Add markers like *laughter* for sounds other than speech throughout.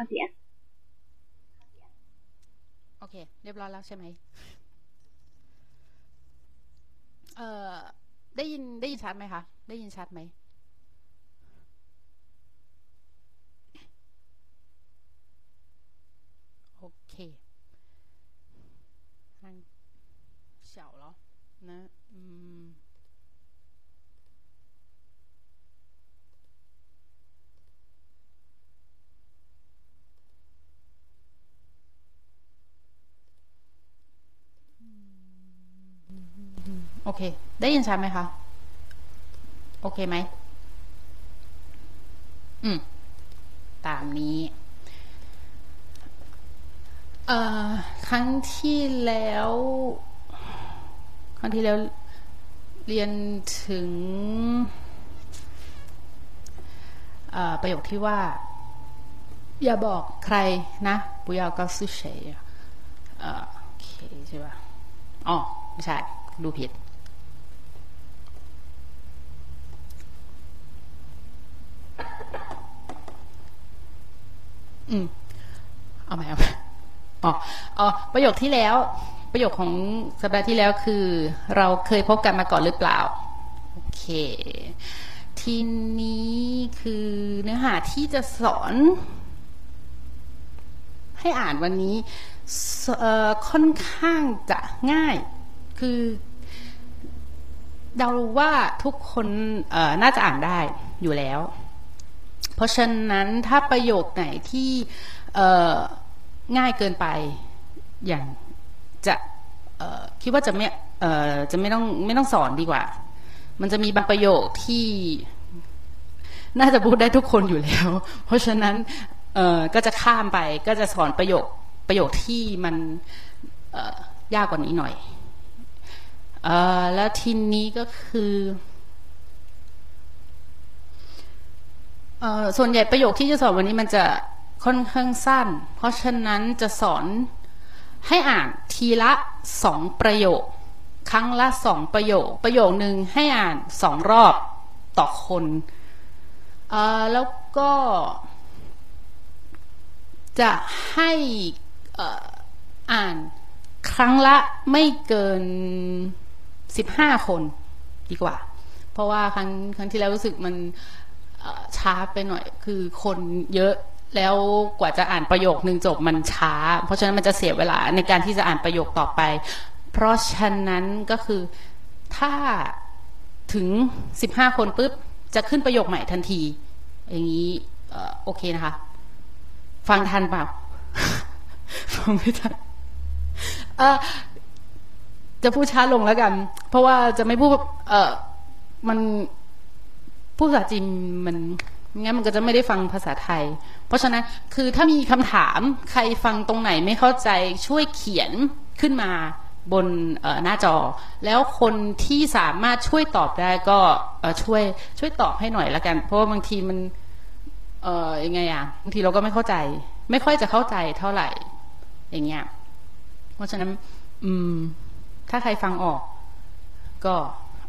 ข้เสีย โอเค เรียบร้อยแล้วใช่ไหมเอ่อได้ยินได้ยินชัดไหมคะ ได้ยินชัดไหมโอเคทางเฉาแล้วนะ โอเค ได้ยินชัดไหมคะ โอเคไหม อืม ตามนี้ เอ่อ ครั้งที่แล้ว ครั้งที่แล้ว เรียนถึงประโยคที่ว่า อย่าบอกใครนะ不要告诉谁โอเคใช่ป่ะอ๋อ ไม่ใช่ ดูผิด อืม เอาไหมเอาไหมอ๋ออ๋อประโยคที่แล้ว ประโยคของสัปดาห์ที่แล้วคือ เราเคยพบกันมาก่อนหรือเปล่า โอเค ทีนี้คือเนื้อหาที่จะสอน ให้อ่านวันนี้ค่อนข้างจะง่าย คือเดาว่าทุกคนน่าจะอ่านได้อยู่แล้ว เพราะฉะนั้นถ้าประโยคไหนที่ง่ายเกินไปอย่างจะคิดว่าจะไม่จะไม่ต้องไม่ต้องสอนดีกว่า มันจะมีบางประโยคที่น่าจะพูดได้ทุกคนอยู่แล้ว เพราะฉะนั้นก็จะข้ามไปก็จะสอนประโยคประโยคที่มันยากกว่านี้หน่อยแล้วทีนี้ก็คือ ส่วนใหญ่ประโยคที่จะสอนวันนี้มันจะค่อนข้างสั้น เพราะฉะนั้นจะสอนให้อ่านทีละสองประโยค ครั้งละสองประโยค ประโยคหนึ่งให้อ่านสองรอบต่อคนแล้วก็จะให้อ่านครั้งละไม่เกินสิบห้าคนดีกว่า เพราะว่าครั้งครั้งที่แล้วรู้สึกมัน ช้าไปหน่อยคือคนเยอะแล้วกว่าจะอ่านประโยคนึงจบมันช้า เพราะฉะนั้นมันจะเสียเวลาในการที่จะอ่านประโยคต่อไป เพราะฉะนั้นก็คือถ้าถึงสิบห้าคนปุ๊บ จะขึ้นประโยคใหม่ทันที อย่างนี้โอเคนะคะ ฟังทันเปล่า ฟังไม่ทันจะพูดช้าลงแล้วกัน เพราะว่าจะไม่พูดมัน พูดภาษาจีนมันงั้นมันก็จะไม่ได้ฟังภาษาไทย เพราะฉะนั้นคือถ้ามีคำถามใครฟังตรงไหนไม่เข้าใจช่วยเขียนขึ้นมาบนหน้าจอ แล้วคนที่สามารถช่วยตอบได้ก็ช่วยช่วยตอบให้หน่อยละกัน เพราะว่าบางทีมันเออยังไงอะบางทีเราก็ไม่เข้าใจ ไม่ค่อยจะเข้าใจเท่าไหร่ อย่างเงี้ย เพราะฉะนั้น อืม ถ้าใครฟังออก ก็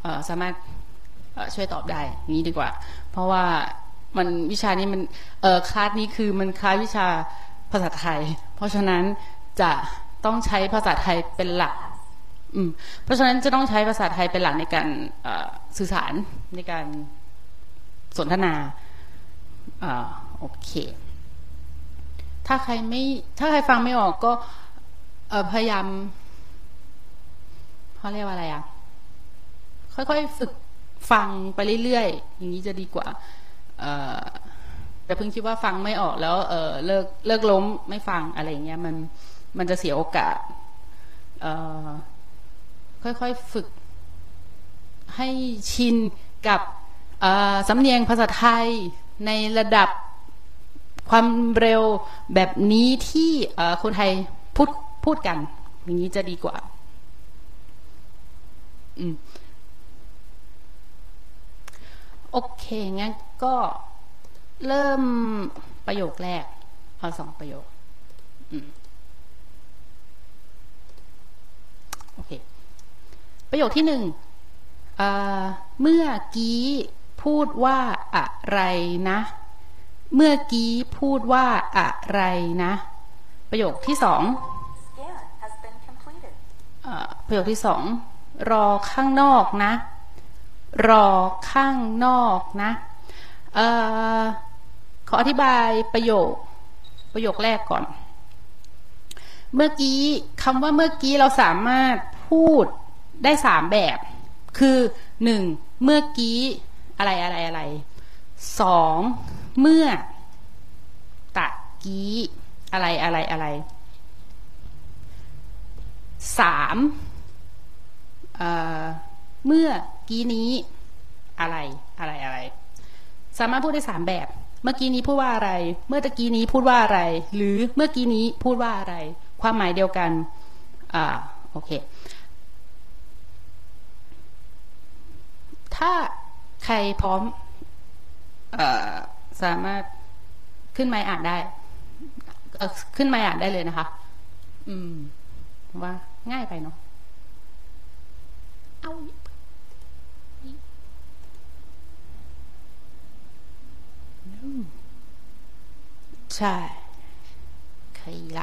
เอ่อสามารถ ช่วยตอบได้นี้ดีกว่า เพราะว่ามันวิชานี้มันเออคลาสนี้คือมันคลายวิชาภาษาไทย เพราะฉะนั้นจะต้องใช้ภาษาไทยเป็นหลักอืมเพราะฉะนั้นจะต้องใช้ภาษาไทยเป็นหลักในการสื่อสารในการสนทนาอ่าโอเค ถ้าใครไม่ถ้าใครฟังไม่ออกก็พยายามเขาเรียกว่าอะไรอะ ค่อยๆฝึก ฟังไปเรื่อยๆ อย่างนี้จะดีกว่าเอแต่เพิ่งคิดว่าฟังไม่ออกแล้วเออเลิกเลิกล้มไม่ฟังอะไรเงี้ยมันมันจะเสียโอกาสเอค่อยๆฝึกให้ชินกับเอสำเนียงภาษาไทยในระดับความเร็วแบบนี้ที่เอคนไทยพูดพูดกัน อย่างนี้จะดีกว่า อืม โอเค งั้นก็เริ่มประโยคแรก เอาสองประโยคอืมโอเค ประโยคที่หนึ่งเอ่อเมื่อกี้พูดว่าอะไรนะ เมื่อกี้พูดว่าอะไรนะ ประโยคที่สอง Scan has been completed. เอ่อประโยคที่สอง รอข้างนอกนะ รอข้างนอกนะเอ่อขออธิบายประโยคประโยคแรกก่อน เมื่อกี้คำว่าเมื่อกี้เราสามารถพูดได้สามแบบ คือหนึ่งเมื่อกี้อะไรอะไรอะไรสองเมื่อตะกี้อะไรอะไรอะไรสามเอ่อเมื่อ กี้นี้อะไรอะไรอะไร สามารถพูดได้สามแบบ เมื่อกี้นี้พูดว่าอะไร เมื่อตะกี้นี้พูดว่าอะไร หรือเมื่อกี้นี้พูดว่าอะไร ความหมายเดียวกันอ่าโอเค ถ้าใครพร้อมเอ่อสามารถขึ้นไมค์อ่านได้เออขึ้นไมค์อ่านได้เลยนะคะ อืม ว่าง่ายไปเนาะเอา ใช่可以啦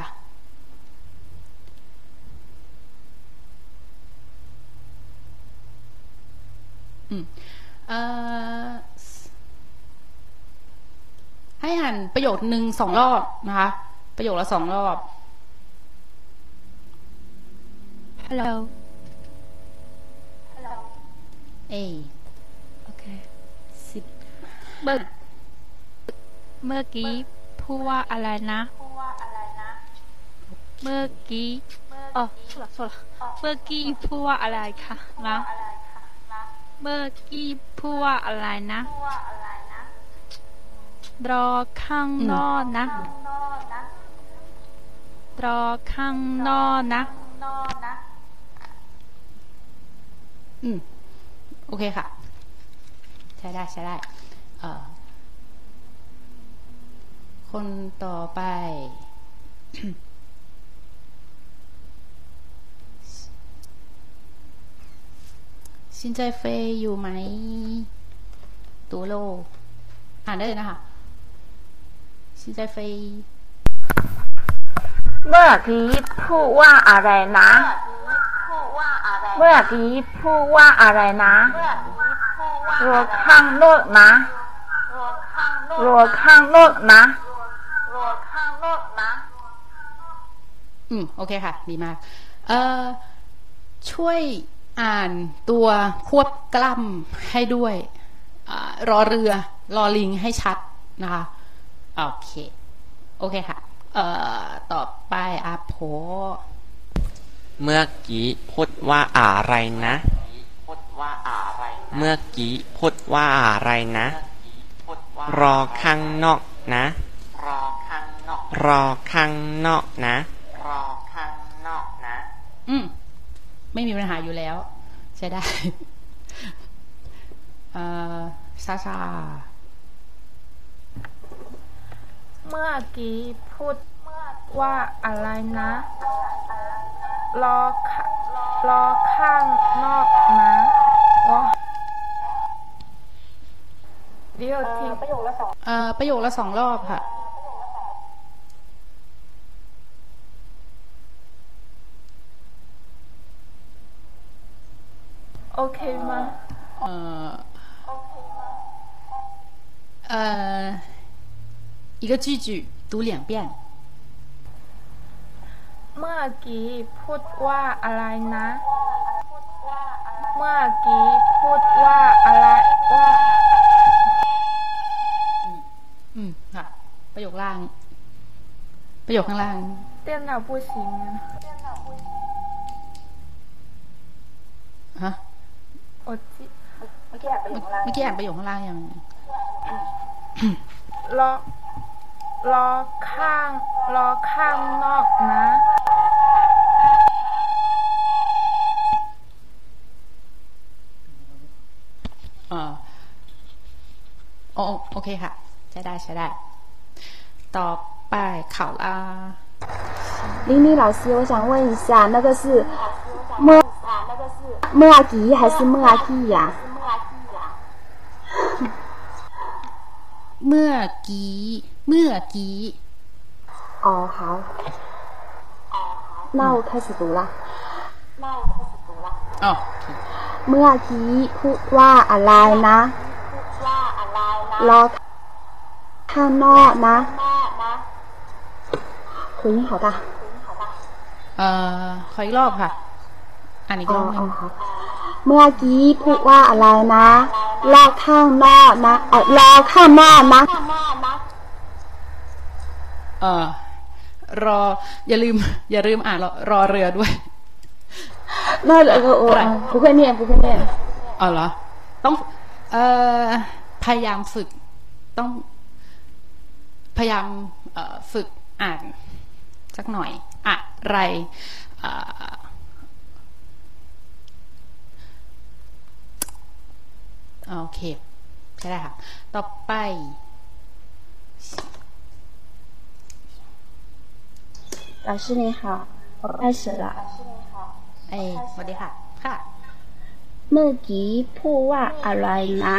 อืมเอ่อให้อ่านประโยคหนึ่งสองรอบนะคะ ประโยคละสองรอบ Hello. Hello. เอย โอเค สิบ เมื่อ เมื่อกี้พูดว่าอะไรนะพูดว่าอะไรนะ เมื่อกี้เมื่ออ๋อโทษละโทษละเมื่อกี้พูดว่าอะไรคะนะอะไรคะนะเมื่อกี้พูดว่าอะไรนะพูดว่าอะไรนะรอข้างนอกนะข้างนอกนะรอข้างนอกนะข้างนอกนะ อืม โอเคค่ะ ใช้ได้ ใช้ได้ เอ่อ คนต่อไป ชินใจเฟยอยู่ไหม ตัวโล อ่านได้เลยนะคะ ชินใจเฟยเมื่อกี้พูดว่าอะไรนะพูดว่าอะไรเมื่อกี้พูดว่าอะไรนะเมื่อกี้พูดว่ารัวข้างนอกนะรัวข้างนอกรัวข้างนอกนะ รัวข้างนอกนะ อืม โอเคค่ะ ดีมาก เอ่อ ช่วยอ่านตัวควบกล้ำให้ด้วยอารอเรือ รอลิงให้ชัดนะคะ โอเค โอเคค่ะ เอ่อ ต่อไปอาโพเมื่อกี้พูดว่าอะไรนะเมื่อกี้พูดว่าอะไรนะ รอข้างนอกนะ รอข้างนอกรอข้างนอกนะ รอข้างนอกนะ อืมไม่มีปัญหาอยู่แล้ว ใช้ได้เอ่อซาซาเมื่อกี้พูดว่าอะไรนะ รอค่ะรอข้างนอกนะวะเดี๋ยวทีเอ่อประโยคละสองรอบค่ะ โอเค吗？呃，呃，一个句句读两遍。 เมื่อกี้พูดว่าอะไรนะ เมื่อกี้พูดว่าอะไรว่า 嗯，ค่ะ ประโยคล่าง ประโยคข้างล่าง 电脑不行啊 ฮะ 我记 เมื่อกี้อ่านประโยคข้างล่างยัง รอรอข้างรอข้างนอกนะ เออโอโอเคค่ะ ใช้ได้ใช้ได้ ต่อไปข่าวลา 林丽老师，我想问一下，那个是莫莫阿吉还是莫阿基呀？ เมื่อกี้ เมื่อกี้ 哦，好，那我开始读了。 อ๋อ เมื่อกี้พูดว่าอะไรนะ รอข้างนอกนะ回音好大。 เอ่อขออีกรอบค่ะ อ่านอีก อ๋ ร อ อ เมื่อกี้พูดว่าอะไรนะรอข้างหน้านะเออรอข้างหน้านะเออรอ อย่าลืม อย่าลืมอ่านรอเรือด้วยน่าเลยก็โอ้ผู้คนเนี่ยผู้คนเนี่ยอ๋อเหรอ ต้อง เออพยายามฝึก ต้อง พยายามฝึกอ่านสักหน่อย อะไรอ่า โอเค ใช่ได้ค่ะ ต่อไป 老师你好我开始了 เอ้ยสวัสดีค่ะ ค่ะ เมื่อกี้พูดว่าอะไรนะ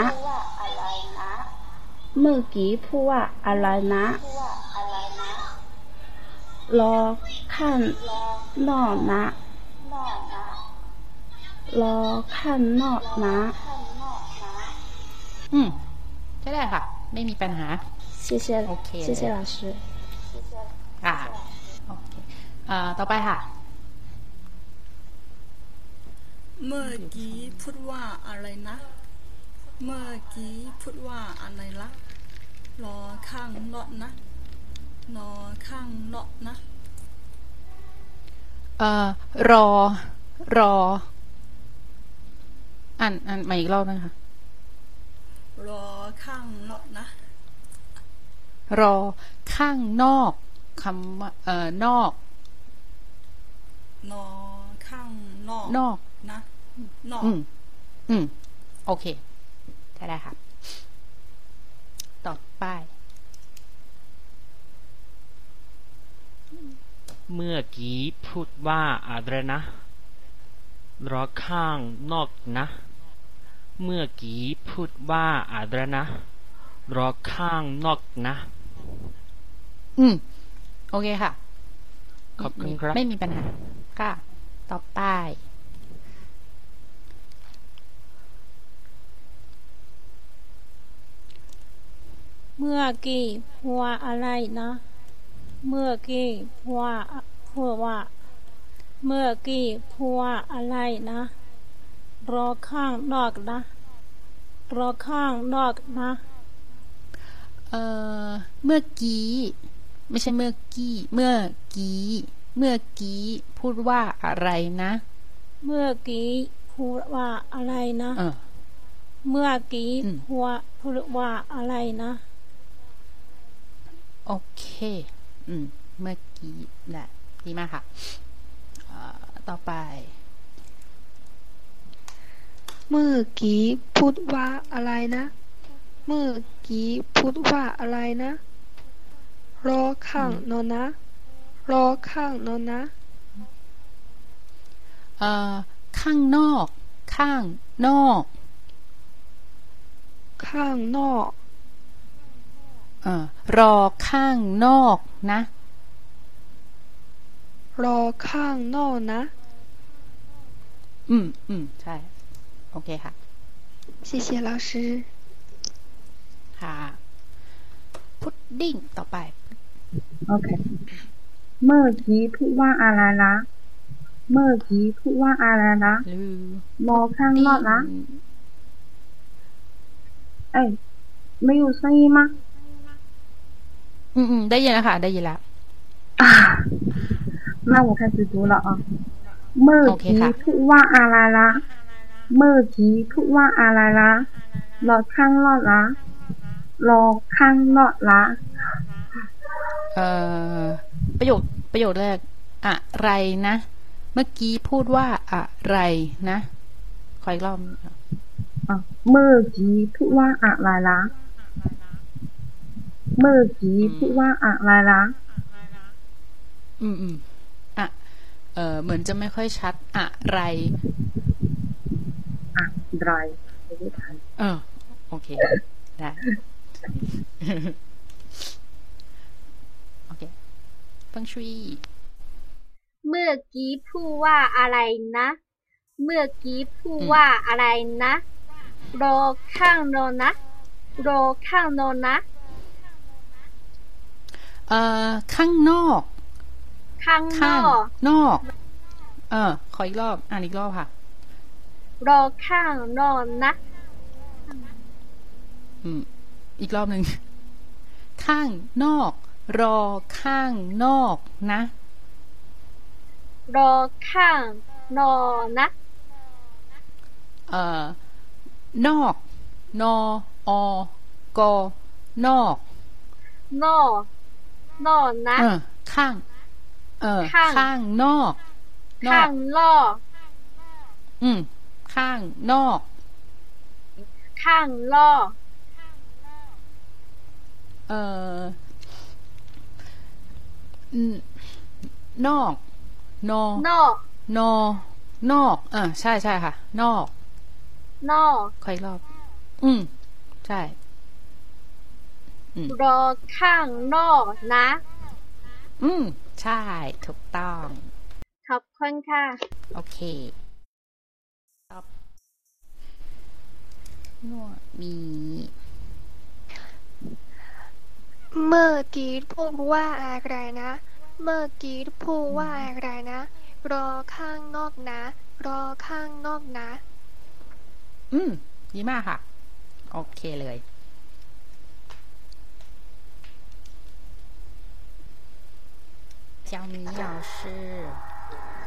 เมื่อกี้พูดว่าอะไรนะ รอข้างนอกนะ รอข้างนอกนะ อืม ใช่ได้ค่ะ ไม่มีปัญหา 谢谢 โอเค 谢谢老师 อ่า โอเคอ่าต่อไปค่ะ เมื่อกี้พูดว่าอะไรนะ เมื่อกี้พูดว่าอะไรละ รอข้างนอกนะ รอข้างนอกนะ เอ่อ รอ รอ อ่านอ่านมาอีกรอบนะคะ รอข้างนอกนะ รอข้างนอกคำว่าเอ่อนอกรอข้างนอกนอกนะนอกอืมอืมโอเคใช่ได้ค่ะ ต่อไป เมื่อกี้พูดว่าอะไรนะ รอข้างนอกนะ เมื่อกี้พูดว่าอะไรนะ รอข้างนอกนะ อืม โอเคค่ะ ขอบคุณครับ ไม่มีปัญหา ค่ะ ต่อไป เมื่อกี้พูดว่าอะไรนะ เมื่อกี้พูดว่าพูดว่า เมื่อกี้พูดว่าอะไรนะ รอข้างนอกนะ รอข้างนอกนะเอ่อเมื่อกี้ ไม่ใช่เมื่อกี้ เมื่อกี้ เมื่อกี้ พูดว่าอะไรนะ เมื่อกี้พูดว่าอะไรนะเออเมื่อกี้อืมพูดพูดว่าอะไรนะ โอเค อืม เมื่อกี้ได้ดีมากค่ะเอ่อต่อไป เมื่อกี้พูดว่าอะไรนะ เมื่อกี้พูดว่าอะไรนะรรอข้างนอนนะ รอข้างนอนนะเอ่อข้างนอก ข้างนอก ข้างนอกเอ่อรอข้างนอกนะ รอข้างนอกนะ อืมอืมใช่ โอเคค่ะ 谢谢老师 ค่ะ พุดดิ้งต่อไป โอเค เมื่อกี้พูดว่าอะไรนะเมื่อกี้พูดว่าอะไรนะ ลือ รอข้างนอกนะ เอ้ย没有声音吗？ อืมอืมได้ยินแล้วค่ะ ได้ยินแล้ว 啊，那我开始读了啊。เมื่อ โอเค กี้ ค่ะ พูดว่าอะไรนะ เมื่อกี้พูดว่าอะไรนะรอข้างนอกนะรอข้างนอกนะเอ่อประโยคประโยคแรก อะไรนะ เมื่อกี้พูดว่าอะไรนะ ขออีกรอบอะเมื่อกี้พูดว่าอะไรนะเมื่อกี้พูดว่าอะไรนะอืมอืมอะ เออเหมือนจะไม่ค่อยชัด อะไร อะไรไม่ได้ทันเออโอเค ได้ โอเคฟังชุยเมื่อกี้พูดว่าอะไรนะ เมื่อกี้พูดว่าอะไรนะรอข้างโนนนะรอข้างโนนนะ เอ่อ ข้างนอก ข้างนข้าองกนอก เออ ขออีกรอบ อ่านอีกรอบค่ะ รอข้างโนนนะอืมอีกรอบหนึ่งข้างนอก รอข้างนอกนะ รอข้างโนนนะ เอ่อนอก นออกอนอก นอก นอกนะเออข้าง เออข้างข้างนอกนอข้ากงนอกอืม ข้างนอก ข้างนอกเอ่ออืมนอก นอ นอก นอ นอกเออใช่ใช่ค่ะ นอก นอกขออีกรอบ อืม ใช่อืมรอข้างนอกนะ อืม ใช่ ถูกต้อง ขอบคุณค่ะ โอเค นวดมีเมื่อกี้พูดว่าอะไรนะ เมื่อกี้พูดว่าอะไรนะ รอข้างนอกนะ รอข้างนอกนะ อืม ดีมากค่ะ โอเคเลย เจ้ามี老师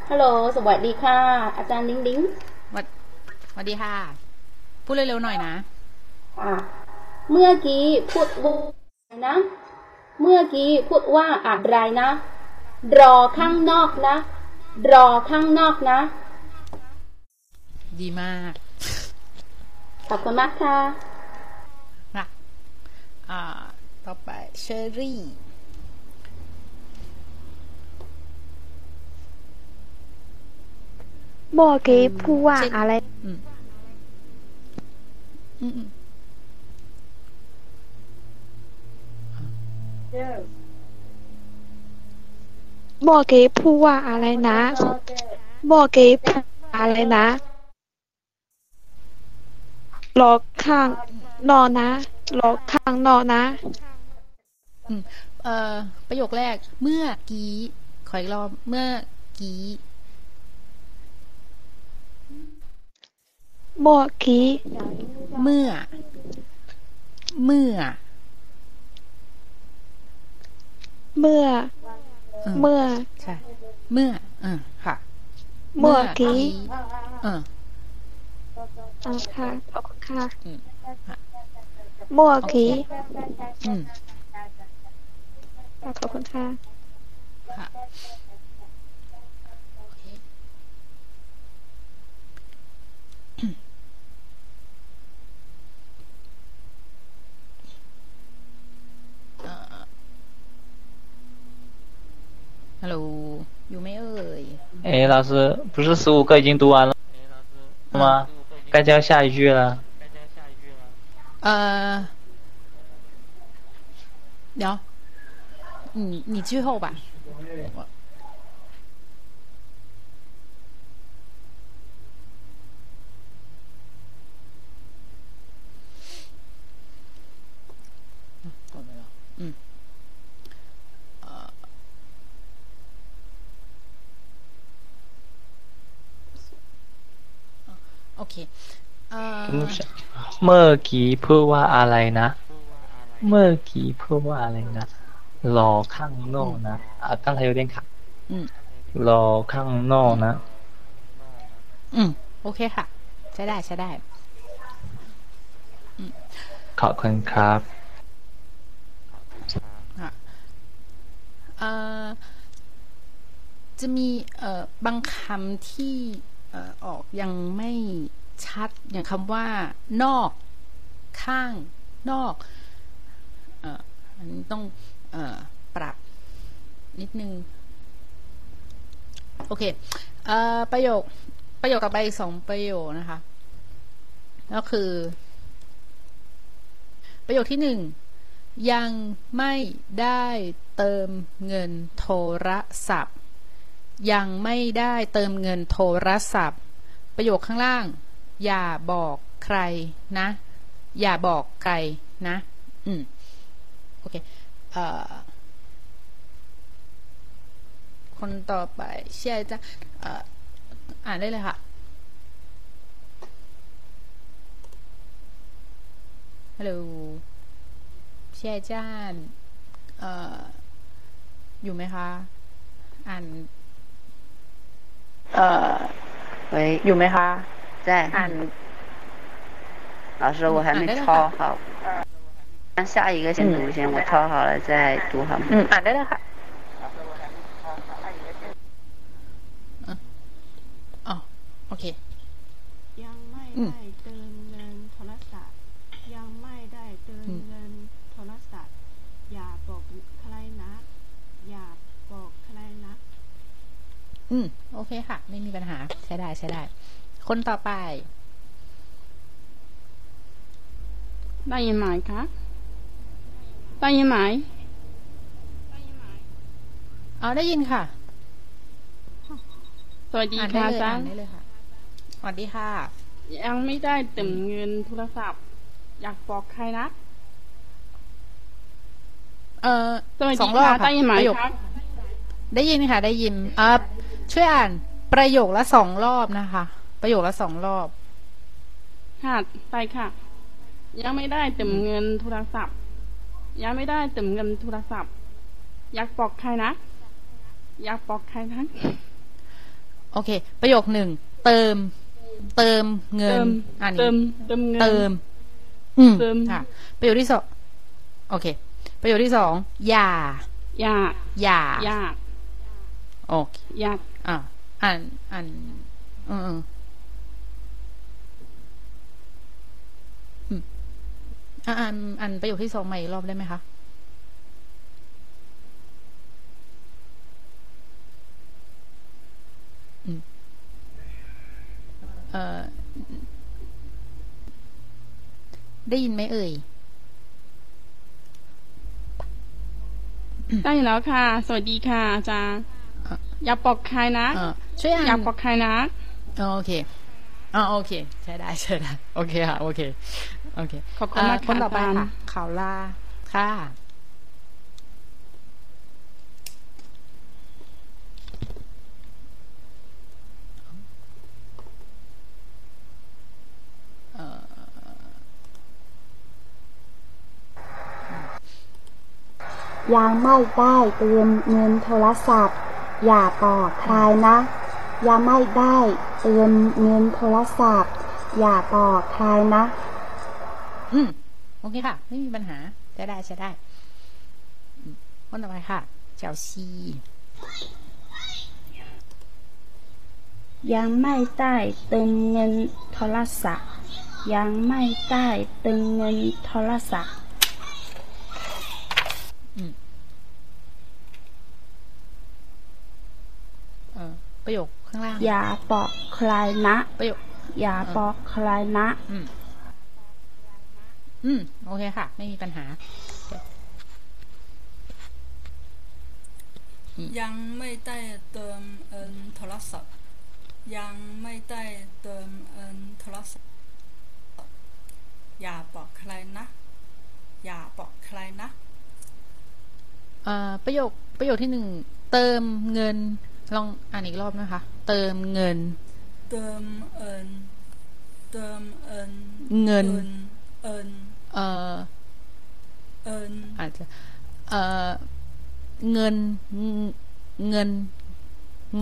ฮัลโหล สวัสดีค่ะ อาจารย์ลิงลิงวัดสวัสดีค่ะ พูดเร็วๆหน่อยนะอะเมื่อกี้พูดว่าอะไรนะ เมื่อกี้พูดว่าอะไรนะ รอข้างนอกนะ รอข้างนอกนะ ดีมาก ขอบคุณมากค่ะนะอ่า ต่อไปเชอรี่เมื่อกี้พูดว่าอะไร อืม อืมอืมเมื่อกี้พูดว่าอะไรนะเมื่อกี้พูดอะไรนะรอข้างนอกนะรอข้างนอกนะอืมเอ่อประโยคแรก เมื่อกี้ขออีกรอบเมื่อกี้ เมื่อกี้เมื่อ เมื่อ เมื่อเออเมื่อ ใช่ เมื่อเออค่ะ เมื่อกี้เอออ่าค่ะขอบคุณค่ะอืมค่ะเมื่อกี้อืมขอบคุณค่ะ hello 有没有？哎老师不是十五个已经读完了吗该教下一句了该教下一句了。嗯聊。你你最后吧。 เคเอ่อ เมื่อกี้พูดว่าอะไรนะ เมื่อกี้พูดว่าอะไรนะ รอข้างนอกนะอ่ะ刚才有点卡อืม รอข้างนอกนะ อืม โอเคค่ะ ใช้ได้ใช้ได้ ขอบคุณครับ ค่ะเอ่อจะมีเอ่อบางคำที่เ ออกยังไม่ชัดอย่างคำว่า นอก ข้าง นอกอันนี้ต้องอปรับนิดนึง โอเคเอประโยคประโยคต่อไปอีกสองประโยคนะคะ ก็คือ ประโยคที่หนึ่งยังไม่ได้เติมเงินโทรศัพท์ ยังไม่ได้เติมเงินโทรศัพท์ ประโยคข้างล่าง อย่าบอกใครนะ อย่าบอกใครนะ อืม โอเคเอ่อคนต่อไปเชียร์จะเอ่ออ่านได้เลยค่ะ ฮัลโหลเชียร์จ้านเอ่ออยู่ไหมคะ อ่าน 呃，喂，อยู่ไหมคะ 在。อ่าน 老师，我还没抄好。让下一个先读先，我抄好了再读好吗？ อืม อ่านได้เลยค่ะอ่ะอ๋อ อืม โอเคค่ะ ไม่มีปัญหา ใช้ได้ใช้ได้ คนต่อไป ได้ยินไหมคะ ได้ยินไหมอ๋อได้ยินค่ะ สวัสดีอ่านได้ค่ะเลยจ้าอ่านได้เลยค่ะสวัสดีค่ะ ยังไม่ได้เติมเงินโทรศัพท์ อยากบอกใครนะ เออสวัสสดีองรอบค่ะค่ะได้ยินไหมประโยคครับได้ยินค่ะ ได้ยินเอ่อ ช่วยอ่านประโยคละสองรอบนะคะ ประโยคละสองรอบ ค่ะไปค่ะ ยังไม่ได้เติมเงินโทรศัพท์ ยังไม่ได้เติมเงินโทรศัพท์ อยากบอกใครนะ อยากบอกใครนะโอเค ประโยคหนึ่งเติม เติมเงิเตินมอ่านเติมเติมเงินเติม อืมเติมค่ะ ประโยคที่สองโอเค ประโยคที่สองอย่าอยากอย่าอยากโอเคอยาก อ่าอ่านอ่านอืมอืมอืมอ่าอ่านอ่านประโยคที่สองใหม่อีกรอบได้ไหมคะอืมเออได้ยินไหมเอ่ย ได้แล้วค่ะ สวัสดีค่ะอาจารย์ อยากบอกใครนะเอ่อช่วยอ่านอยากบอกใครนะอ๋อโอเคอ๋อโอเค ใช้ได้ใช้ได้โอเคค่ะโอเคโอเคขอบคุณมากเคนต่อไปค่ะอาจารย์ค่ะข่าวลาค่ะเอ่อยังไม่ได้เติมเงินโทรศัพท์ อย่าบอกใครนะยังไม่ได้เติมเงินโทรศัพท์ อย่าบอกใครนะ อืมโอเคค่ะ ไม่มีปัญหาใช้ได้ใช้ได้อืมคนต่อไปค่ะ เจ้าซียังไม่ได้เติมเงินโทรศัพท์ ยังไม่ได้เติมเงินโทรศัพท์ อืม ประโยคข้างล่าง อย่าบอกใครนะ ประโยค อย่าบอกใครนะ อืม อืม โอเคค่ะ ไม่มีปัญหา ยังไม่ได้เติมเงินโทรศัพท์ ยังไม่ได้เติมเงินโทรศัพท์ อย่าบอกใครนะ อย่าบอกใครนะเอ่อประโยค ประโยคที่หนึ่ง เติมเงิน ลองอ่านอีกรอบนะคะ เติมเงิน เติมเอินเติมเอินเงินเอินเอ่อเอินอาจจะเอ่อเงินเงิน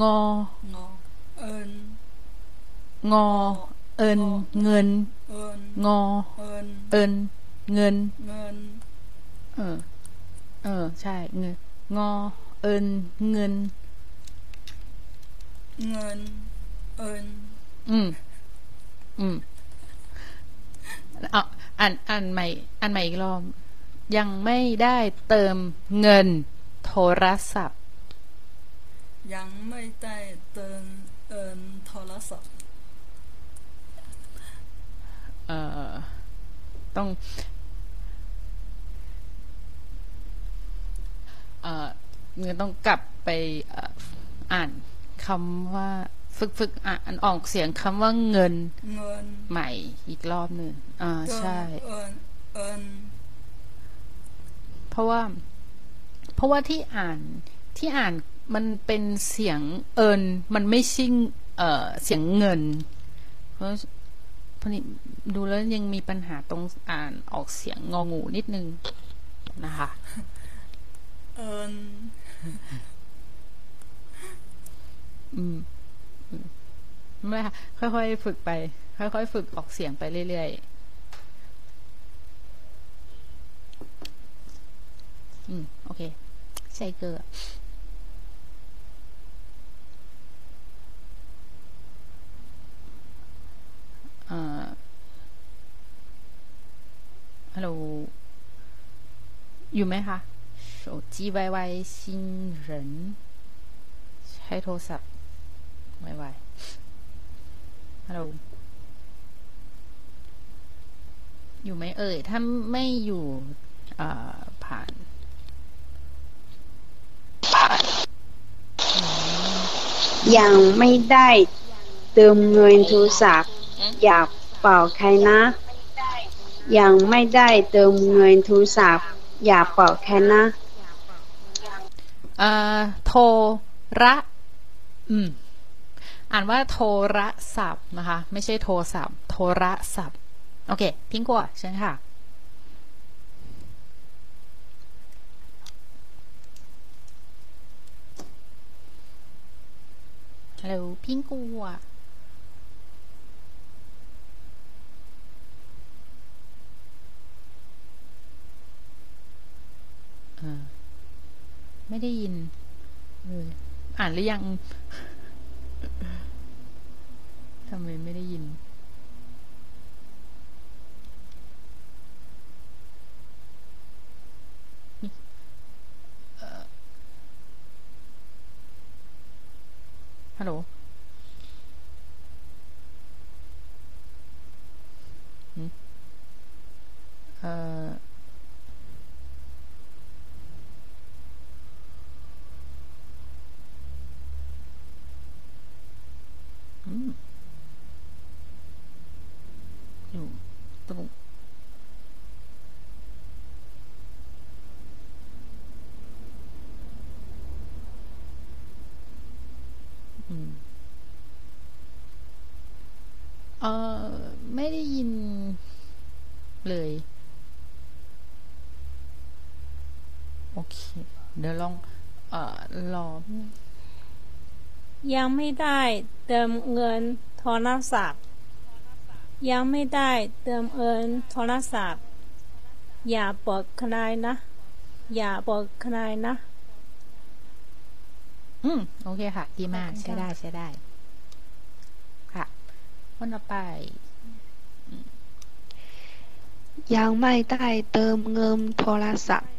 งองอเอินงอเอินเงินเอินงอเอินเอินเงินเงินเออเออใช่เงินงอเอินเงิน เงิน เอินอืม อืมเอาอ่านอ่านใหม่อ่านใหม่อีกรอบ ยังไม่ได้เติมเงินโทรศัพท์ ยังไม่ได้เติมเอินโทรศัพท์ เอ่อ ต้อง เอ่อเงินต้องกลับไปเอ่ออ่าน คำว่าฝึกฝึกอ่านออกเสียงคำว่าเงินเงินใหม่อีกรอบหนึ่งอ่าเติมใช่เอินเอินเพราะว่า เพราะว่าที่อ่านที่อ่านมันเป็นเสียงเอินมันไม่ใช่เอ่อเสียงเงิน เพราะเพราะนี่ดูแล้วยังมีปัญหาตรงอ่านออกเสียงงองูนิดนึงนะคะ เอิน อืมอืมไม่เป็นไรค่ะค่อยๆฝึกไป ค่อยๆฝึกออกเสียงไปเรื่อยๆ อืม โอเค ใช่เกอร์เอ่อฮัลโหล อยู่ไหมคะ手机 YY 新人ใช้โทรศัพท์ YY ฮัลโหลอยู่ไหมเอ่ย ถ้าไม่อยู่อ่าผ่าน ยังไม่ได้เติมเงินโทรศัพท์ อยากเป่าใครนะ ยังไม่ได้เติมเงินโทรศัพท์ อยากเป่าใครนะ เอ่อ โทระอืม อ่านว่าโทรศัพท์นะคะ ไม่ใช่โทรศัพท์ โทรศัพท์ โอเค พิงกัวเชิญค่ะฮัลโหลพิงกัวอ่าไม่ได้ยินเอออ่านหรือยัง ทำไมไม่ได้ยิน ฮัลโหลหืมเอ่อมอยู่ตรงอืมเออ ไม่ได้ยินเลย โอเค เดี๋ยวลอง เอ่อรอยังไม่ได้เติมเงินโทรศัพท์ ยังไม่ได้เติมเงินโทรศัพท์ อย่าบอกใครนะ อย่าบอกใครนะ อืม โอเคค่ะ ดีมากขอบคุณใช้ได้ค่ะใช้ได้ ค่ะคนต่อไป ยังไม่ได้เติมเงินโทรศัพท์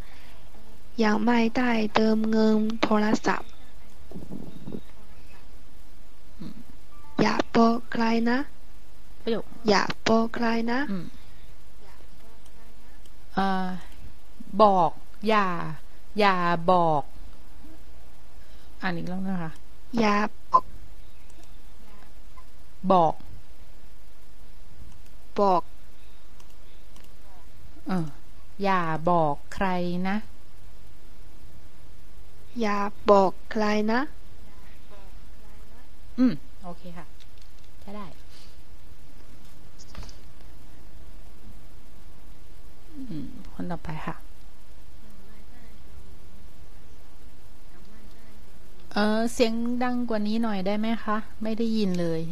ยังไม่ได้เติมเงินโทรศัพท์ใครนะ ประโยคอย่าบอกใครนะเอ่อบอกอย่า อย่าบอก อ่านอีกรอบนะคะ อย่าบอกบอกบอก เออ อย่าบอกใครนะ อย่าบอกใครนะ อืม โอเคค่ะใช้ได้ อืม คนต่อไปค่ะ เออเสียงดังกว่านี้หน่อยได้ไหมคะ ไม่ได้ยินเลย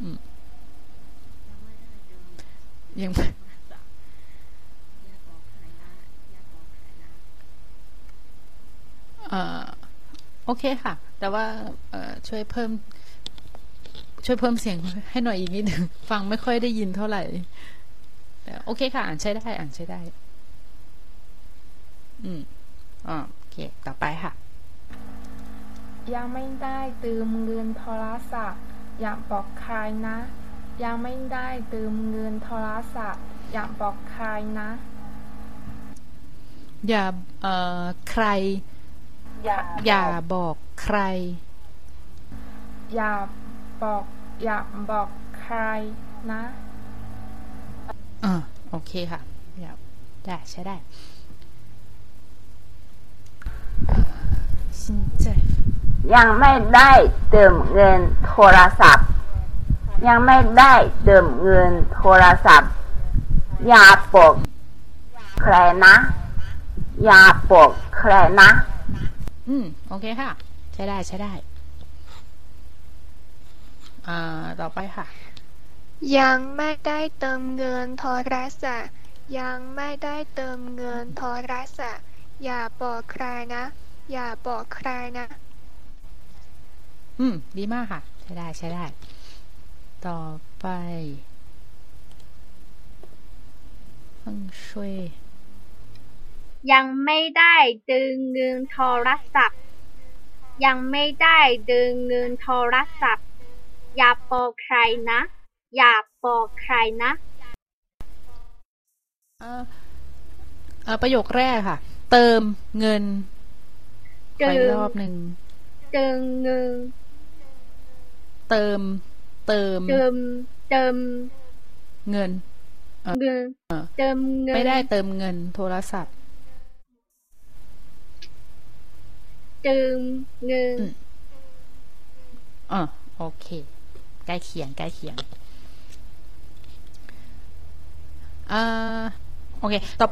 อืมยังไม่เอ่อโอ เคค่ะ แต่ว่าเอ่อช่วยเพิ่ม ช่วยเพิ่มเสียงให้หน่อยอีกนิดหนึ่งฟังไม่ค่อยได้ยินเท่าไหร่แต่โอเคค่ะ อ่านใช้ได้ อ่านใช้ได้ อืมอ่าโอเค ต่อไปค่ะ ยังไม่ได้เติมเงินโทรศัพท์ อย่าบอกใครนะ ยังไม่ได้เติมเงินโทรศัพท์ อย่าบอกใครนะ อย่าเอ่อใคร อย่าอย่าบอกใคร อย่าบอก อย่าบอกใครนะอ่าโอเคค่ะเดี๋ยวได้ใช้ได้现在ยังไม่ได้เติมเงินโทรศัพท์ ยังไม่ได้เติมเงินโทรศัพท์ อย่าบอกใครนะ อย่าบอกใครนะ อืม โอเคค่ะ ใช้ได้ใช้ได้ อ่า ต่อไปค่ะ ยังไม่ได้เติมเงินโทรศัพท์ยังไม่ได้เติมเงินโทรศัพท์อย่าบอกใครนะ อย่าบอกใครนะ อืม ดีมากค่ะ ใช้ได้ใช้ได้ ต่อไปต้องช่วย ยังไม่ได้ดึงเงินโทรศัพท์ ยังไม่ได้ดึงเงินโทรศัพท์ อย่าบอกใครนะ อย่าบอกใครนะเอ่อเอ่อประโยคแรกค่ะ เติมเงินขออีกรอบหนึ่งดึงเงินเติม เติม เติม เติม เงินเอ่อเงินเอ่อเติมเงิน ไม่ได้เติมเงินโทรศัพท์ เติมเงินอ่าโอเค ใกล้เคียงใกล้เคียงอ่าโอเค ต่อ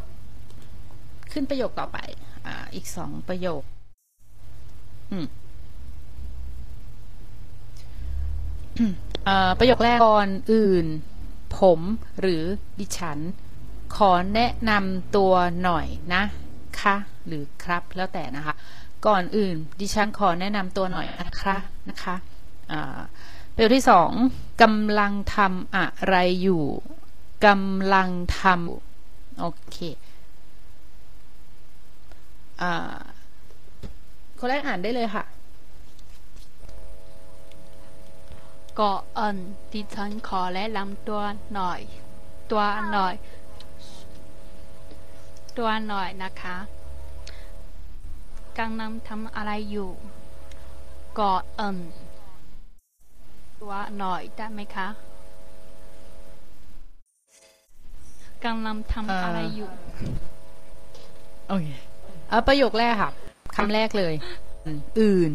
ขึ้นประโยคต่อไป อ่า อีกสองประโยค อืมอ่าประโยคแรกก่อนอื่น ผมหรือดิฉัน ขอแนะนำตัวหน่อยนะคะ หรือครับแล้วแต่นะคะ ก่อนอื่น ดิฉันขอแนะนำตัวหน่อยนะคะนะคะประโยคที่สองกำลังทำอะไรอยู่กำลังทำโอเคอ่าคนแรกอ่านได้เลยค่ะก่อนดิฉันขอแนะนำตัวหน่อย ตัวหน่อย ตัวหน่อยนะคะ กำลังทำอะไรอยู่ก่อนตัวหน่อยได้ไหมคะกำลังทำอะไรอยู่โอเคเออประโยคแรกค่ะคำแรกเลยอืมอื่น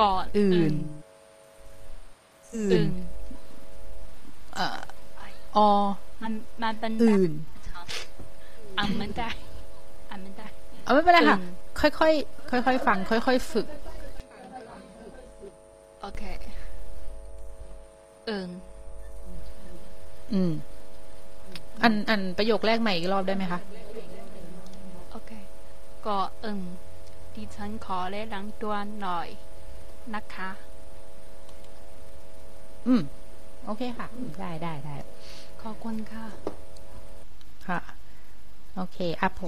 ก่อนอื่น อื่นเอ่ออมันมันเป็นอื่นอ่านไม่ได้อ่านไม่ได้ เอาไม่เป็นไรค่ะอื่นค่อยๆ ค่อยๆ ฟัง ค่อยๆ ฝึก โอเคอื่นอืม อัน อันประโยคแรกใหม่อีกรอบได้ไหมคะ โอเคก่อนดิฉันขอแนะนำตัวหน่อยนะคะ อืม โอเคค่ะ ได้ได้ได้ ขอบคุณค่ะค่ะ โอเคอัพโห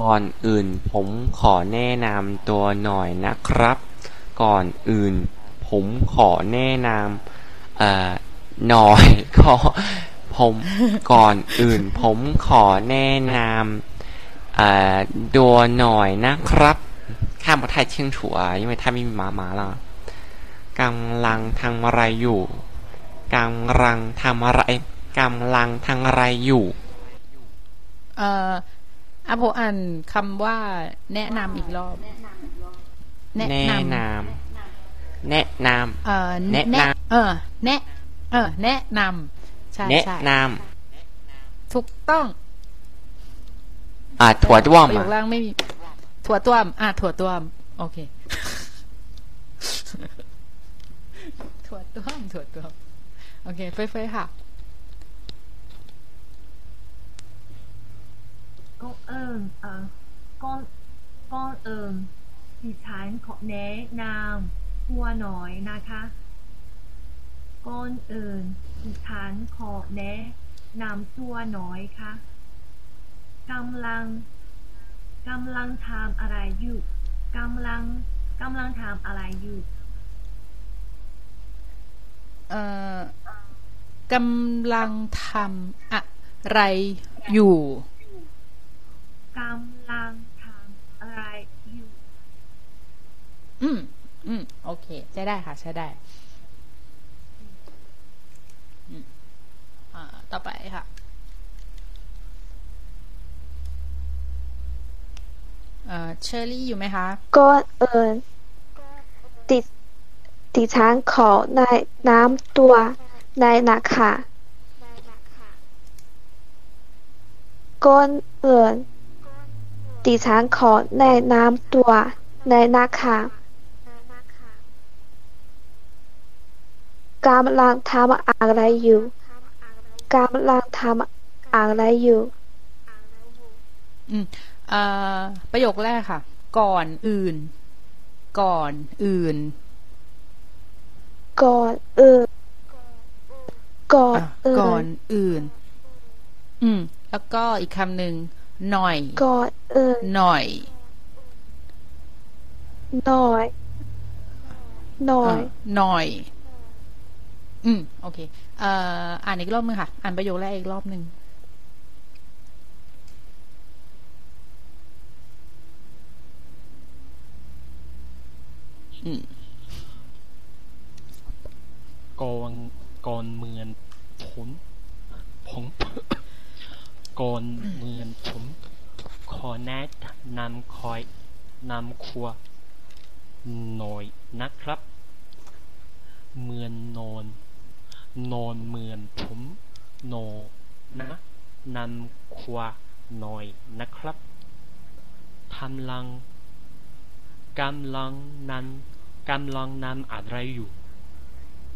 ก่อนอื่นผมขอแนะนำตัวหน่อยนะครับ ก่อนอื่น ผมขอแนะนำเอ่อหน่อยขอผมก่อนอื่น ผมขอแนะนำเอ่อตัวหน่อยนะครับข้ามประเทศเชียงถัว因为他ไม่มีหมาหมาละกำลังทำอะไรอยู่กำลังทำอะไรกำลังทำอะไรอยู่ เอ่ออะโผอ่านคำว่าแนะนำอีกรอบ แนะแนะนนำแนะนำเอ่อแนะนำเออ แนะ เออ แนะนำใช่ำแนะใช่นถูกต้องำอ่าถั่วด้วมประโยอะคล่างไม่มี ถั่วต้วม อะถั่วต้วม โอเค ถั่วต้วม ถั่วต้วม โอเคเฟ้ยๆค่ะ ก่อนอื่นเอ่อก่อนก่อนอื่นดิฉันขอแนะนำตัวหน่อยนะคะก่อนอื่นดิฉันขอแนะนำตัวหน่อยค่ะกำลังกำลังทำอะไรอยู่กำลังกำลังทำอะไรอยู่เอ่อกำลังทำอะไรอยู่ กำลังทำอะไรอยู่ อืม อืม โอเค ใช้ได้ค่ะ ใช้ได้อืมอ่าต่อไปค่ะ เอ่อ เชอรี่อยู่ไหมคะก่อนอื่นดิดิฉันขอแนะนำตัวในอยนะคะก่อนอื่น ดิฉันขอแนะนำตัวในอยนะคะกำลังทำอะไรอยู่กำลังทำอะไรอยู่ อืมเอ่อประโยคแรกค่ะ ก่อนอื่น ก่อนอื่น ก่อนอื่น ก่อนอะอื่น ก่อนอื่น อืม แล้วก็อีกคำหนึ่ง หน่อยก่อนอื่นหน่อย หน่อย หน่อยอะหน่อย อืม โอเค เอ่อ อ่านอีกรอบนึงค่ะ อ่านประโยคแรกอีกรอบหนึ่งอืมก่อนก่อนเหมือนผมผ มก่อนเหมือนผมขอแนะนำคอยนำครัวหน่อยนะครับเหมือนนอนนอนเหมือนผมโนนะนำครัวหน่อยนะครับทำลังกำลังนั้นกำลังนำอะไรอยู่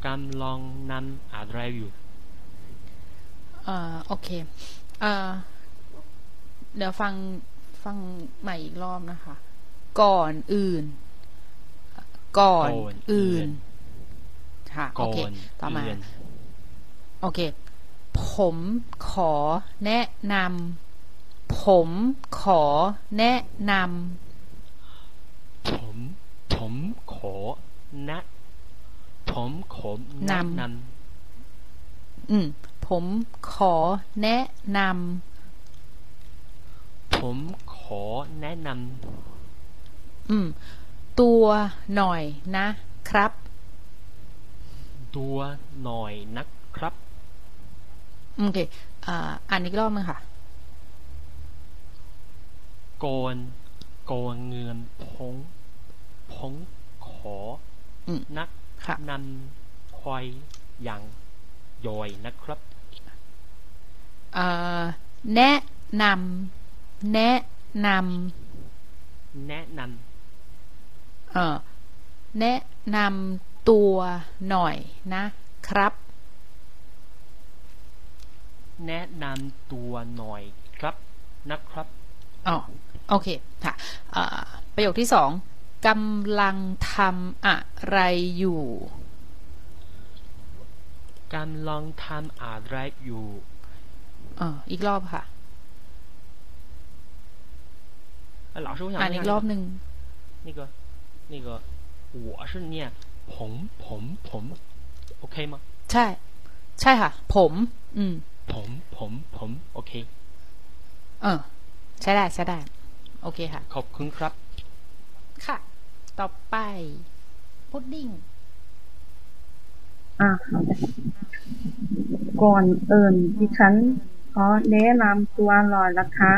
กำลังนำอะไรอยู่ เอ่อ โอเค เอ่อเดี๋ยวฟังฟังใหม่อีกรอบนะคะ ก่อนอื่น ก่อนก่อนอื่อื่นนค่ะ โอก่อเคนต่อมาเรียนโอเค ผมขอแนะนำ ผมขอแนะนผม ผมขอแนะ ผมขอแนะนำ อืม ผมขอแนะนำผมขอแนะนำอืม ตัวหน่อยนะครับำตัวหน่อยนะครับ โอเค อ่าอ่านอีกรอบนึงค่ะก่อนก่อนเงินพงพงขออมนักค่ะนำควายอย่างย่อยนะครับเอ่อ แนะนำแนะนแนะนำเอ่อแนะนำตัวหน่อยนะครับำแนะนำตัวหน่อยครับนะครับอ๋อโอเคค่ะเอ่อประโยคที่สองกำลังทำอะไรอยู่กกำลังทำอะไรอยู่เอออีกรอบค่ะ 哎，老师，我想 อ่าน 问一 อี 下 กรอบหนึ่ง 那个那个，我是念蓬蓬蓬，OK 吗？ ใช่ ใช่ค่ะ ผม อืม 蓬蓬蓬，OK。 เออ ใช้ได้ใช้ได้ โอเคค่ะ ขอบคุณครับ ค่ะ ต่อไป พุดดิ้ง อ่าก่อนอื่นดิฉัน ขอแนะนำตัวหน่อยนะคะ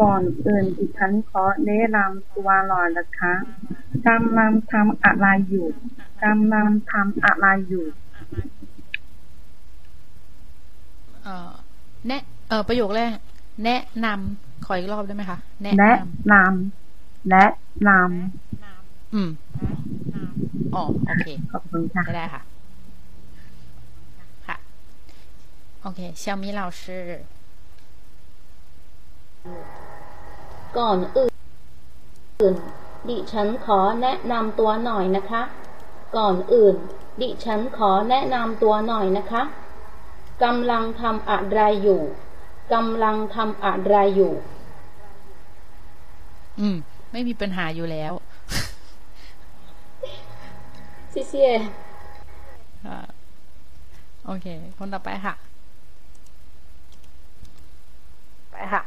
ก่อนอื่นดิฉันขอแนะนำตัวหน่อยนะคะกำลังทำอะไรอยู่กำลังทำอะไรอยู่เอ่อแนะเออประโยคแรกแนะนำขออีกรอบได้ไหมคะแนะแนะนนำแนะนำอืมอ๋อโอเคำขอบคุณค่ะได้ได้ค่ะค่ะ OK，小米老师。ก่อนอื่น ดิฉันขอแนะนำตัวหน่อยนะคะ ก่อนอื่น ดิฉันขอแนะนำตัวหน่อยนะคะกำลังทำอะไรอยู่กำลังทำอะไรอยู่ อืม ไม่มีปัญหาอยู่แล้ว谢谢อ่าโอเค คนต่อไปค่ะ ไปค่ะ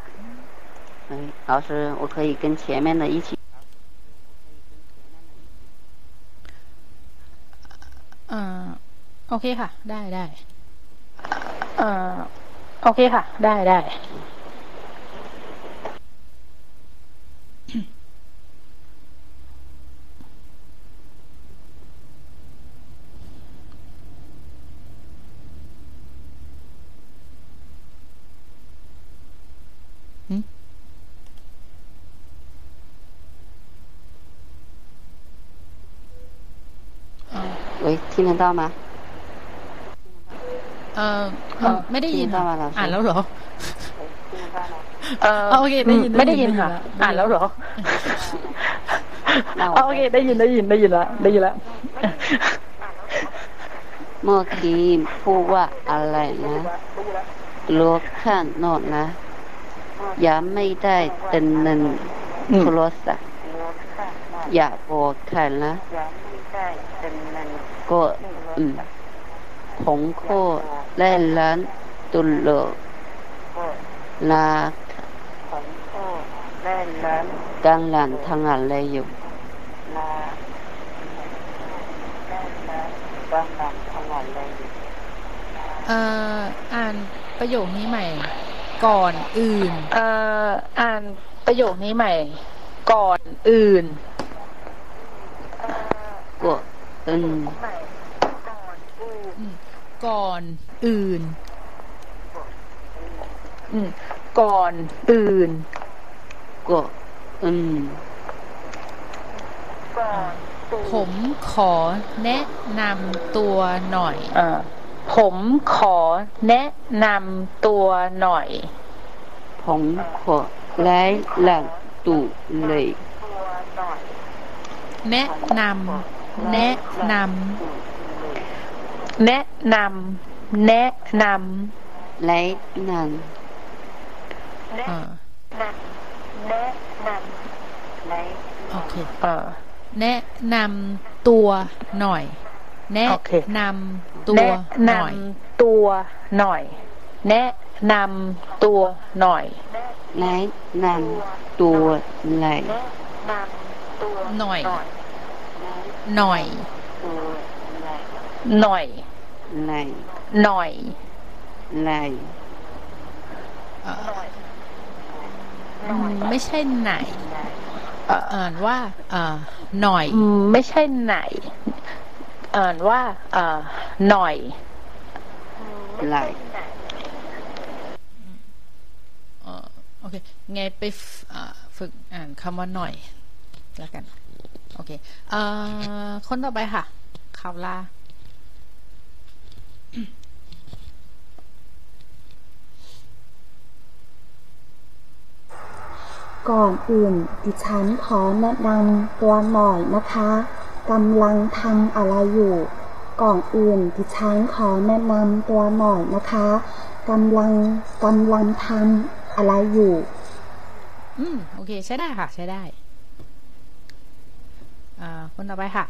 哎，老师，我可以跟前面的一起。 เอ่อโอเคค่ะ ได้ได้เอ่อโอเคค่ะ ได้ได้ 喂，听得到吗？ เออมันไม่ได้ยิน 听得到吗，老师？ อ่านแล้วเหรอ เออ โอเค ได้ยิน ไม่ได้ยินค่ะ อ่านแล้วเหรอ 那我 โอเค ได้ยินได้ยินได้ยินแล้วได้ยินแล้ว เมื่อกี้พูดว่าอะไรนะรอข้างนอกนะยังไม่ได้เต็มเงินโทรศัพท์อย่าบอกใครนะ ก็อืมผมก็ได้ร้านตุลกนะกำลังทำอะไรอยู่เอ่ออ่านประโยคนี้ใหม่ ก่อนอื่นเอ่ออ่านประโยคนี้ใหม่ ก่อนอื่นก็ อืมก่อนอื่น อืมก่อนอื่นก็อืมผมขอแนะนำตัวหน่อยเออผมขอแนะนำตัวหน่อย ผมขอไล่หลังตูเลย แนะนำ แนะนำแนะนำแนะนไล่นันำอ่าโอเคเออแนะนำตัวหน่อย แนะนำตัวหน่อย ตัวหน่อย แนะนำตัวหน่อยไล่นันตัวไหลหน่อย หน่อย หน่อยไหลหน่อยไหลเอ่ออืมไม่ใช่ไหนเอ่ออ่านว่าเอ่อหน่อยไม่ใช่ไหนอ่านว่าเอ่อหน่อยไหลเอ่อโอเค ไงไปฟอ่าฝึกอ่านคำว่าหน่อยแล้วกัน โอเคเอ่อคนต่อไปค่ะข่าวลาก่อนอื่นดิฉันขอแนะนำตัวหน่อยนะคะกำลังทำอะไรอยู่กก่อนอื่นดิฉันขอแนะนำตัวหน่อยนะคะกำลังกำลังทำอะไรอยู่ อืม โอเค ใช้ได้ค่ะ ใช้ได้อ่า คนต่อไปค่ะ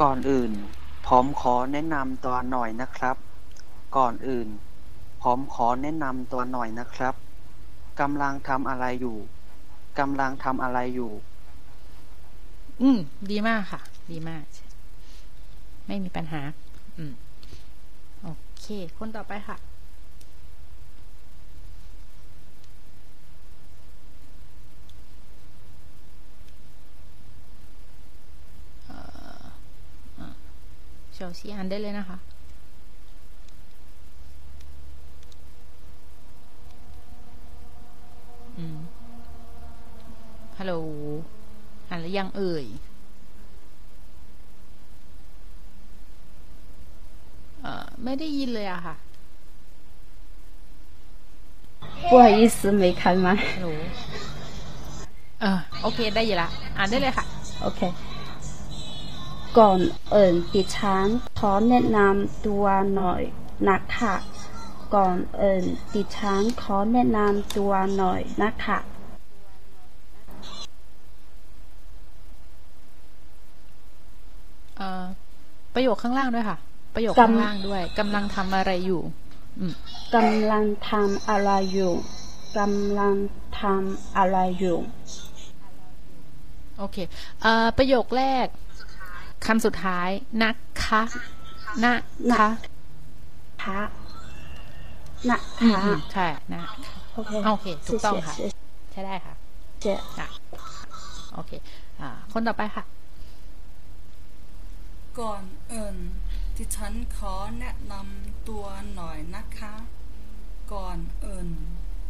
ก่อนอื่น ผมขอแนะนำตัวหน่อยนะครับ ก่อนอื่น ผมขอแนะนำตัวหน่อยนะครับกำลังทำอะไรอยู่กำลังทำอะไรอยู่ อืม ดีมากค่ะ ดีมาก ไม่มีปัญหา อืม โอเค คนต่อไปค่ะ เอ่ออะ เชลซีอ่านได้เลยนะคะ อืม ฮัลโหล อ่านหรือยังเอ่ย เอ่อ ไม่ได้ยินเลยอะค่ะ 不好意思，没看吗？ ฮัลโหล เออ โอเค ได้ยินละ อ่านได้เลยค่ะ โอเค ก่อนอื่นดิฉันขอแนะนำตัวหน่อยนะคะก่อนอื่นดิฉันขอแนะนำตัวหน่อยนะคะเอ่อประโยคข้างล่างด้วยค่ะ ประโยคข้างล่างด้วยกำลังทำอะไรอยู่อืมกำลังทำอะไรอยู่กำลังทำอะไรอยู่ โอเคเอ่อประโยคแรก คำสุดท้ายนะคะนะคะคะนะคะใช่นะคโอเคโอเคถูกต้องค่ะ ใช่ได้ค่ะเจ๊โอเคอ่าคนต่อไปค่ะ ก่อนเอิญดิฉันขอแนะนำตัวหน่อยนะคะ ก่อนเอิญ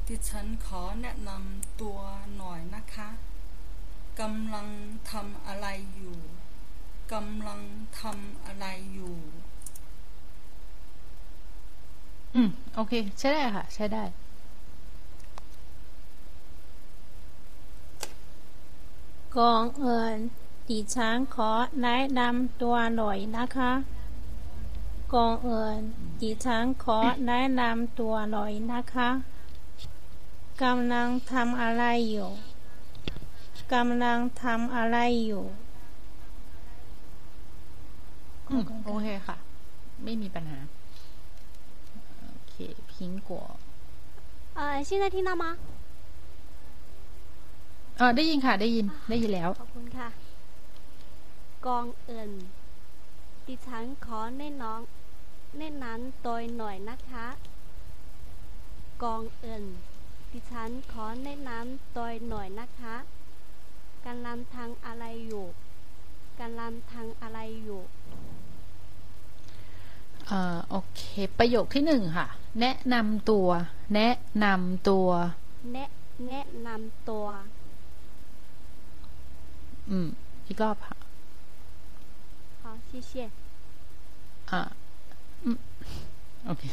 ดิฉันขอแนะนำตัวหน่อยนะคะกำลังทำอะไรอยู่ กำลังทำอะไรอยู่ อืม โอเค ใช้ได้ค่ะ ใช้ได้ก่อนอื่นดิฉันขอแนะนำตัวหน่อยนะคะก่อนอื่นดิฉันขอแนะนำตัวหน่อยนะคะกำลังทำอะไรอยู่กำลังทำอะไรอยู่อืม โอเคค่ะ ไม่มีปัญหา โอเคพิงกัวเอ่อ现在听到吗เออได้ยินค่ะ ได้ยินได้ยินแล้ว ขอบคุณค่ะ กองเอิญดิฉันขอแน่น้องแน่นั้นโดยหน่อยนะคะ กองเอิญดิฉันขอแน่นั้นโดยหน่อยนะคะกำลังทางอะไรอยู่กำลังทางอะไรอยู่ เอ่อ โอเค ประโยคที่หนึ่งค่ะ แนะนำตัว แนะนำตัว แนะแนะนำตัว อืม อีกรอบค่ะ 好谢谢 อ่าอืมโอเค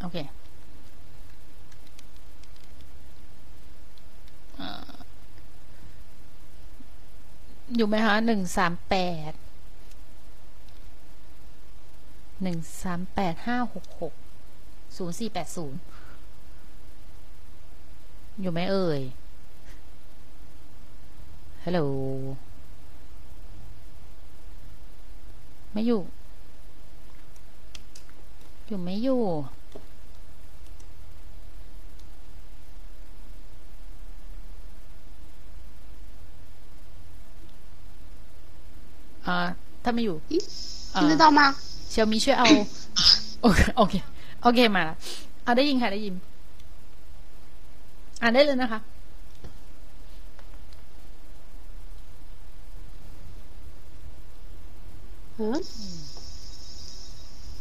โอเคอ่าอยู่ไหมคะหนึ่งสามแปด หนึ่งสามแปดห้าหกหก ศูนย์สี่แปดศูนย์ อยู่ไหมเอ่ย ฮัลโหล ไม่อยู่ อยู่ไม่อยู่ อ่า ถ้าไม่อยู่อ่า 听得到吗？ เชลมีช่วยเอา โอเคโอเคโอเคมาละเอาได้ยินค่ะได้ยิน อ่านได้เลยนะคะ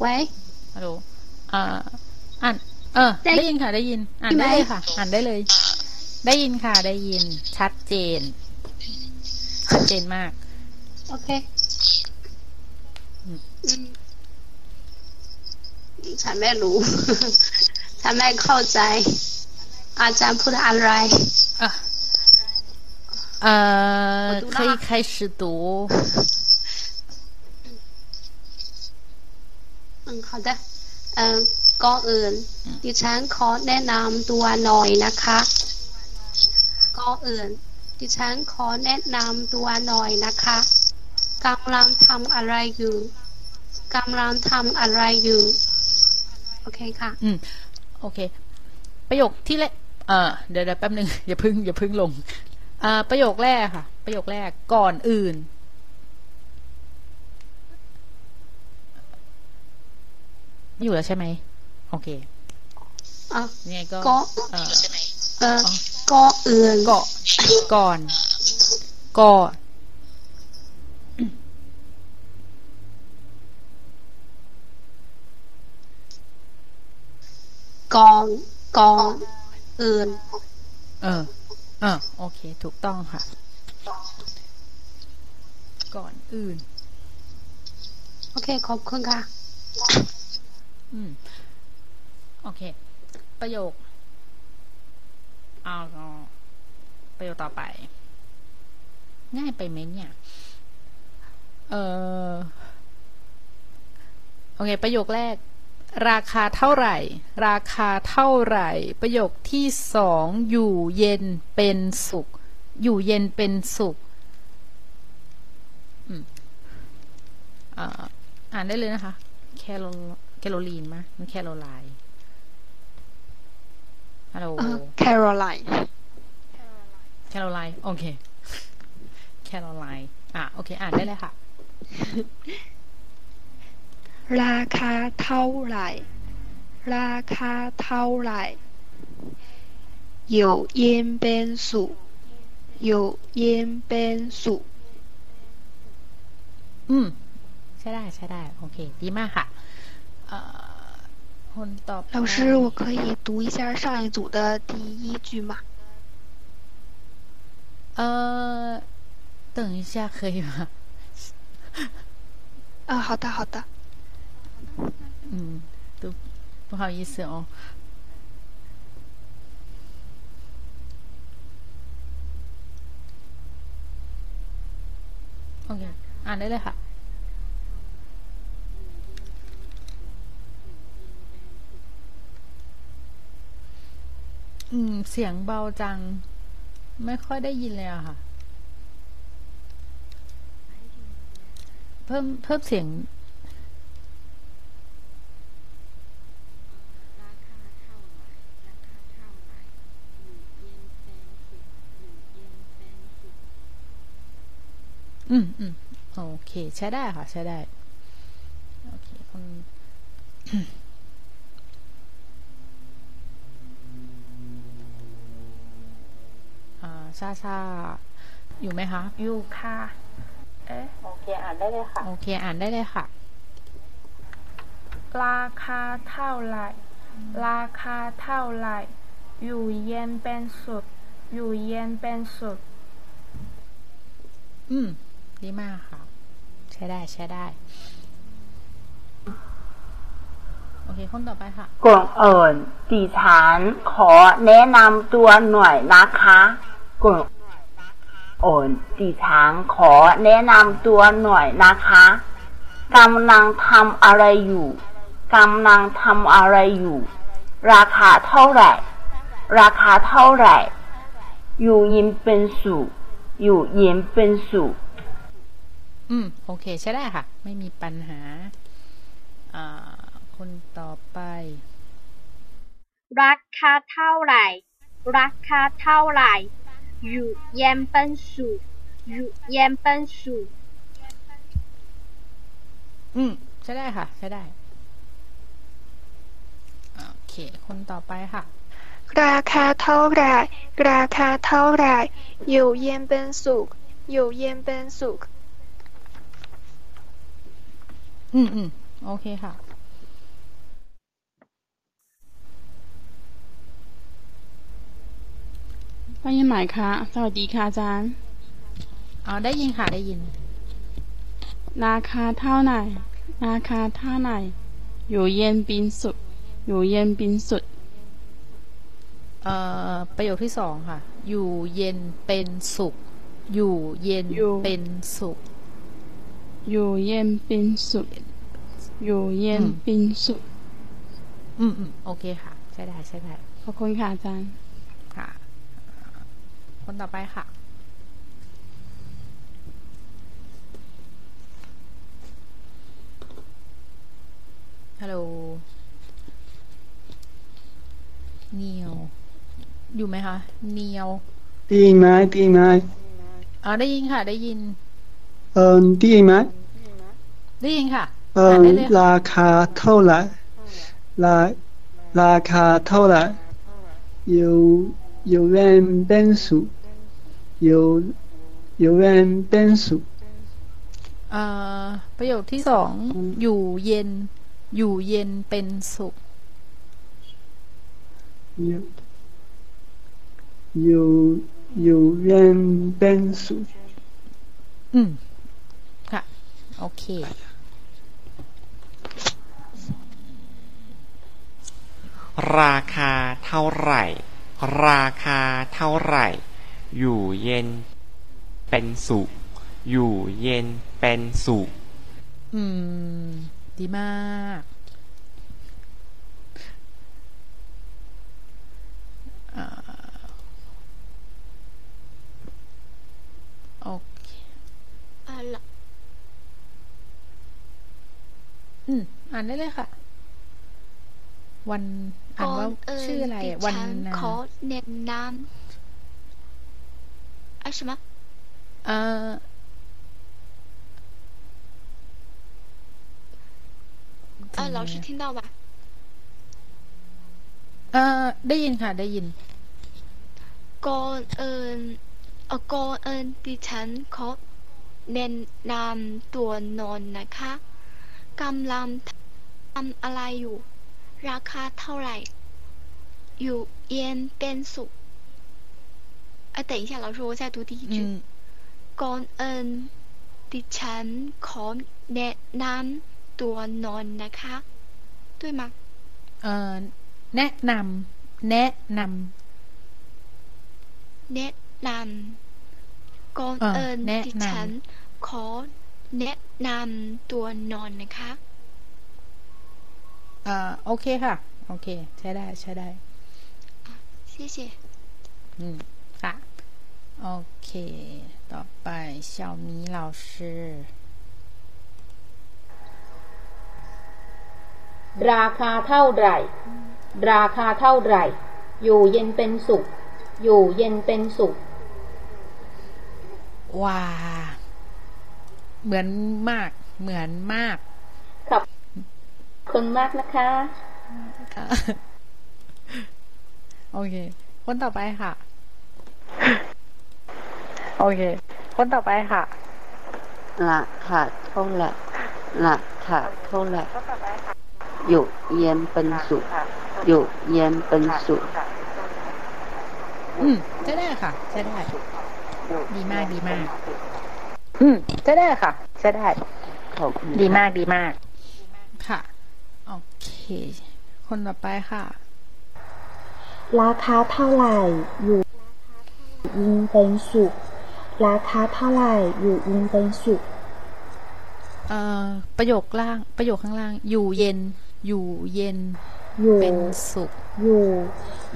ไว้ฮัลโหลอ่าอ่าน เออ ได้ยินค่ะ ได้ยิน อ่านได้เลยค่ะ อ่านได้เลย ได้ยินค่ะ ได้ยิน ชัดเจน ชัดเจนมาก โอเค ฉันไม่รู้ฉันไม่เข้าใจ อาจารย์พูดอะไรอะ呃，可以开始读。嗯，好的。嗯，ก่อนอื่นดิฉันขอแนะนำตัวหน่อยนะคะก่อนอื่นดิฉันขอแนะนำตัวหน่อยนะคะกำลังทำอะไรอยู่กำลังทำอะไรอยู่ โอเคค่ะ อืม โอเค ประโยคที่แรกเออเดี๋ยวเดี๋ยวแป๊บหนึ่งอย่าพึ่งอย่าพึ่งลงเอ่อประโยคแรกค่ะ ประโยคแรกก่อนอื่นไม่อยู่แล้วใช่ไหมโอเคอะยังไงก็ก็เอ่อเอ่อก่อนอื่นก่อนก่อน ก่อนก่อนก่อนอื่น เออเออโอเค ถูกต้องค่ะ ก่อนอื่น โอเค ขอบคุณค่ะ อืม โอเค ประโยค เอาเอาประโยคต่อไป ง่ายไปไหมเนี่ย เออโอเค ประโยคแรก ราคาเท่าไหร่ ราคาเท่าไหร่ ประโยคที่สองอยู่เย็นเป็นสุข อยู่เย็นเป็นสุขอืมอ่าอ่านได้เลยนะคะ แคโรแคโรลีนมะมันแคโรไลน์ฮัลโหลเอ่อ Caroline แคโรไลน์โอเค แคโรไลน์อะโอเค อ่านได้เลยค่ะ ราคาเท่าไหร่ ราคาเท่าไหร่有烟变数有烟变数 อืม ใช่ได้ ใช่ได้ โอเค ดีมากค่ะ เอ่อ คนต่อไป 老师，我可以读一下上一组的第一句吗？呃，等一下可以吗？啊，好的，好的。 嗯，都不好意思哦。โอเค อ่านได้เลยค่ะ อืม เสียงเบาจัง ไม่ค่อยได้ยินเลยอะค่ะ เพิ่มเพิ่มเสียง อืมอืมโอเค ใช้ได้ค่ะ ใช้ได้ โอเคคนอ่าชาชาอยู่ไหมคะ อยู่ค่ะ เอ๊ะ โอเค อ่านได้เลยค่ะ โอเค อ่านได้เลยค่ะ ราคาเท่าไหร่ ราคาเท่าไหร่ อยู่เย็นเป็นสุด อยู่เย็นเป็นสุด อืม ดีมากค่ะ ใช้ได้ใช้ได้ โอเคคนต่อไปค่ะก่อนอื่นดิฉันขอแนะนำตัวหน่อยนะคะก่อนอื่นดิฉันขอแนะนำตัวหน่อยนะคะกำลังทำอะไรอยู่กำลังทำอะไรอยู่ ราคาเท่าไหร่ ราคาเท่าไหร่ อยู่ยินเป็นสุอยู่ยินเป็นสุ อืม โอเค ใช่ได้ค่ะ ไม่มีปัญหา อ่า คนต่อไป ราคาเท่าไหร่ ราคาเท่าไหร่หยู่เยนเป็นสูอยู่เยนเป็นสูอืม ใช่ได้ค่ะ ใช่ได้ โอเค คนต่อไปค่ะราคาเท่าไรราคาเท่าไรอยู่เย็นเป็นสุขอยู่เย็นเป็นสุข อืมอืมโอเคค่ะได้ยินไหมคะสวัสดีค่ะอาจารย์อ๋อได้ยินค่ะได้ยิน ราคาเท่าไหร่ราคาเท่าไหร่อยู่เย็นเป็นสุด อยู่เย็นเป็นสุด เอ่อประโยคที่สองค่ะ อยู่เย็นเป็นสุข อยู่เย็นอยู่ เป็นสุข อยู่เย็นเป็นสุข อยู่เย็นอืมเป็นสุข อืมอืมโอเคค่ะ ใช่ได้ใช่ได้ขอบคุณค่ะอาจารย์ค่ะ คนต่อไปค่ะ ฮัลโหลเนียว อยู่ไหมคะเนียวได้ยินไหมได้ยินไหมอ๋อได้ยินค่ะ ได้ยิน เออได้ยินไหมได้ยินค่ะ เออราคาเท่าไหร่ราราคาเท่าไหร่อยู่อยู่เวนเบนสุอยู่อยู่เวนเบนสุอ่าประโยคที่สองอยู่เย็น อยู่เย็นเป็นสุข อยู่อยู่เย็นเป็นสุข อืม ค่ะ โอเค ราคาเท่าไหร่ ราคาเท่าไหร่ อยู่เย็น เป็นสุข อยู่เย็นเป็นสุข อืม ดีมากอ่าโอเคอะไรอืม อ่านได้เลยค่ะ วันอ่านว่าชื่ออะไรวันนขอเน้นน้ำอะไรใช่ไหมเอ่อเออ老师听到吧เอ่อได้ยินค่ะ ได้ยินก่อนเอิญเออก่อนเอิญดิฉันขอแนะนำตัวนอนนะคะกำลังทำอะไรอยู่ ราคาเท่าไหร่ อยู่เย็นเป็นสุข啊，等一下，老师，我再读第一句。嗯ก่อนอื่นดิฉันขอแนะนำตัวนอนนะคะ对吗？ เอ่อ แนะนำ แนะน แนะนำก่อน เอ่อ เอิญ แนะ ดิ นำ ฉันขอแนะนำตัวนอนนะคะ ำเ อ่อ โอเคค่ะ โอเค ใช้ได้ ใช้ได้ 谢谢 อืม ค่ะ โอเค ต่อไป小米老师 ราคาเท่าไหร่ ราคาเท่าไหร่ อยู่เย็นเป็นสุข อยู่เย็นเป็นสุข ว้า เหมือนมาก เหมือนมาก ขอบ คุณมากนะคะค่ะโอเค คนต่อไปค่ะ โอเค คนต่อไปค่ะราคาเท่าไหร่ราคาเท่าไหร่อยู่เย็นเป็นสุขอยู่เย็นเป็นสุขอืมใช้ได้ค่ะใช้ได้ดีมากดีมาก อืมใช้ได้ค่ะใช้ได้ขอบคุณดีมากดีมาก ค่ะโอเคคนต่อไปค่ะ ราคาเท่าไหร่อยู่ยิงเป็นสุข ราคาเท่าไหร่อยู่ยิงเป็นสุขเอ่อประโยคล่างประโยคข้างล่าง อยู่เย็น อยู่เย็น อยู่เป็นสุข อยู่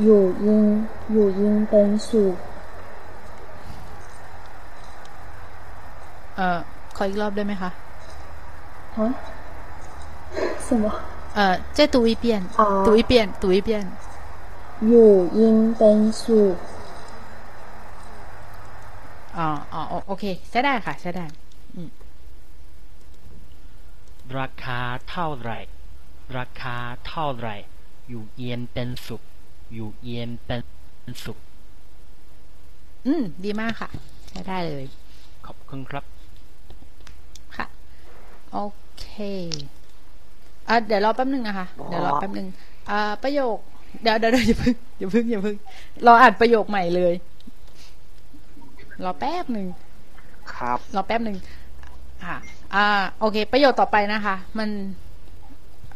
อยู่ยิงอยู่ยิงเป็นสุขเอ่อขออีกรอบได้ไหมคะฮะ什么呃，再读一遍，啊读一遍，读一遍。อยู่ยิงเป็นสุข อ๋ออ๋อโอเค ใช้ได้ค่ะ ใช้ได้ อืม ราคาเท่าไหร่ ราคาเท่าไหร่ อยู่เย็นเป็นสุข อยู่เย็นเป็นสุข อืม ดีมากค่ะ ใช้ได้เลย ขอบคุณครับ ค่ะ โอเค อะเดี๋ยวรอแป๊บนึงนะคะ เดี๋ยวรอแป๊บนึงอ่าประโยค เดี๋ยวเดี๋ยวเดี๋ยวอย่าเพึ่งอย่าเพึ่งอย่าเพึ่งรออ่านประโยคใหม่เลย รอแป๊บหนึ่งครับ รอแป๊บหนึ่งอ่าอ่า โอเค ประโยคต่อไปนะคะ มัน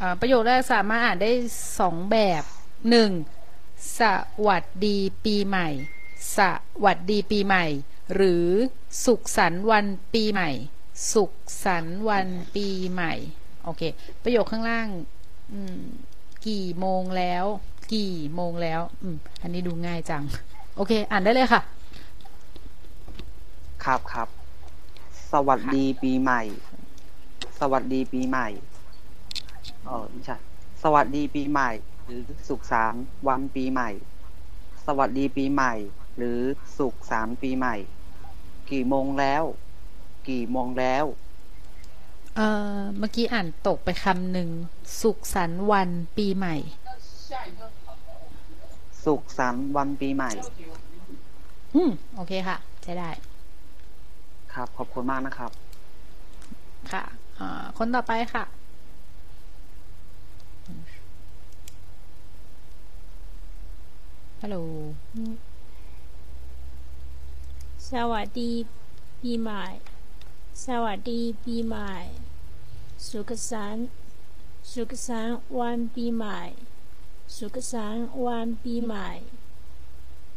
อ่าประโยคแรกสามารถอ่านได้สองแบบหนึ่งสวัสดีปีใหม่ สวัสดีปีใหม่ หรือสุขสันต์วันปีใหม่ สุขสันต์วันปีใหม่ โอเค ประโยคข้างล่าง อืม กี่โมงแล้ว กี่โมงแล้ว อืม อันนี้ดูง่ายจัง โอเค อ่านได้เลยค่ะ ครับครับ สวัสดีปีใหม่ สวัสดีปีใหม่เออไม่ใช่สวัสดีปีใหม่ หรือสุขสันต์วันปีใหม่ สวัสดีปีใหม่ หรือสุขสันต์ปีใหม่ กี่โมงแล้ว กี่โมงแล้ว เอ่อเมื่อกี้อ่านตกไปคำหนึ่ง สุขสันต์วันปีใหม่ สุขสันต์วันปีใหม่ อืม โอเคค่ะ ใช้ได้ ครับ ขอบคุณมากนะครับ ค่ะอ่าคนต่อไปค่ะ ฮัลโหล สวัสดีปีใหม่ สวัสดีปีใหม่ สุขสันต์สุขสันต์วันปีใหม่ สุขสันต์วันปีใหม่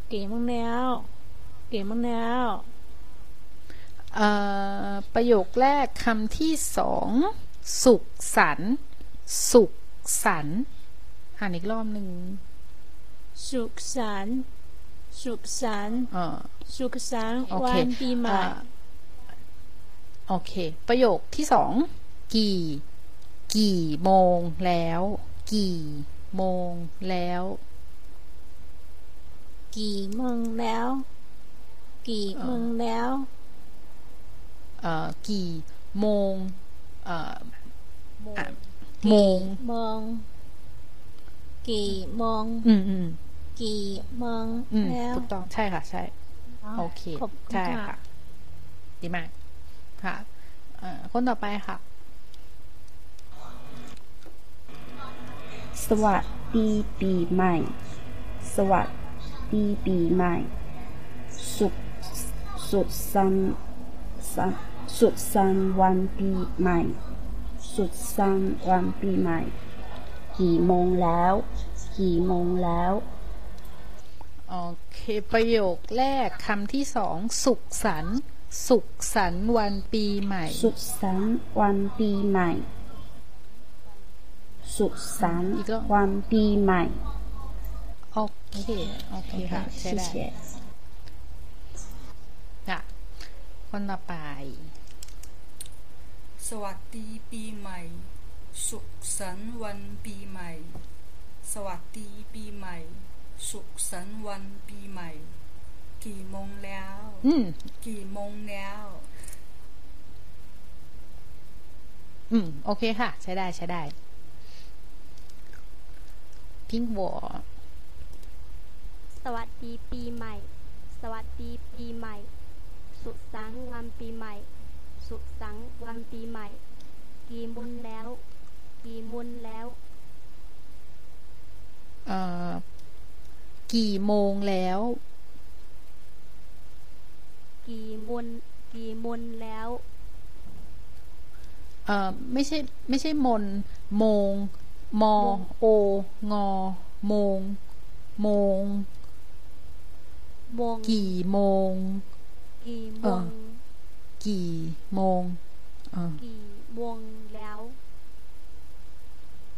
เก่งมากแล้ว เก่งมากแล้วเอ่อประโยคแรกคำที่สองสุขสันต์สุขสันต์อ่านอีกรอบหนึ่งสุขสันต์สุขสันต์อ่าสุขสันต์โอวัเคนปีใหม่อ่า โอเค ประโยคที่สองกี่ กี่โมงแล้ว กี่โมงแล้ว กี่โมงแล้ว กี่โมงแล้วเอ่อกี่โมงเอ่ออะโมงโมง กี่โมงอืมอืมกี่โมงอืมแล้วถูกต้องใช่ค่ะ ใช่ โอเคขอบคุณใช่ค่ะค่ะ ดีมาก ค่ะเอ่อคนต่อไปค่ะ สวัสดีปีใหม่ สวัสดีปีใหม่ สุขสุดสันต์สันสุดสันต์วันปีใหม่ สุดสันต์วันปีใหม่ กี่โมงแล้ว กี่โมงแล้วโอเค ประโยคแรกคำที่สอง สุขสันต์ สุขสันต์วันปีใหม่ สุขสันต์วันปีใหม่ สุขสันต์วันปีใหม่ โอเค โอเคค่ะใช่ได้谢谢ค่ะคนต่อไป สวัสดีปีใหม่ สุขสันต์วันปีใหม่ สวัสดีปีใหม่ สุขสันต์วันปีใหม่ กี่โมงแล้ว อืม กี่โมงแล้ว อืม โอเคค่ะ ใช้ได้ใช้ได้พิงค์วอสวัสดีปีใหม่ สวัสดีปีใหม่ สุขสันต์วันปีใหม่ สุขสันต์วันปีใหม่ กี่โมุนแล้ว กี่โมุนแล้ว เอ่อ กี่โมงแล้ว กี่โมุนกี่โมุนแล้วเอ่อไม่ใช่ไม่ใช่มนโมงมอโองอโมงโมงโมง กี่โมงกี่โมเอองกี่โมงเออกี่โมงแล้ว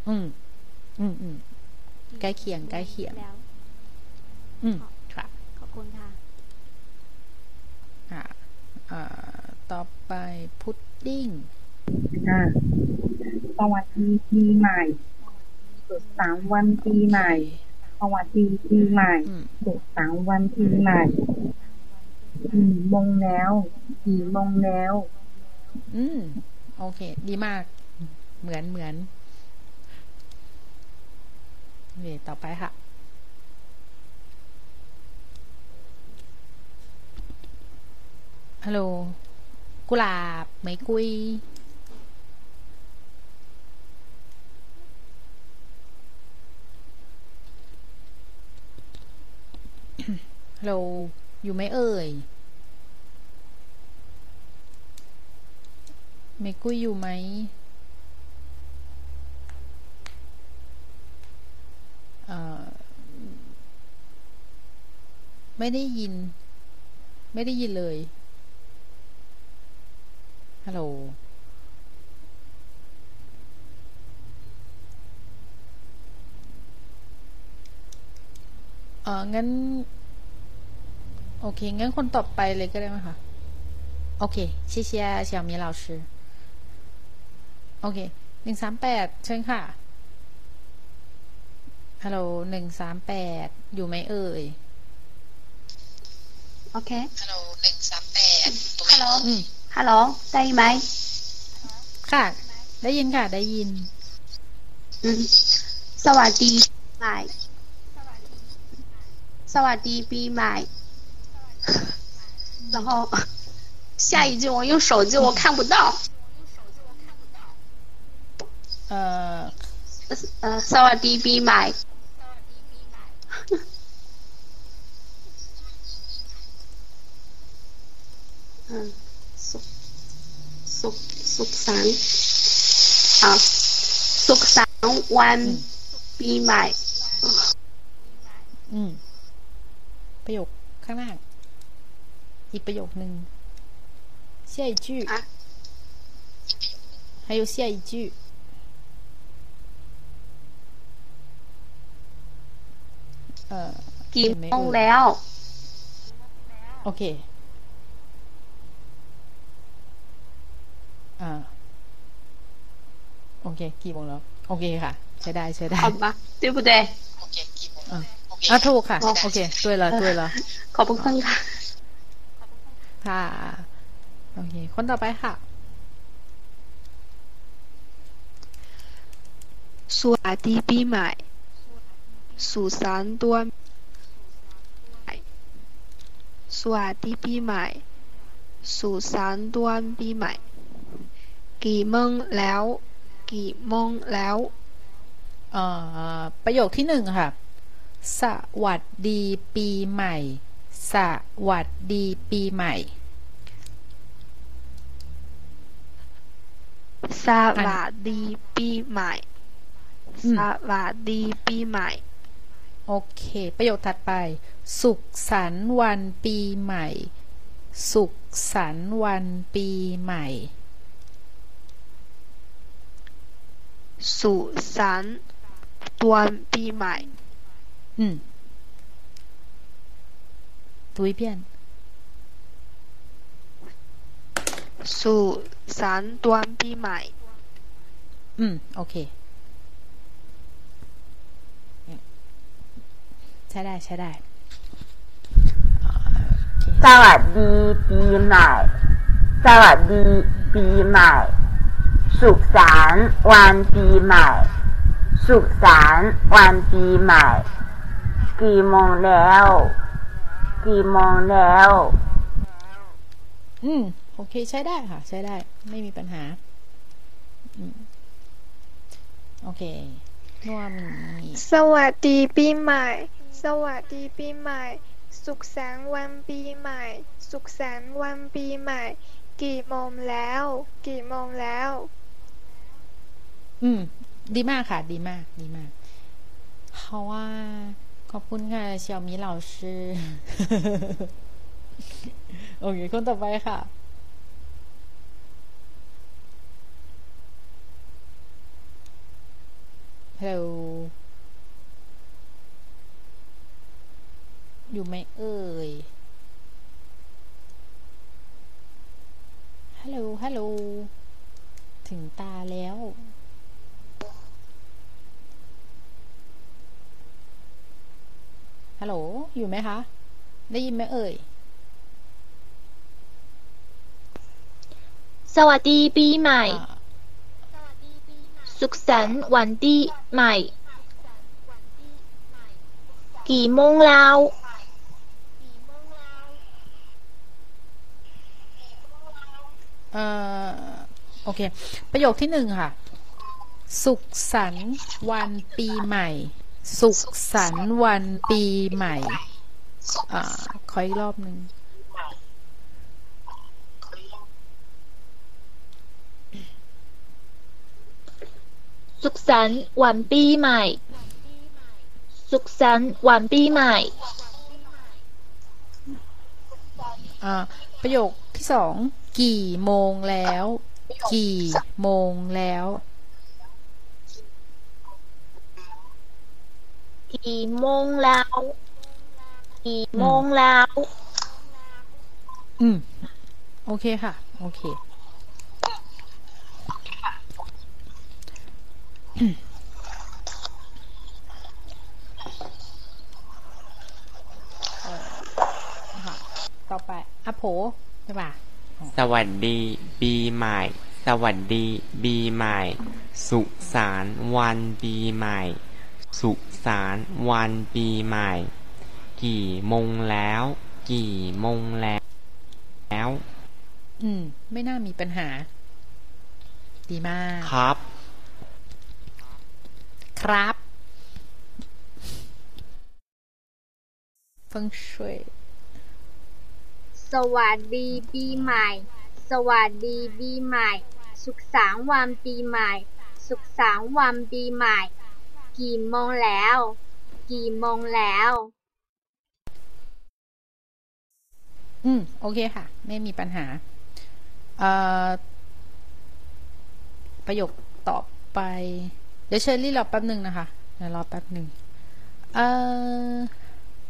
อืมอืมอืมใกล้เคียงใกล้เคียงแล้วอืม ค่ะ ขอบคุณค่ะ ค่ะอ่า ต่อไปพุดดิ้งค่ะสวัสดีปีใหม่สุดสามวันปีใหม่สวัสดีปีใหม่สุดสามวันปีใหม่กี่โมงแล้วกี่โมงแล้ว อืม โอเค ดีมาก เหมือนเหมือนโอเคต่อไปค่ะ ฮัลโหลกุหลาบไม่กุยฮัลโหลอยู่ไหมเอ่ยไม่กุยอยู่ไหมเอ่อไม่ได้ยิน ไม่ได้ยินเลย ฮัลโหล เอองั้น โอเค งั้นคนต่อไปเลยก็ได้ไหมคะ โอเค谢谢小米老师โอเค หนึ่งสามแปดเชิญค่ะ ฮัลโหล หนึ่งสามแปด อยู่ไหมเอ่ย โอเค ฮัลโหล หนึ่งสามแปด ฮัลโหล อืม ฮัลโหล ได้ไหม ค่ะ ได้ยินค่ะ ได้ยิน อืมสวัสดีใหม่ สวัสดีปีใหม่ 然后下一句我用手机我看不到。 เอ่อ 呃，สวัสดีปีใหม่ 嗯，สุข สุขสุขสันต์อ่ะสุขสันต์วันปีใหม่ อืม ประโยคข้างล่าง อีกประโยคหนึ่ง下一句还有下一句เอ่อ กี่ เห็นไห โมง เอ่ย แล้ว โอเค อ่า โอเค กี่โมงแล้ว โอเคค่ะ ใช้ได้ใช้ได้ 好吧，对不对？ อ่ะอ่ะถูกค่ะ อ๋อ โอเคด้วยละด้วยละ ขอบคุณค่ะ ค่ะ โอเค คนต่อไปค่ะ สวัสดีปีใหม่ สุขสันต์วันสวัสดีปีใหม่ สุขสันต์วันปีใหม่ กี่โมงแล้ว กี่โมงแล้วเอ่อประโยคที่หนึ่งค่ะ สวัสดีปีใหม่ สวัสดีปีใหม่ สวัสดีปีใหม่อืมสวัสดีปีใหม่ โอเค ประโยคถัดไป สุขสันต์วันปีใหม่ สุขสันต์วันปีใหม่ สุขสันต์วันปีใหม่ อืม读一遍 สุขสันต์วันปีใหม่ อืม โอเค ใช้ได้ใช้ได้ สวัสดีปีใหม่ สวัสดีปีใหม่ สุขสันต์วันปีใหม่ สุขสันต์วันปีใหม่ กี่โมงแล้ว กี่โมงแล้ว อืม โอเค ใช้ได้ค่ะ ใช้ได้ ไม่มีปัญหาอืมโอเคนัวมีสวัสดีปีใหม่ สวัสดีปีใหม่ สุขสันต์วันปีใหม่ สุขสันต์วันปีใหม่ กี่โมงแล้ว กี่โมงแล้ว อืม ดีมากค่ะ ดีมาก ดีมากเพราะว่าขอบคุณค่ะเสี่ยวมีเหล่าชื่อโอเคคนต่อไปค่ะ ฮัลโหล อยู่ไหมเอ่ย ฮัลโหล ฮัลโหล ถึงตาแล้ว ฮัลโหล อยู่ไหมคะ ได้ยินไหมเอ่ย สวัสดีปีใหม่ สุขสันต์วันปีใหม่ กี่โมงแล้ว เอ่อ โอเค ประโยคที่หนึ่งค่ะ สุขสันต์วันปีใหม่ สุขสันต์วันปีใหม่อ่าขออีกรอบหนึ่งสุขสันต์วันปีใหม่ สุขสันต์วันปีใหม่อ่าประโยคที่สอง กี่โมงแล้ว กี่โมงแล้ว กี่โมงแล้วกี่โมงแล้ว อืม โอเคค่ะ โอเคเออค่ะต่อไปอะโผใช่ป่ะ สวัสดีปีใหม่ สวัสดีปีใหม่ สุสานต์วันปีใหม่ สุ สานต์วันปีใหม่ กี่โมงแล้ว กี่โมงแล้วแล้ว อืม ไม่น่ามีปัญหา ดีมาก ครับ ครับเฟิงช่วยสวัสดีปีใหม่ สวัสดีปีใหม่ สุขสันต์วันปีใหม่ สุขสันต์วันปีใหม่ กี่โมงแล้ว กี่โมงแล้ว อืม โอเคค่ะ ไม่มีปัญหา เอ่อ ประโยคต่อไป เดี๋ยวเชอรี่รอแป๊บหนึ่งนะคะ เดี๋ยวรอแป๊บหนึ่ง เอ่อ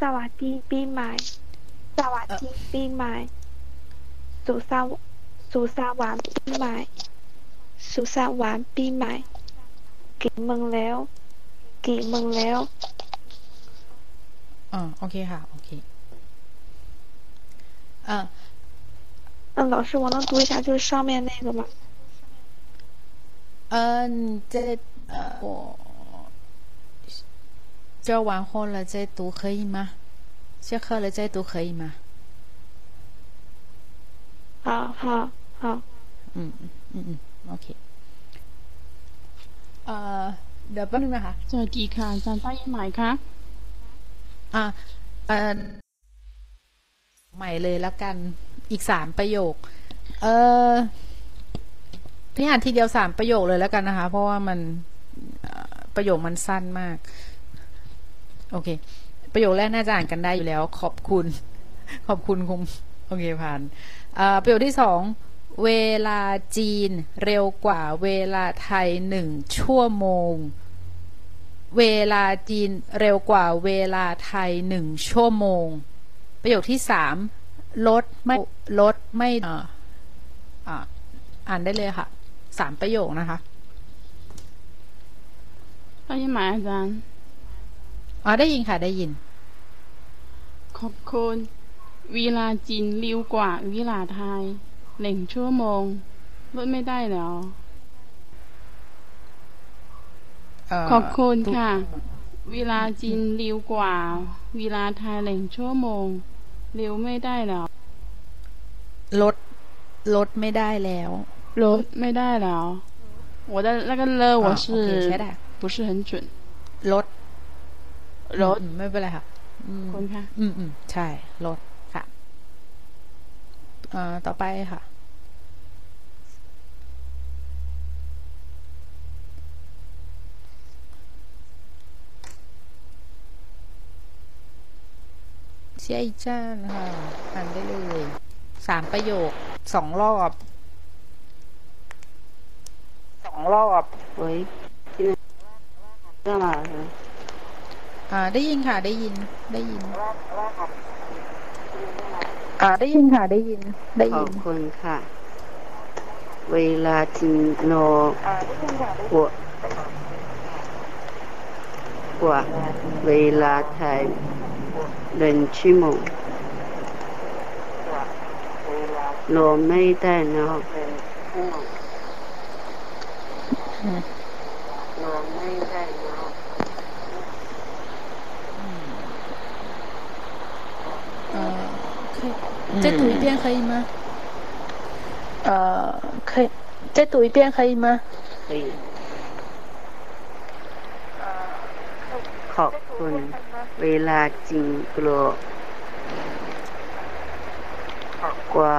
สวัสดีปีใหม่ สวัสดีปีใหม่ สุขสันต์สุขสันต์วันปีใหม่ สุขสันต์วันปีใหม่ กี่โมงแล้ว กี่โมงแล้ว อ่าโอเคค่ะ โอเค เอ่อ 嗯，老师，我能读一下就是上面那个吗？嗯，这呃，我教完后了再读可以吗？下课了再读可以吗？好好好，嗯嗯嗯嗯，OK。เอ่อ เดี๋ยวแป๊บนึงนะคะ สวัสดีค่ะอาจารย์ป้ายินหมายคะอ่าเอ่อใหม่เลยแล้วกันอีกสามประโยค เออนี่อ่านทีเดียวสามประโยคเลยแล้วกันนะคะ เพราะว่ามันเอ่อประโยคมันสั้นมาก โอเค ประโยคแรกน่าจะอ่านกันได้อยู่แล้ว ขอบคุณ ขอบคุณคงโอเคผ่านเอ่อประโยคที่สอง เวลาจีนเร็วกว่าเวลาไทยหนึ่งชั่วโมง เวลาจีนเร็วกว่าเวลาไทยหนึ่งชั่วโมง ประโยคที่สามลดไม่ลดไม่เอ่ออ่าอ่านได้เลยค่ะสามประโยคนะคะป้ายินหมายอาจารย์อ๋อได้ยินค่ะได้ยิน ขอบคุณเวลาจีนเร็วกว่าเวลาไทย หนึ่งชั่วโมงลดไม่ได้แล้ว เอ่อ ขอบคุณค่ะ เวลาจีนเร็วกว่า เวลาไทยหนึ่งชั่วโมง เร็วไม่ได้แล้ว ลดลดไม่ได้แล้ว ลดไม่ได้แล้ว我的那个了我啊是 OK ใช้ได้ 不是很准 ลด ลด อืมไม่เป็นไรค่ะอืม ขอบคุณค่ะ อืมอืมใช่ลดค่ะเอ่อ ต่อไปค่ะ เชียอีจ้านค่ะอ่านได้เลยสามประโยคสองรอบสองรอบเฮ้ยได้มาอ่าได้ยินค่ะได้ยินได้ยิน อ่าได้ยินค่ะ ได้ยิน ได้ขยิอนบคุณค่ะ เวลาจีนโนกว่ากว่าเวลาไทยหนึ่งชั่วโมงรอไม่ได้เนาะรอไม่ได้เนาะ 再读一遍可以吗？呃，可以再读一遍可以吗？可以ขอบคุณเวลาจริงกลัวกว่า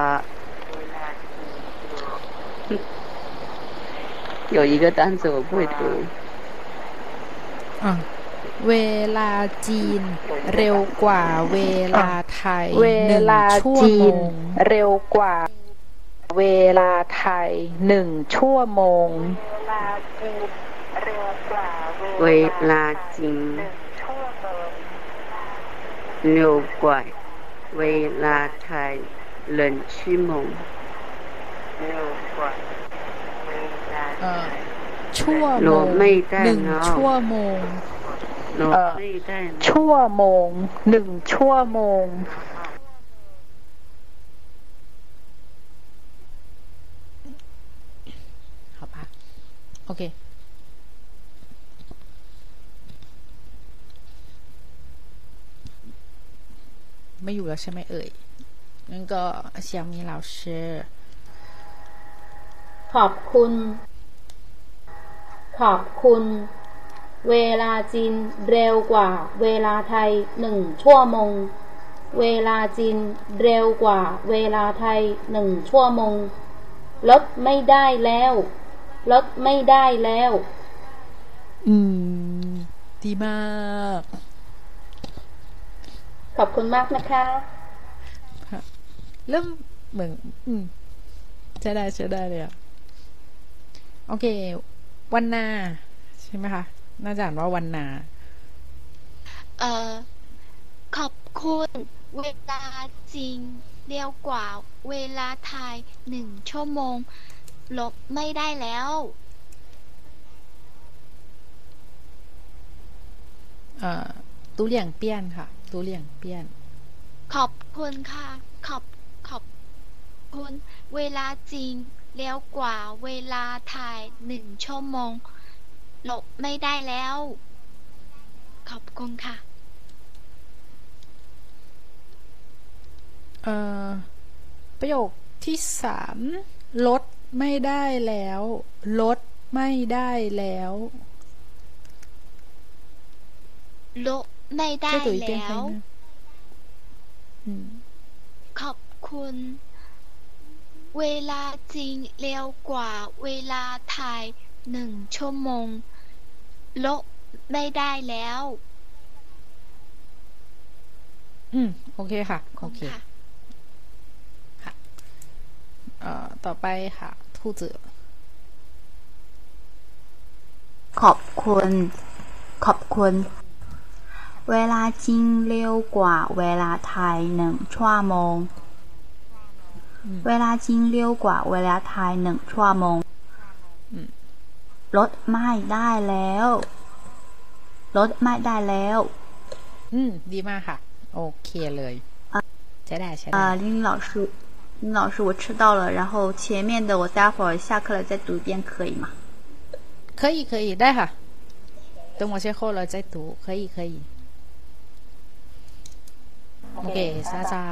有一个单词我不会读，嗯， เวลาจีน เร็วกว่าเวลาไทยเวหนึ่งลาชั่วจีโมนงเร็วกว่า เวลาไทยหนึ่งชั่วโมง เวลาจริงเร็วกว่าเวลาไทยหนึ่งชั่วโมงเร็วกว่าเวลาเอ่อชั่วโหลโมงดไม่ได้หนึ่งเนอะชั่วโมง ชั่วโมงหนึ่งชั่วโมง 好吧，OK。ไม่อยู่แล้วใช่ไหมเอ่ยงั้นก็เสี่ยมี老师 ขอบคุณ ขอบคุณ เวลาจีนเร็วกว่าเวลาไทยหนึ่งชั่วโมง เวลาจีนเร็วกว่าเวลาไทยหนึ่งชั่วโมง ลดไม่ได้แล้ว ลดไม่ได้แล้ว อืม ดีมาก ขอบคุณมากนะคะเริ่มเหมือน อืมใช้ได้ใช้ได้เลยอะโอเค วันนา ใช่ไหมคะ น่าจะอ่านว่าวันนา เอ่อ ขอบคุณเวลาจริงเร็วกว่าเวลาไทยหนึ่งชั่วโมง ลบไม่ได้แล้ว เอ่อตู้เหลี่ยงเปี้ยนค่ะตู้เหลี่ยงเปี้ยน ขอบคุณค่ะ ขอบขอบคุณเวลาจริงเร็วกว่าเวลาไทยหนึ่งชั่วโมง หลบไม่ได้แล้ว ขอบคุณค่ะ เออประโยคที่สามลดไม่ได้แล้ว ลดไม่ได้แล้วลดไม่ได้แล้วขอบคุณ เวลาจริงเร็วกว่าเวลาไทย หนึ่งชั่วโมง ลบไม่ได้แล้ว อืม โอเคค่ะ โอเค ค่ะ เอ่อ ต่อไปค่ะ兔子ขอบคุณ ขอบคุณ เวลาจริงเร็วกว่า เวลาไทยหนึ่งชั่วโมง เวลาจริงเร็วกว่า เวลาไทยหนึ่งชั่วโมงอืม ลดไม่ได้แล้ว ลดไม่ได้แล้ว อืม ดีมากค่ะ โอเคเลยใช้ได้ใช้ได้ 啊，林林老师，林老师，我迟到了，然后前面的我待会儿下课了再读一遍，可以吗？可以可以ได้ค่ะ等我先后了再读可以可以โอเคซาซา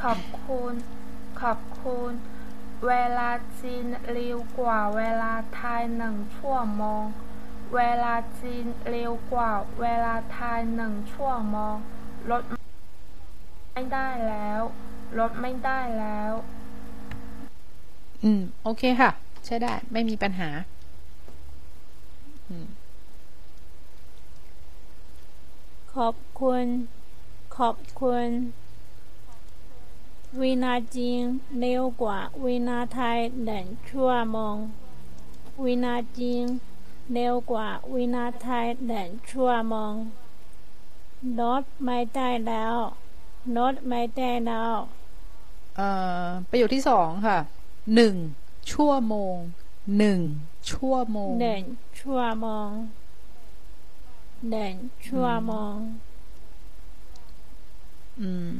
ขอบคุณ ขอบคุณ เวลาจีนเร็วกว่าเวลาไทยหนึ่งชั่วโมง เวลาจีนเร็วกว่าเวลาไทยหนึ่งชั่วโมงลดไม่ได้แล้วลดไม่ได้แล้ว อืม โอเคค่ะ ใช้ได้ ไม่มีปัญหาอืมขอบคุณ ขอบคุณ วินาจีนเร็วกว่าวินาไทยหนึ่งชั่วโมงวินาจีนเร็วกว่าวินาไทยหนึ่งชั่วโมงลดไม่ได้แล้วลดไม่ได้แล้วเอ่อประโยคที่สองค่ะหนึ่งชั่วโมงหนึ่งชั่วโมงหนึ่งชั่วโมงหนึ่งชั่วโมงอืม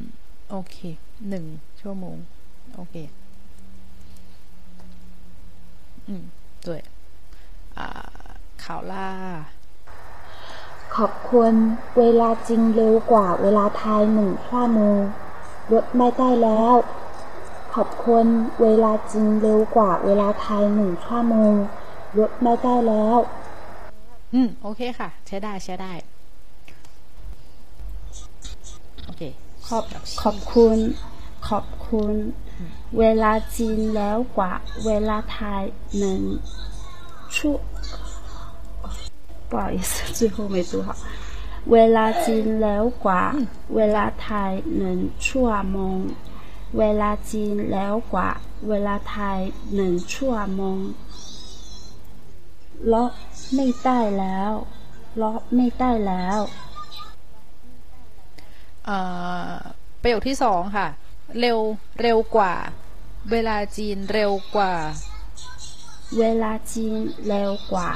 โอเค หนึ่งชั่วโมง โอเค อืม对อ่าข่าวล่า ขอบคุณเวลาจริงเร็วกว่าเวลาไทยหนึ่งชั่วโมงลดไม่ได้แล้ว ขอบคุณเวลาจริงเร็วกว่าเวลาไทยหนึ่งชั่วโมงลดไม่ได้แล้ว อืม โอเคค่ะ ใช้ได้ใช้ได้ โอเค ขอบขอบคุณ ขอบคุณ เวลาจีนแล้วกว่าเวลาไทยหนึ่งชั่ว 不好意思，最后没读好。เวลาจริงแล้วกว่า เวลาไทยหนึ่งชั่วโมง เวลาจริงแล้วกว่า เวลาไทยหนึ่งชั่วโมงเลาะไม่ได้แล้วเลาะไม่ได้แล้ว เอ่อประโยคที่สองค่ะ เร็วเร็วกว่า เวลาจีนเร็วกว่า เวลาจีนเร็วกว่า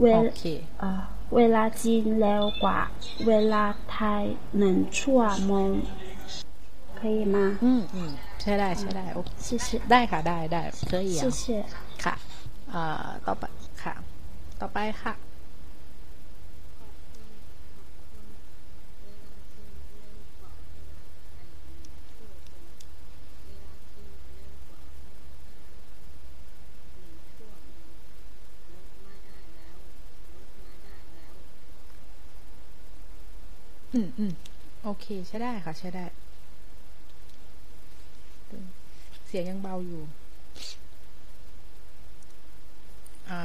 เว โอ ล เค เอ่อเวลาจีนเร็วกว่า เวลาไทยหนึ่งชั่วโมง可以吗？อืมอืมใช่ได้ใช่ได้โอเค 谢谢 ได้ค่ะได้ได้可以啊谢谢。 ค่ะเอ่อต่อไปค่ะ ต่อไปค่ะ อืมอืมโอเค ใช้ได้ค่ะ ใช้ได้ เสียงยังเบาอยู่ อ่า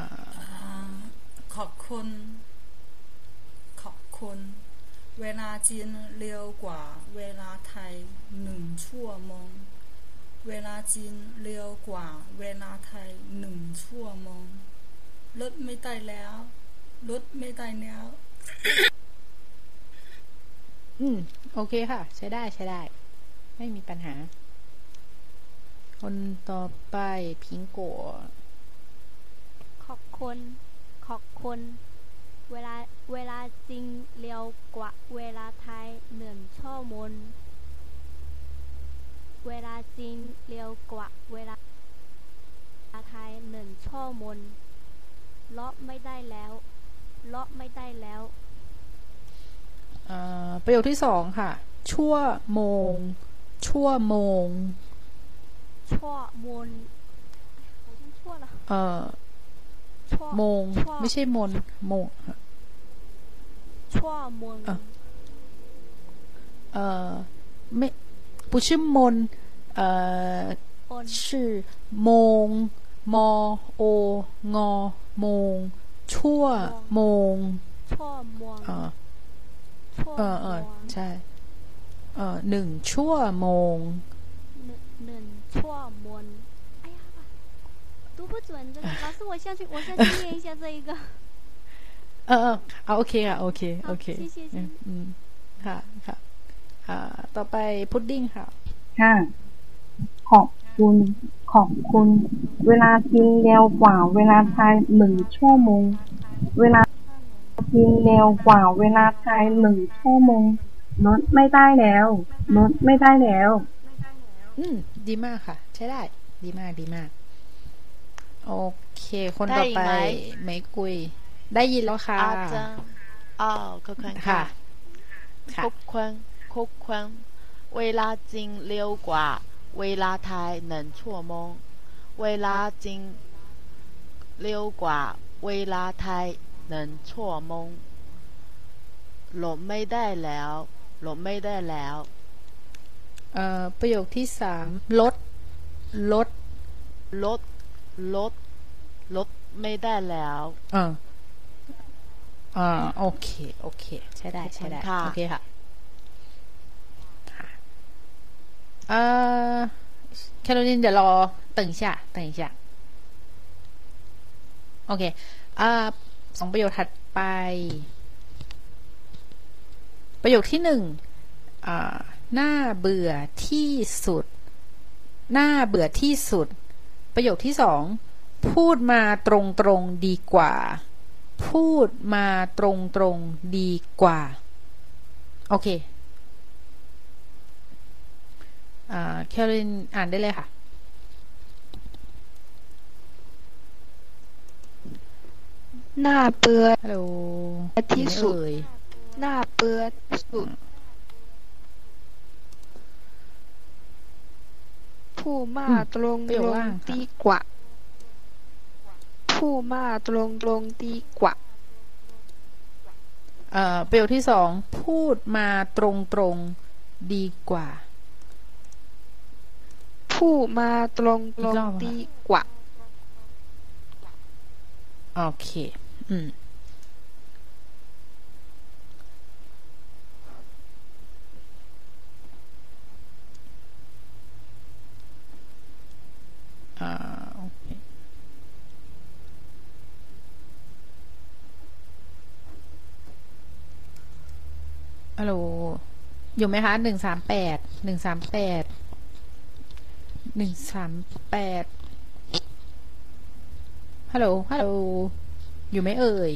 ขอบคุณ ขอบคุณ เวลาจีนเร็วกว่า เวลาไทยหนึ่งชั่วโมง เวลาจีนเร็วกว่า เวลาไทยหนึ่งชั่วโมงลดไม่ได้แล้วลดไม่ได้แล้ว อืม โอเคค่ะ ใช้ได้ใช้ได้ ไม่มีปัญหา คนต่อไปพิงโกะขอบคุณ ขอบคุณ เวลาเวลาจริงเร็วกว่า เวลาไทยหนึ่งชั่วโมงเวลาจริงเร็วกว่า เวลาไทยหนึ่งชั่วโมงเลาะไม่ได้แล้วเลาะไม่ได้แล้ว ประโยคที่สองค่ะ ชั่วโมง ชั่วโมง ชั่วโมนชั่วเหรอเออโมง ไม่ใช่มนโมง ชั่วโมนเออไม่不是มนเออชื่อโมงมโองโมงชั่วโมงชั่วโมง ชั่ว เออเอ โม อง ใช่ เออหนึ่งชั่วโมง หนึ่งหนึ่งชั่วโมง哎呀读不准这个老师我下去我下去练一下这一个 เออเออเอาโอเคค่ะ โอเค โอเค 谢谢谢谢 อืมอืมค่ะ ค่ะ อ่า ต่อไปพุดดิ้งค่ะ ค่ะ ขอบคุณ ขอบคุณ เวลากินเร็วกว่า เวลาไทยหนึ่งชั่วโมง เวลา กินเร็วกว่าเวลาไทยหนึ่งชั่วโมงลดไม่ได้แล้วลดไม่ได้แล้ว อืม ดีมากค่ะ ใช้ได้ ดีมากดีมาก โอเค คนได้ต่ออีกไปไหมไม่กุย ได้ยินแล้วค่ะอาจารย์อ้าวขอบคุณค่ะค่ะขอบคุณขอบคุณเวลาจริงเร็วกว่า เวลาไทยหนึ่งชั่วโมง เวลาจริงเร็วกว่า เวลาไทย หนึ่งชั่วโมงหลบไม่ได้แล้วหลบไม่ได้แล้ว เอ่อ ประโยคที่สามลด ลด ลดลดลดไม่ได้แล้ว เอออ่าโอเค โอเค ใช้ได้ ใช้ได้ ขอบคุณค่ะ โอเคค่ะค่ะเอ่อแคโรลินเดี๋ยวรอ等一下等一下โอเคอ่า สองประโยคถัดไป ประโยคที่หนึ่งน่าเบื่อที่สุดน่าเบื่อที่สุด ประโยคที่สองพูดมาตรงตรงๆดีกว่า พูดมาตรงตรงๆดีกว่า โอเค อ่าแคโรลินอ่านได้เลยค่ะ น่าเบื่อฮัลโหลที่สุดเอ่ยน่าเบื่อที่สุด ผู้มาตรงประตโยรคงล่างค่ะดีกว่า ผู้มาตรงตรงดีกว่า เอ่อประโยคที่สองพูดมาตรงตรงๆดีกว่า ผู้มาตรงตรงอีกรอบอะดีกว่า โอเค อืมอ่าโอเคฮัลโหล อยู่ไหมคะหนึ่งสามแปด หนึ่งสามแปด หนึ่งสามแปด ฮัลโหล ฮัลโหล อยู่ไหมเอ่ย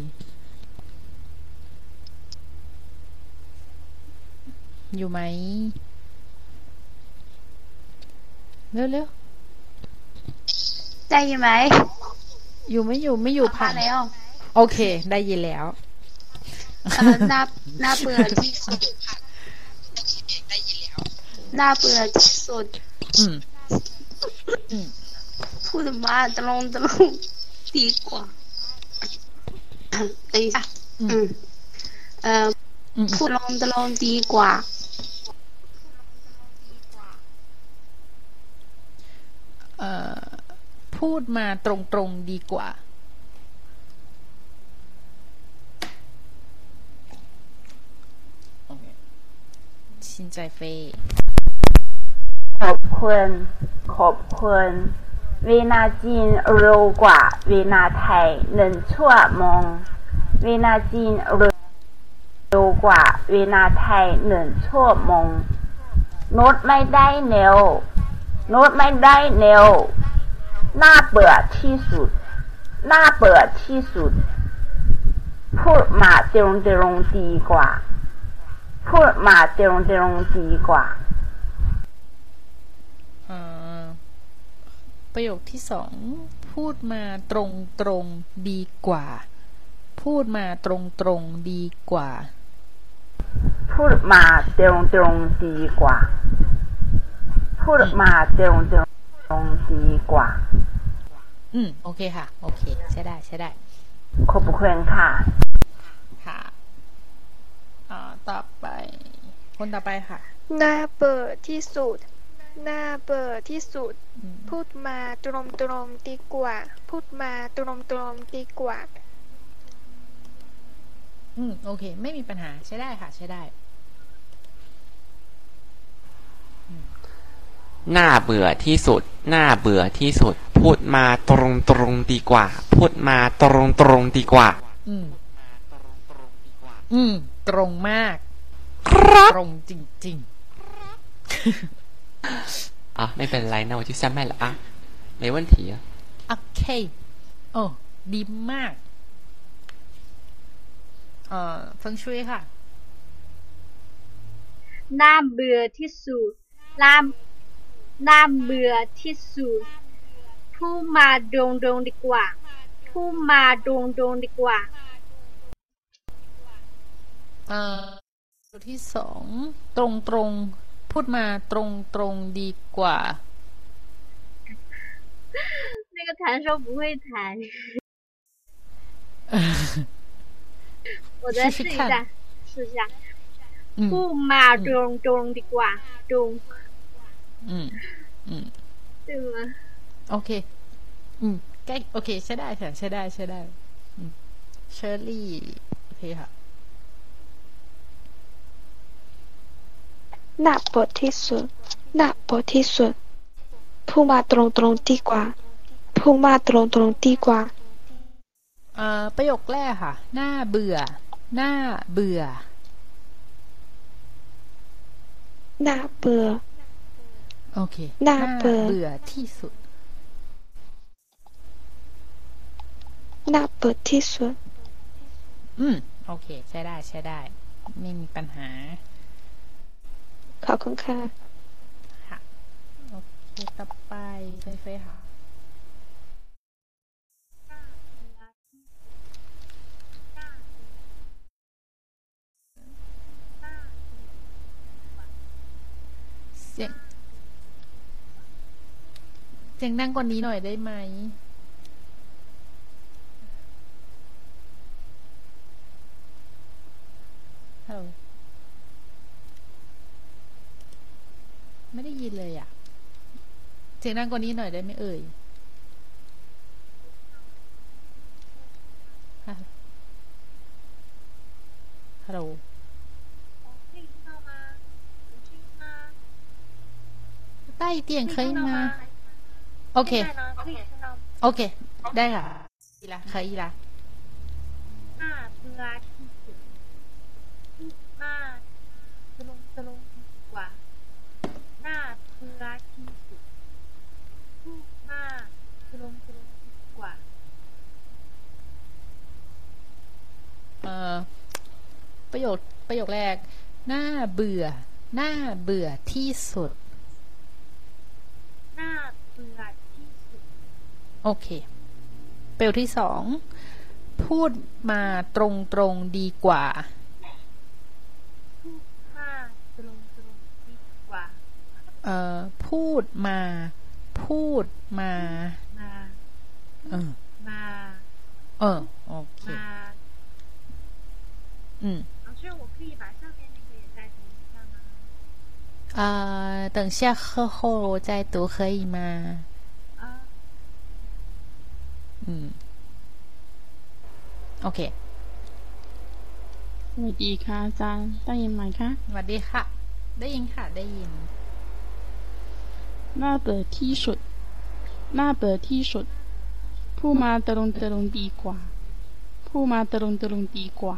อยู่ไหม เร็วเร็วได้ยินไหม อยู่ไม่อยู่ไม่อยู่ผ่านมาแล้ว โอเค ได้ยินแล้วเออน่าน่าเบื่อที่สุดน่าเบื่อที่สุดอืมอืมพูดมาตลงตลงดีกว่า 等一下嗯เอ่อพูดลงตลงดีกว่า เอ่อ พูดมาตรงๆดีกว่า โอเคชินใจเฟย ขอบคุณขอบคุณ เวลาจีนเร็วกว่าเวลาไทยหนึ่งชั่วโมง เวลาจีนเร็วกว่าเวลาไทยหนึ่งชั่วโมงโน้ตไม่ได้เร็วโน้ตไม่ได้เร็วน่าเบื่อที่สุดน่าเบื่อที่สุด พูดมาตรงตรงดีกว่า พูดมาตรงตรงดีกว่า อ่า ประโยคที่สองพูดมาตรงตรงๆดีกว่า พูดมาตรงตรงๆดีกว่า พูดมาตรงตรงๆดีกว่า พูดมาตรงตรงๆดีกว่า อืม โอเคค่ะ โอเค ใช้ได้ ใช้ได้ ขอบคุณค่ะ ค่ะอ่าต่อไป คนต่อไปค่ะน่าเบื่อที่สุด น่าเบื่อที่สุด พูดมาตรงตรงๆดีกว่า พูดมาตรงตรงๆดีกว่า อืม โอเค ไม่มีปัญหาใช้ได้ค่ะ ใช้ได้น่าเบื่อที่สุดน่าเบื่อที่สุด พูดมาตรงตรงๆดีกว่า พูดมาตรงตรงๆดีกว่า อืมอืม ตรงมาก ครับ ตรงจริงอ่ ะไม่เป็นไรนะ我就下麦了啊没问题啊ๆ โอเค โอ้ ดีมาก เอ่อเฟิงชุยค่ะ น่าเบื่อที่สุดน่าน่าเบื่อที่สุดพูดมาตรงตรงๆดีกว่าพูดมาตรงตรงๆดีกว่า เอ่อตัวที่สอง ตรงตรงๆ พูดมาตรงตรงๆดีกว่า 那个弹说不会弹，我再试一下，试一下。嗯พูดมาตรงตรงๆดีกว่าตรง อืม อืม 对吗？ โอเค อืม ใกล้ โอเค ใช้ได้ค่ะ ใช้ได้ ใช้ได้ อืมเชอรี่ โอเคค่ะ น่าเบื่อที่สุดน่าเบื่อที่สุดพูดมาตรงตรงๆดีกว่าพูดมาตรงตรงๆดีกว่าเอ่อประโยคแรกค่ะ หน้าเบื่อ หน้าเบื่อน่าเบื่อ โอเคน่าเบื่อเบื่อที่สุดน่าเบื่อที่สุด อืม โอเค ใช้ได้ ใช้ได้ ไม่มีปัญหา ขอบคุณค่ะ ค่ะ โอเค ต่อไปเฟยเฟยค่ะ เสียง เสียงดังกว่านี้หน่อยได้ไหม ฮัลโหล ไม่ได้ยินเลยอะเสียงดังกว่านี้หน่อยได้ไหมเอ่ยฮัลโหลใต้เตียงเคยมา โอเค โอเค ได้ค่ะอีละเคยอีละอ่าเพื่อ ประโยคประโยคแรก น่าเบื่อ น่าเบื่อที่สุด น่าเบื่อที่สุด โอเค ประโยคที่สอง พูดมาตรงตรงๆดีกว่า พูดมากตรงตรงดีกว่า เอ่อ พูดมา พูดมา มา เออ มา เออ โอเคมา อืม 老师，我可以把上面那个也再读一下吗？呃，等下课后我再读可以吗？啊，嗯โอเค สวัสดีค่ะอาจารย์ได้ยินไหมคะ สวัสดีค่ะ ได้ยินค่ะ ได้ยิน น่าเบื่อที่สุด น่าเบื่อที่สุด ผู้มาตรงตรงดีกว่า ผู้มาตรงตรงดีกว่า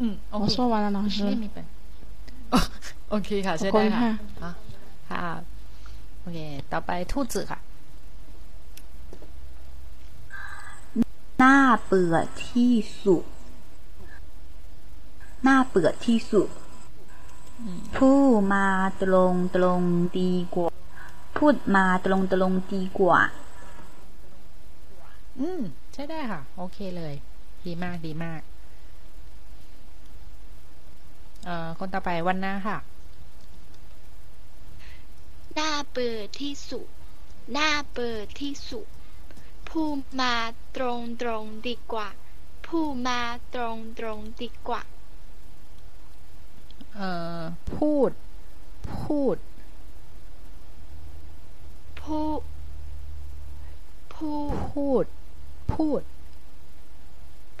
อืมโอ 我 เค 说完了，老师。 ไม่มีปัญโอเคค่ะ ใช้ ขอบคุ ได้ ณ ค่ะ ค่ะ อ่ะค่ะ โอเค ต่อไปทูตจืค่ะ น่าเบื่อที่สุด น่าเบื่อที่สุด ผู้มาตรงตรงดีกว่า พูดมาตรงตรงดีกว่า อืม ใช้ได้ค่ะ โอเคเลย ดีมากดีมาก เอ่อคนต่อไปวันหน้าค่ะน่าเบื่อที่สุดน่าเบื่อที่สุดผู้มาตรงตรงดีกว่า ผู้มาตรงตรงดีกว่า เอ่อ พูด พูดผู้ผู้พูด พูด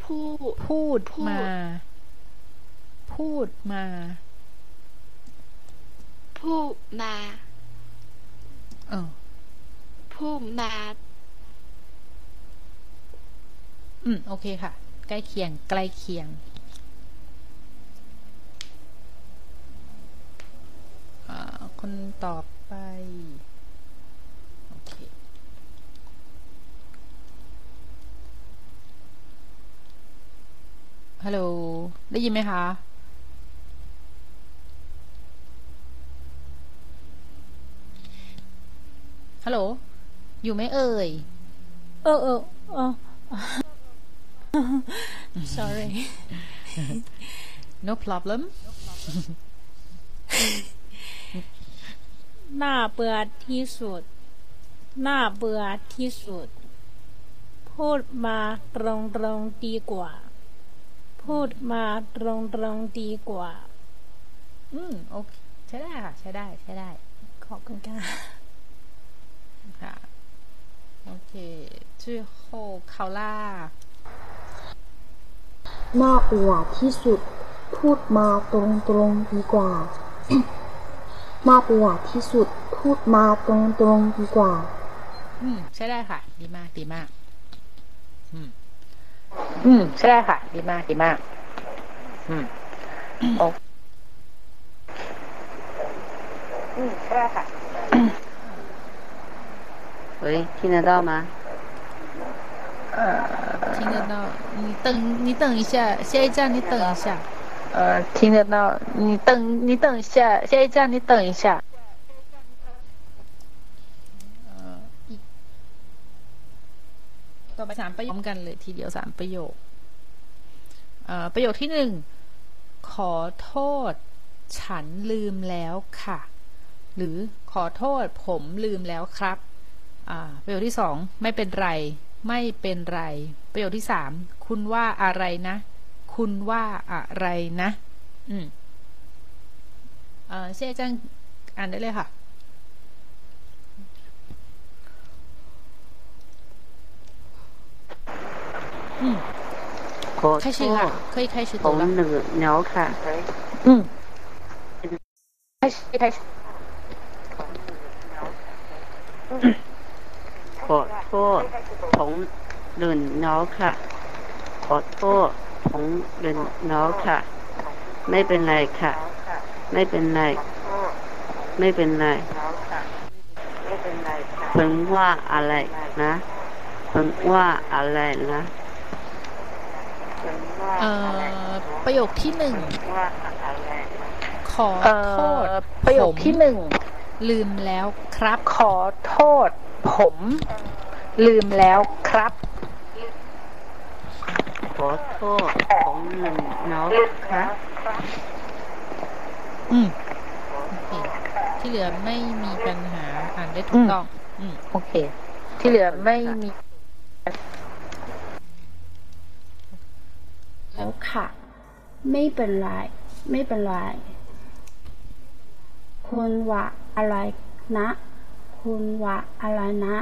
ผู้พูด พูดมา พูดมาผู้มาเออผู้มา อืม โอเคค่ะ ใกล้เคียง ใกล้เคียงอ่าคนต่อไป โอเค ฮัลโหล ได้ยินไหมคะ ฮัลโหล อยู่ไหมเอ่ย เออเออเออ sorry no problem น่าเบื่อที่สุดน่าเบื่อที่สุด พูดมาตรงตรงๆดีกว่า พูดมาตรงตรงๆดีกว่า อืม โอเค ใช้ได้ค่ะ ใช้ได้ ใช้ได้ ขอบคุณค่ะค่ะ โอเค最后考拉 น่าเบื่อที่สุด พูดมาตรงตรงๆดีกว่า น่าเบื่อที่สุด พูดมาตรงตรงๆดีกว่า อืม ใช้ได้ค่ะ ดีมาก ดีมาก อืม อืม ใช่ได้ค่ะ ดีมาก ดีมาก อืมโออืม ใช่ได้ค่ะ 喂，听得到吗？听得到。你等，你等一下，下一站你等一下。呃，听得到。你等，你等一下，下一站你等一下。ต่อไปสามประโยคพร้อมกันเลยทีเดียวสามประโยคเอ่อประโยคที่หนึ่งขอโทษ ฉันลืมแล้วค่ะ หรือขอโทษ ผมลืมแล้วครับ อ่า ประโยคที่สองไม่เป็นไร ไม่เป็นไร ประโยคที่สามคุณว่าอะไรนะ คุณว่าอะไรนะ อืมเอ่อเช่จังอ่านได้เลยค่ะ อืม ขอ 开始โทษ ค่ะ可以开始 ผ 读 ม 了 เหนื่อยแล้วค่ะ อืม开始开始 ขอโทษผมเหนื่อยแล้วค่ะ ขอโทษผมเหนื่อยแล้วค่ะ ไม่เป็นไรค่ะ ไม่เป็นไร ไม่เป็นไรเพิ่งว่าอะไรนะเพิ่งว่าอะไรนะเอ่อประโยคที่หนึ่งขอเอ่โทษอประโยคผมที่หนึ่งลืมแล้วครับ ขอโทษ ผม ลืมแล้วครับ ขอโทษผมเหนื่อยแล้วค่ะอืมโอเคที่เหลือไม่มีปัญหาอ่านได้ถูกต้อง อืมโอเค ที่เหลือไม่มีแล้วค่ะ ไม่เป็นไร ไม่เป็นไรคุณว่าอะไรนะ คุณว่าอะไรนะ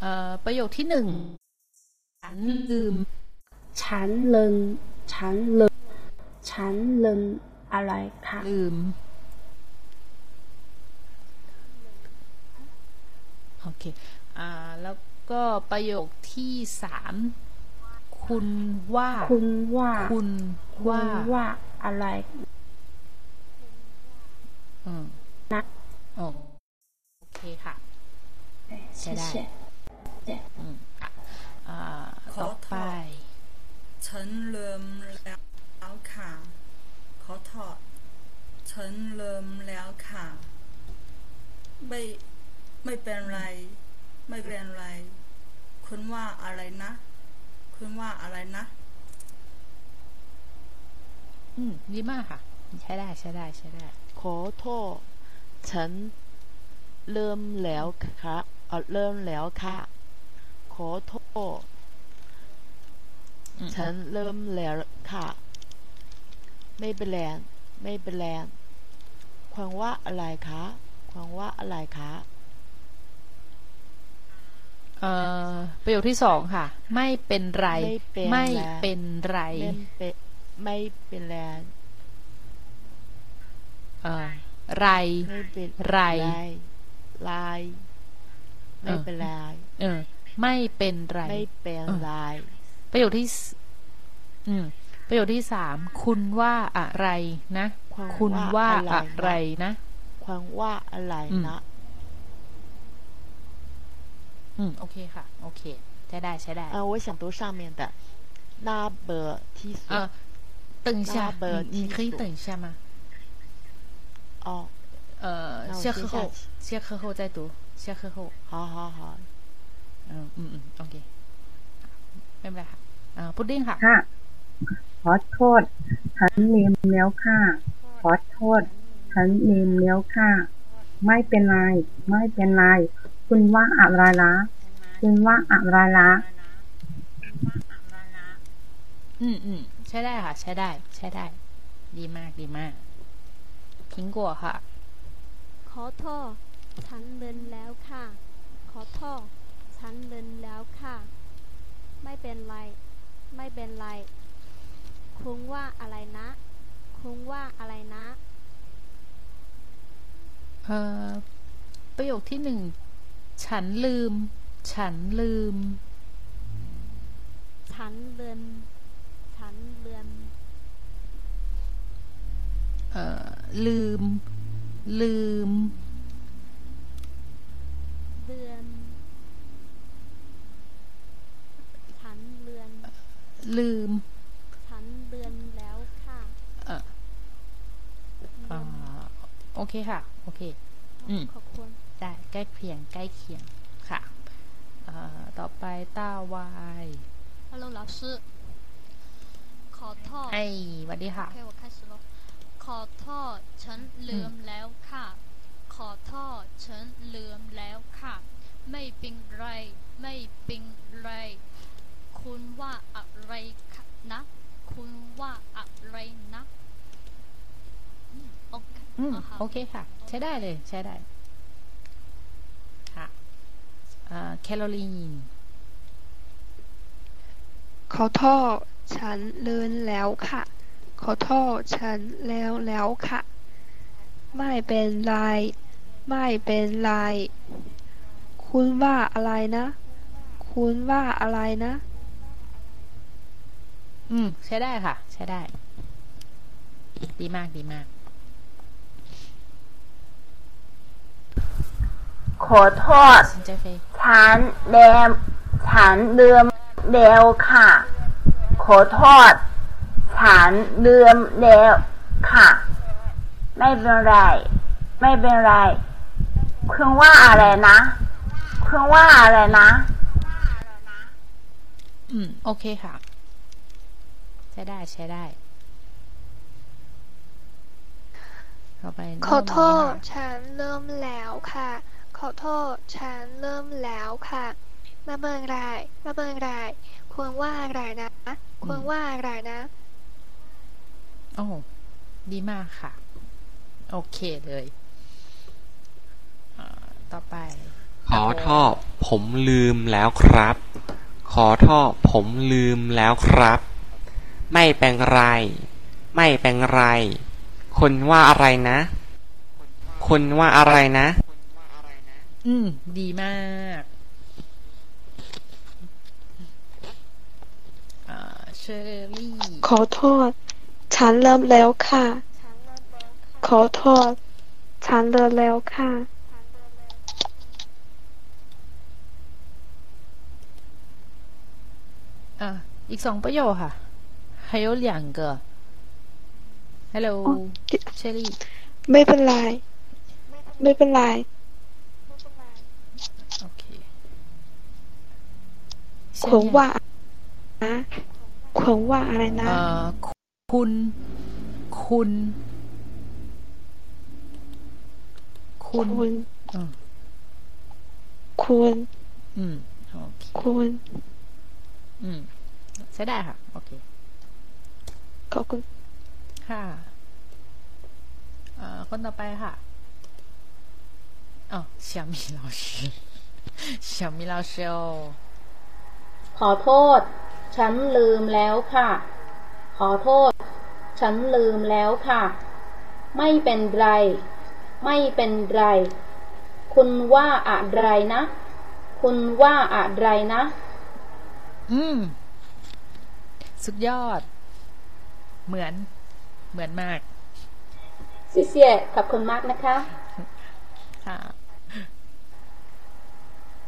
เอ่อประโยคที่หนึ่งฉันลืม ฉันลืม ฉันลืม ฉันลืมอะไรค่ะ ลืม โอเค อ่า แล้วก็ประโยคที่สามคุณว่า คุณว่า คุณคุณว่าว่าอะไร อืมนะโอโอเคค่ะใช้谢ได้谢อืมค่ะขอต่อโทไปษฉันลืมแล้วค่ะ ขอโทษฉันลืมแล้วค่ะ ไม่ไม่เป็นไร ไม่เป็นไร คุณว่าอะไรนะ คุณว่าอะไรนะ อืมดีมากค่ะ ใช้ได้ใช้ได้ใช้ได้ ขอโทษฉัน เริ่มแล้วค่ะเออเริ่มแล้วค่ะ ขอโทษ ฉันเริ่มแล้วค่ะ ไม่เป็นแรง ไม่เป็นแรงความว่าอะไรคะความว่าอะไรคะเอ่อประโยคที่สองค่ะ ไม่เป็นไร ไม่เป็นไม่ไรเป็นไรไม่เป็นไม่เป็นแรงเอ่อไรไม่เป็น ไร ลายไม่เป็นไร เออ ไม่เป็นไร ไม่เป็น เออ ไร ประโยคที่สอืม ประโยคที่สาม คุณว่าอะไรนะ คุณว่าอะไรนะ ความว่าอะไร อืม นะ อืม โอเคค่ะ โอเค ใช้ได้ ใช้ได้ 啊，我想读上面的那本提索。呃等一下那，本你你可以提索等一下吗？哦， 呃，那我下课后先下去，下课后再读，下课后。好好好。嗯嗯嗯，OK，ไม่เป็นไรค่ะอ่าพุดดิ้งค่ะ ค่ะ ขอโทษ ฉันลืมแล้วค่ะ ขอโทษ ฉันลืมแล้วค่ะ ไม่เป็นไร ไม่เป็นไร คุณว่าอะไรละคุณว่าอะไรละ อืมอืมใช้ได้ค่ะ ใช้ได้ ใช้ได้ ดีมากดีมากพิงกัวค่ะ ข อโทษฉันเลินแล้วค่ะ ขอโทษฉันเลินแล้วค่ะ ไม่เป็นไร ไม่เป็นไร คุณว่าอะไรนะ คุณว่าอะไรนะ เอ่อ ประโยคที่หนึ่ง ฉันลืม ฉันลืม ฉันเลินฉันเลือนเอ่อ ลืม ลืม เดือน ฉันเลือน ลืม ฉันเลือนแล้วค่ะ เอ่ออ่าโอเคค่ะ โอเค อืม ขอบคุณ ได้ใกล้เคียง ใกล้เคียง ค่ะเอ่อต่อไปต้าวาย Hello，老师。ขอโทษ ไอ้สวัสดีค่ะ โอเค我开始了 ขอโทษฉันลืมแล้วค่ะ ขอโทษฉันลืมแล้วค่ะ ไม่เป็นไร ไม่เป็นไร คุณว่าอะไรคะนะ คุณว่าอะไรนะอืมโอเคอืมอ่าฮะโอเคค่ะ ใช้ได้เลย ใช้ได้ ค่ะอ่าแคโรลีน ขอโทษฉันลืมแล้วค่ะ ขอโทษฉันแล้วแล้วค่ะ ไม่เป็นไร ไม่เป็นไร คุณว่าอะไรนะ คุณว่าอะไรนะ อืม ใช้ได้ค่ะ ใช้ได้ ดีมากดีมาก ขอโทษสินเจเฟยฉันเดมฉันลืมเร็วค่ะ ขอโทษ ฉันลืมเร็วค่ะ ไม่เป็นไร ไม่เป็นไร คุณว่าอะไรนะคุณว่าอะไรนะ อืม โอเคค่ะ ใช้ได้ใช้ได้ต่อไปขอโทน้งษนี้ค่ะฉันเริ่มแล้วค่ะ ขอโทษ ฉันเริ่มแล้วค่ะไม่เป็นไรไม่เป็นไรควรว่าอะไรนะควรว่าอะไรนะ โอ้ดีมากค่ะ โอเคเลยอ่าต่อไป ขอโทษผมลืมแล้วครับ ขอโทษผมลืมแล้วครับ ไม่เป็นไร ไม่เป็นไรคุณว่าอะไรนะคุณว่าอะไรนะ อืม ดีมากอ่าเชอรี่ ขอโทษ ฉันเริ่มแล้วค่ะ ขอโทษ ฉันเริ่มแล้วค่ะ อ่ะ อีกสองประโยคค่ะ还有两个 Hello เชอรี่ ไม่เป็นไร ไม่เป็นไร โอเค ควรว่านะควรว่าอะไรนะ เอ่อ คุณ คุณ คุณ คุณ อืม คุณ อืม โอเค คุณ อืม ใช้ได้ค่ะ โอเค ขอบคุณ ค่ะเอ่อคนต่อไปค่ะอ๋อ小米老师小米老师哦 ขอโทษ ฉันลืมแล้วค่ะ ขอโทษ ฉันลืมแล้วค่ะ ไม่เป็นไร ไม่เป็นไร คุณว่าอะไรนะ คุณว่าอะไรนะ อืม สุดยอด เหมือน เหมือนมากเสียเสียขอบคุณมากนะคะ ค่ะ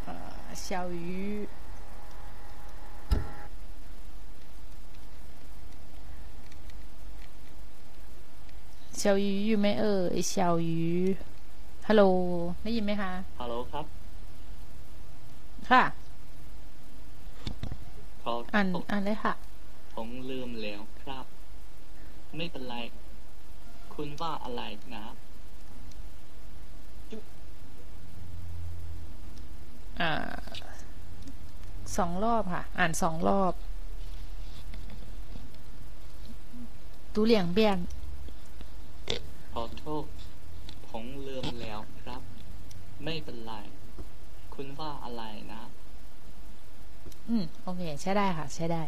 เอ่ เชียวยูอยู่ไหมเอ่ยเชียวยูฮัลโหลได้ยินไหมคะฮัลโหลครับ ค่ะอ่านอ่านได้ค่ะ ผมลืมแล้วครับ ไม่เป็นไร คุณว่าอะไรนะอ่าสองรอบค่ะ อ่านสองรอบ ตูเหลียงเบียน อโทษ ผมลืมแล้วครับ ไม่เป็นไร คุณว่าอะไรนะ อืม โอเค ใช้ได้ค่ะ ใช้ได้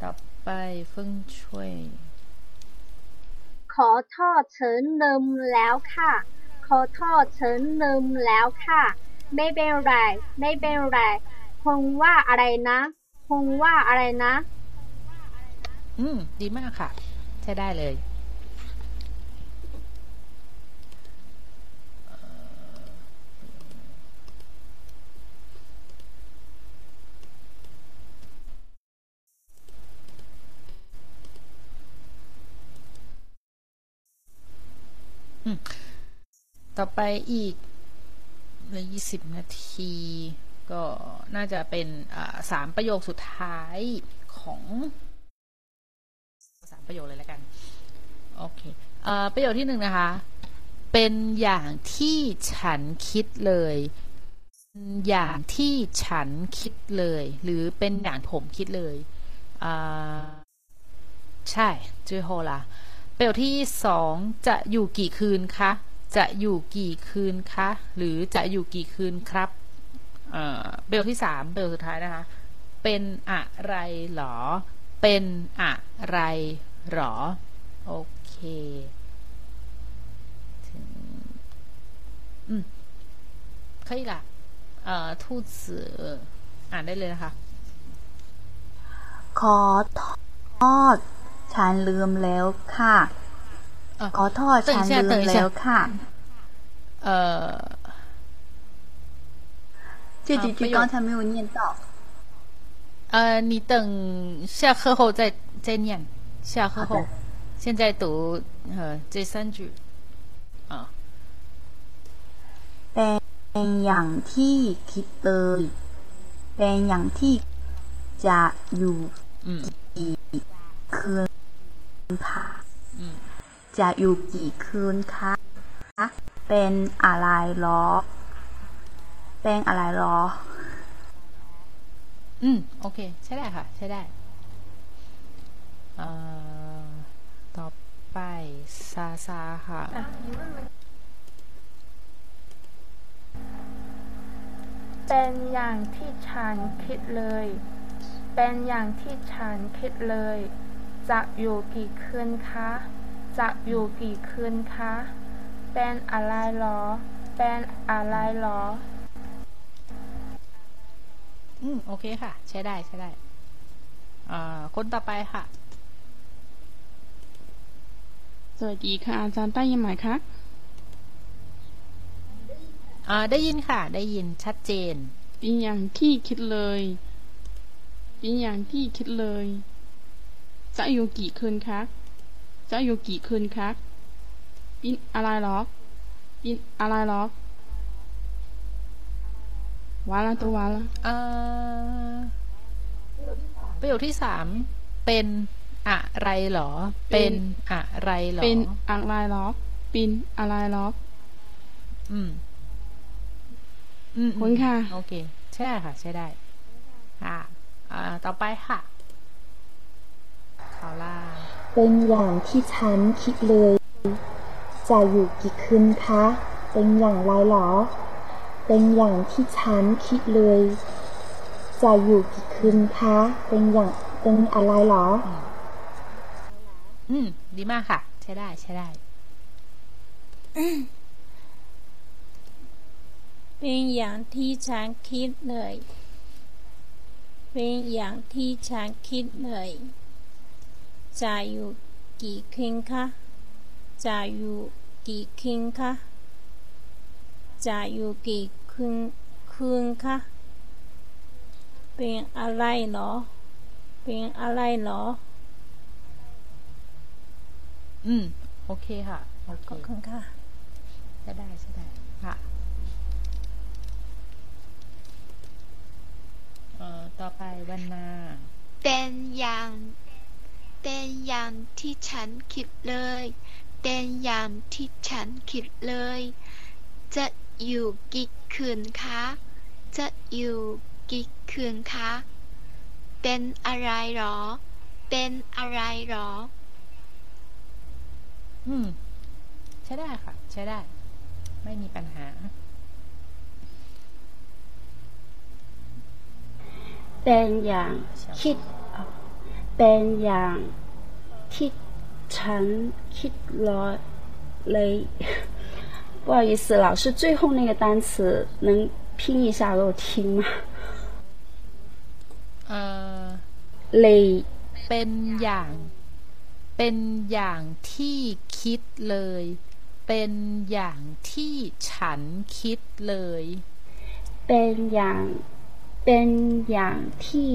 ต่อไปเฟิ่งช่วย ขอโทษฉันลืมแล้วค่ะ ขอโทษฉันลืมแล้วค่ะ ไม่เป็นไร ไม่เป็นไร คงว่าอะไรนะ คงว่าอะไรนะ อืม ดีมากค่ะ ใช้ได้เลย ต่อไปอีกเหลือยี่สิบนาที ก็น่าจะเป็นสามประโยคสุดท้ายของสามประโยคเลยแล้วกัน โอเคอประโยคที่หนึ่งนะคะ เป็นอย่างที่ฉันคิดเลยอย่างที่ฉันคิดเลย หรือเป็นอย่างผมคิดเลยอ่าใช่จือโฮละ ประโยคที่สองจะอยู่กี่คืนคะ จะอยู่กี่คืนคะ หรือจะอยู่กี่คืนครับเอ่อประโยคที่สามประโยคสุดท้ายนะคะ เ เป็นอะไรหรอ เป็นอะไรหรอ โอเคถึงอืม可以啦เอ่อ兔子อ่านได้เลยนะคะ ขอโทษ ฉันลืมแล้วค่ะ ขอโทษฉันลืมแล้วค่ะ 呃，这几句刚才没有念到。呃，你等下课后再再念，下课后，现在读呃这三句啊。เป็นอย่างที่คิดเลย เป็นอย่างที่จะอยู่กี่คืน ค่ะ จะอยู่กี่คืนคะเป็นอะไรหรอ เป็นอะไรหรอ อืม โอเค ใช่ได้ค่ะ ใช่ได้เอ่อต่อไปซาซาค่ะ เป็นอย่างที่ฉันคิดเลย เป็นอย่างที่ฉันคิดเลย จะอยู่กี่คืนคะ จะอยู่กี่คืนคะ เป็นอะไรหรอ เป็นอะไรหรอ อืม โอเคค่ะ ใช้ได้ใช้ได้ อ่า คนต่อไปค่ะ สวัสดีค่ะ อาจารย์ได้ยินไหมคะ อ่า ได้ยินค่ะ ได้ยินชัดเจน เป็นอย่างที่คิดเลย เป็นอย่างที่คิดเลย จะอยู่กี่คืนครับจะอยู่กี่คืนครับบินอะไรหรอบินอะไรหรอวาละตัววาละเอ่อประโยคที่สามเป็นอะไรหรอ เป็นอะไรหรอ เป็นอะไรหรอเป็นอะไรหรอ อืม อืมคุณค่ะ โอเค ใช่ค่ะ ใช่ได้ ค่ะ อ่า ต่อไปค่ะ เขาล่าเป็นอย่างที่ฉันคิดเลย จะอยู่กี่คืนคะ เป็นอย่างไรหรอ เป็นอย่างที่ฉันคิดเลย จะอยู่กี่คืนคะ เป็นอย่างเป็นอะไรหรอ อืม ดีมากค่ะ ใช้ได้ใช้ได้เป็นอย่างที่ฉันคิดเลย เป็นอย่างที่ฉันคิดเลย จะอยู่กี่คืนคะจะอยู่กี่คืนคะจะอยู่กี่คืนคืนคะเป็นอะไรหรอ เป็นอะไรหรอ อืม โอเคค่ะ โอเคขอบคุณค่ะใช้ได้ใช้ได้ ค่ะเอ่อต่อไปวันนา เป็นอย่าง เป็นอย่างที่ฉันคิดเลย เป็นอย่างที่ฉันคิดเลย จะอยู่กี่คืนคะ จะอยู่กี่คืนคะ เป็นอะไรหรอ เป็นอะไรหรอ อืม ใช้ได้ค่ะ ใช้ได้ ไม่มีปัญหา เป็นอย่างคิด เป็นอย่างที่ฉันคิด了嘞。不好意思，老师最后那个单词能拼一下给我听吗？ เอ่อ 嘞 เป็นอย่าง เป็นอย่างที่คิดเลย เป็นอย่างที่ฉันคิดเลย เป็นอย่างเป็นอย่างที่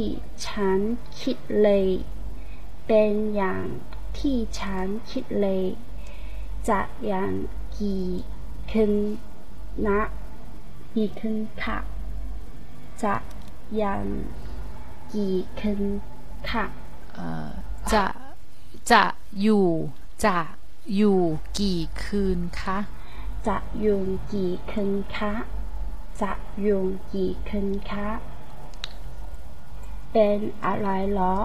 ฉันคิดเลย เป็นอย่างที่ฉันคิดเลย จะอย่างกี่คืนนะกี่คืนค่ะ จะอย่างกี่คืนค่ะเอ่อจะจะอยู่จะอยู่กี่คืนคะจะอยู่กี่คืนคะจะอยู่กี่คืนคะเป็นอะไรเหรอ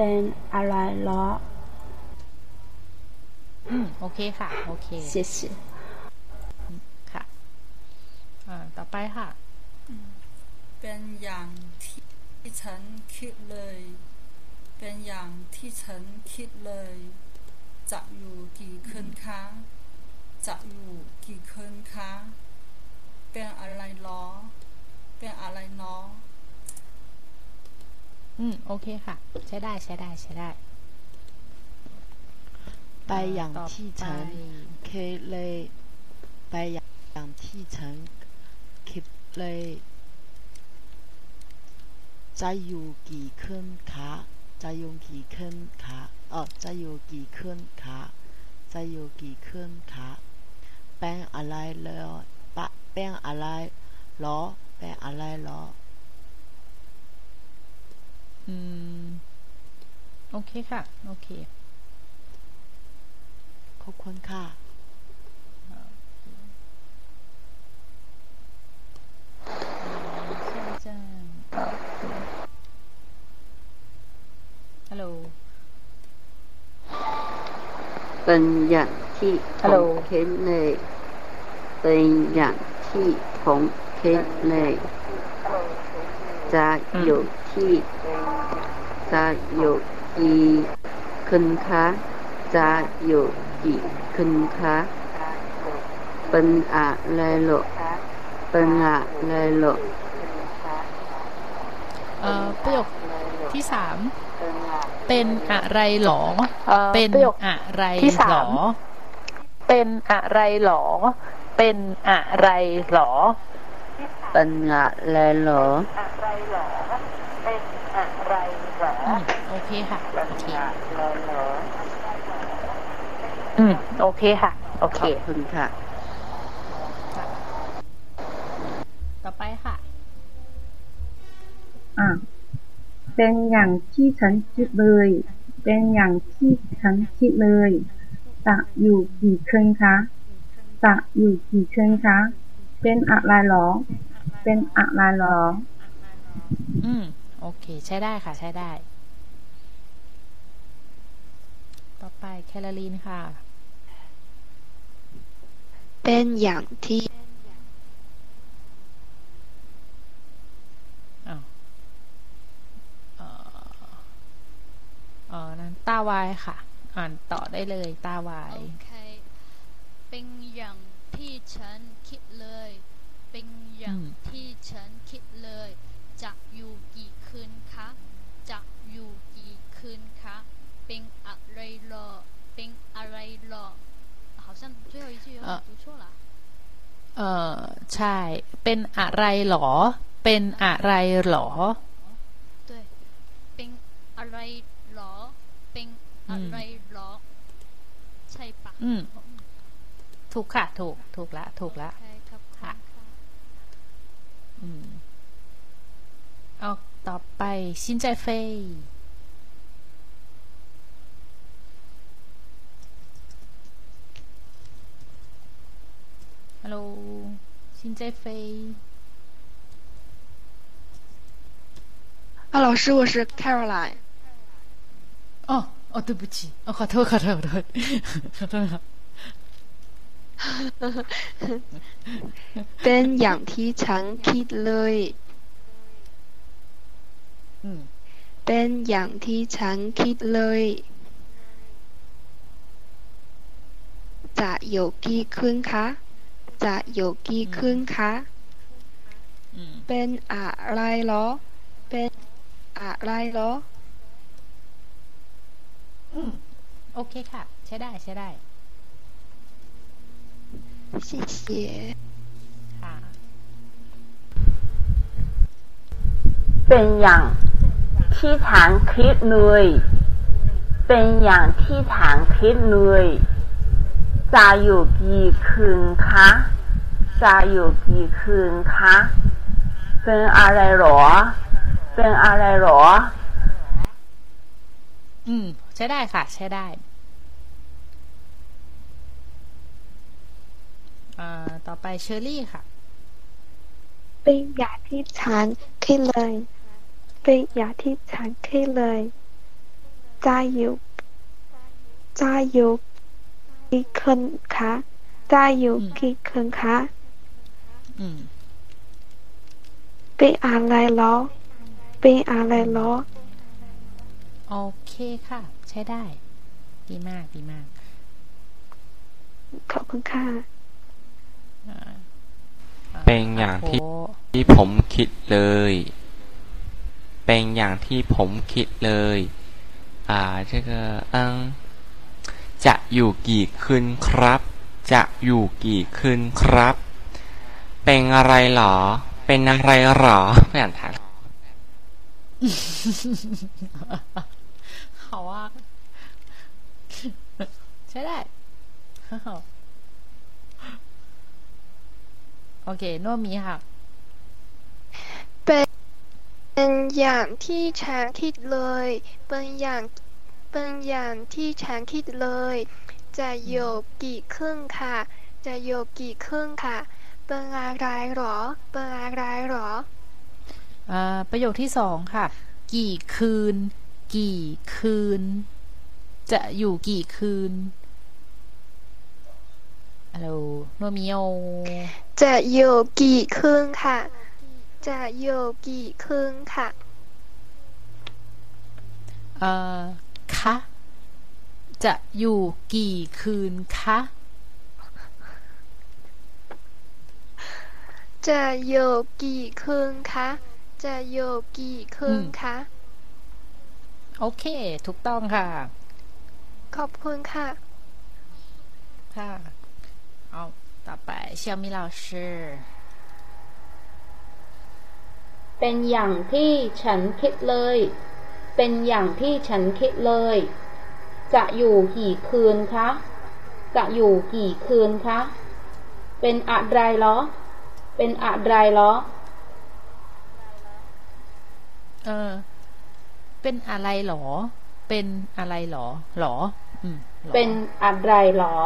เป็นอะไรเหรออืมโอเคค่ะ โอเค谢谢ค่ะอ่าต่อไปค่ะ เป็นอย่างที่ที่ฉันคิดเลย เป็นอย่างที่ฉันคิดเลย จะอยู่กี่คืนคะจะอยู่กี่คืนคะเป็นอะไรหรอ เป็นอะไรเนาะ อืมโอเคค่ะ ใช้ได้ใช้ได้ใช้ได้ ไปอย่างต่อที่ฉันไปคิดเลยไปอย่างที่ฉันคิดเลยจะอยู่กี่คืนคะจะอยู่กี่คืนคะเออจะอยู่กี่คืนคะจะอยู่กี่คืนคะเป็นอะไรเลยปะเป็นอะไรหรอเป็นอะไรหรอ อืม โอเคค่ะ โอเค ขอบคุณค่ะ现在ฮัลโหล เป็นอย่างที่ผฮัลโหลมคิดเลย เป็นอย่างที่ผมคิดเลย จะอยู่ที่ จะอยู่กี่คืนคะจะอยู่กี่คืนคะเป็นอะไรหรอเป็นอะไรหรอเอ่อประโยคที่สามเป็นอะไรหรอเอ่อเป็นประโยคอะไรที่สามหรอ เป็นอะไรหรอ เป็นอะไรหรอ เป็นอะไรหรอ อืมโอเคค่ะโอเคอืมโอเคค่ะ โอเค ขอบคุณค่ะ ต่อไปค่ะ อะเป็นอย่างที่ฉันคิดเลย เป็นอย่างที่ฉันคิดเลยจะอยู่กี่คืนคะจะอยู่กี่คืนคะ เป็นอะไรหรอ เป็นอะไรหรอ อืม โอเค ใช้ได้ค่ะ ใช้ได้ ต่อ ไปแคลอรีนค่ะ เป็นอย่างที่อ้าวเอ่อเอ่อนั้นตาวายค่ะ อ่านต่อได้เลยตาวาย โอเค เป็นอย่างที่ฉันคิดเลย เป็นอย่างอืมที่ฉันคิดเลย จะอยู่กี่คืนคะ จะอยู่กี่คืนคะ เป็นอะไรหรอ เป็นอะไรหรอ好像最后一句有点读错了。 เอ่อ ใช่ เป็นอะไรหรอ เป็นอะไรหรอ 对，เป็นอะไรหรอ เป็นอะไรหรอ ใช่ปะ อืม ถูกค่ะ ถูก ถูกละ ถูกละ ใช่ครับ ค่ะ อืม เอาต่อไปซินใจเฟย ฮัลโหลซินใจเฟย 啊，老师，我是 Caroline。哦哦，对不起，哦，ขอโทษขอโทษขอโทษขอโทษครับ เป็นอย่างที่ฉันคิดเลย อืม เป็นอย่างที่ฉันคิดเลย จะอยู่กี่คืนคะ จะอยู่กี่คืนคะอืมเป็นอะไรเหรอ เป็นอะไรเหรออืมโอเคค่ะ ใช้ได้ใช้ได้谢谢。ค่ะ เป็นอย่างที่ฉันคิดเลย เป็นอย่างที่ฉันคิดเลย จะอยู่กี่คืนคะจะอยู่กี่คืนคะเป็นอะไรหรอ เป็นอะไรหรอ อืม ใช้ได้ค่ะ ใช้ได้อ่าต่อไปเชอรี่ค่ะ เป็นอย่างที่ฉันคิดเลย เป็นอย่างที่ฉันคิดเลยจะอยู่จะอยู่ กี่คนคะจะอยู่กี่คนคะ อืม เป็นอะไรเหรอ เป็นอะไรเหรอ โอเคค่ะ ใช้ได้ ดีมากดีมาก ขอบคุณค่ะ เป็นอย่างที่ที่ผมคิดเลย เป็นอย่างที่ผมคิดเลย อ่า这个嗯 จะอยู่กี่คืนครับ จะอยู่กี่คืนครับ เป็นอะไรหรอ เป็นอะไรหรอไม่อ่านทันเขาว่าใช้ได้โอเคโนมีค่ะ เป็นอย่างที่ฉันคิดเลย เป็นอย่าง เป็นอย่างที่ฉันคิดเลย จะอยู่กี่ครึ่งค่ะ จะอยู่กี่ครึ่งค่ะ เป็นอะไรหรอ เป็นอะไรหรออ่าประโยคที่สองค่ะ กี่คืน กี่คืน จะอยู่กี่คืนฮัลโหลโนมิโอจะอยู่กี่ครึ่งค่ะ จะอยู่กี่ครึ่งค่ะเอ่อ คะ จะอยู่กี่คืนคะจะอยู่กี่คืนคะ จะอยู่กี่คืนคะ โอเค ถูกต้องค่ะ ขอบคุณค่ะ ค่ะเอาต่อไปเชียวมิ老师เป็นอย่างที่ฉันคิดเลย เป็นอย่างที่ฉันคิดเลย จะอยู่กี่คืนคะ จะอยู่กี่คืนคะ เป็นอะไรเหรอ เป็นอะไรเหรอ เออ เป็นอะไรหรอ เป็นอะไรหรอ หรอ อืมหรอ เป็นอะไรเหรอ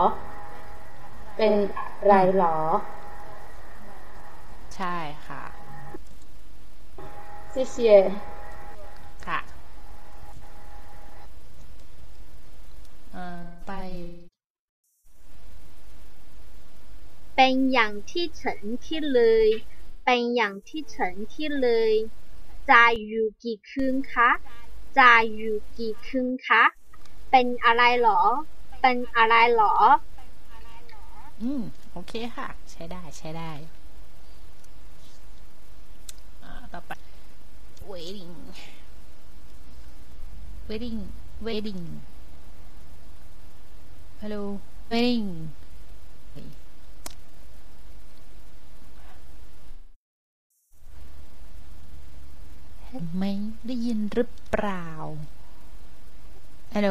เป็นอะไรเหรอ ใช่ค่ะ谢谢ค่ะเอ่อ ไปเป็นอย่างที่ฉันคิดเลย เป็นอย่างที่ฉันคิดเลย จะอยู่กี่คืนคะ จะอยู่กี่คืนคะ เป็นอะไรหรอ เป็นอะไรหรอ อืม โอเคค่ะ ใช้ได้ใช้ได้อ่าต่อไป waiting waiting waiting hello waiting เห็นไหมได้ยินหรือเปล่าฮัลโหล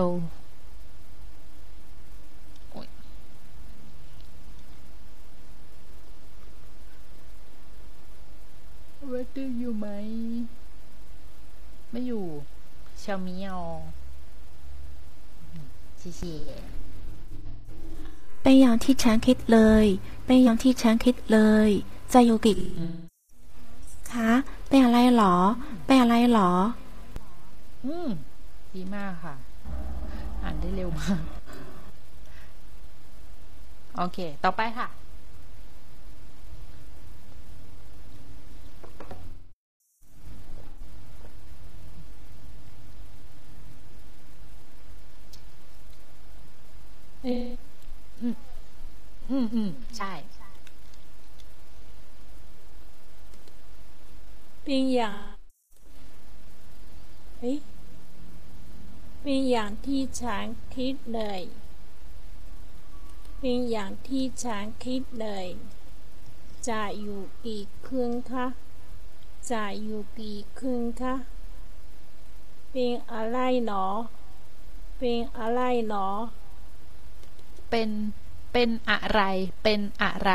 ว่าดูอยู่ไหม ไม่อยู่เชามีเอา谢谢 เป็นอย่างที่ฉันคิดเลย เป็นอย่างที่ฉันคิดเลยจะอยู่กี่คะเป็นอะไรหรอ เป็นอะไรหรอ อืม ดีมากค่ะ อ่านได้เร็วมาก โอเค ต่อไปค่ะ เอ๊ะ อืมอืมอืมใช่ เป็นอย่างเฮ้ยเป็นอย่างที่ฉันคิดเลยเป็นอย่างที่ฉันคิดเลย จะอยู่กี่คืนคะ จะอยู่กี่คืนคะ เป็นอะไรหนอ เป็นอะไรหนอ เป็น เป็นอะไร เป็นอะไร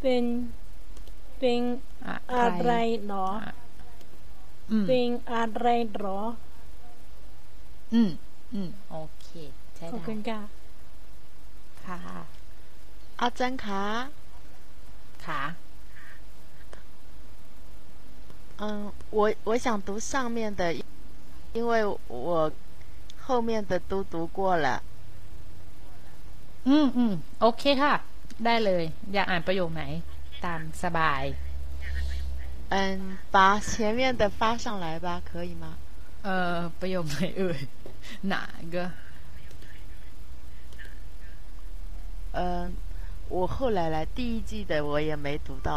เป็น เป็น อะ อะไรหนอ อืม เป็นอะไรหรอ อืม อืม โอเค ใช่ ขอบ ได้ คุณค่ะ ค่ะ 阿珍卡， ค่ะ 嗯，我我想读上面的，因为我后面的都读过了。 อืมอืมโอเคค่ะ ได้เลย อยากอ่านประโยคไหน ตามสบาย 嗯，把前面的发上来吧，可以吗？ เออประโยคไหนเอ่ยหนาก็ 嗯，我后来来第一季的我也没读到。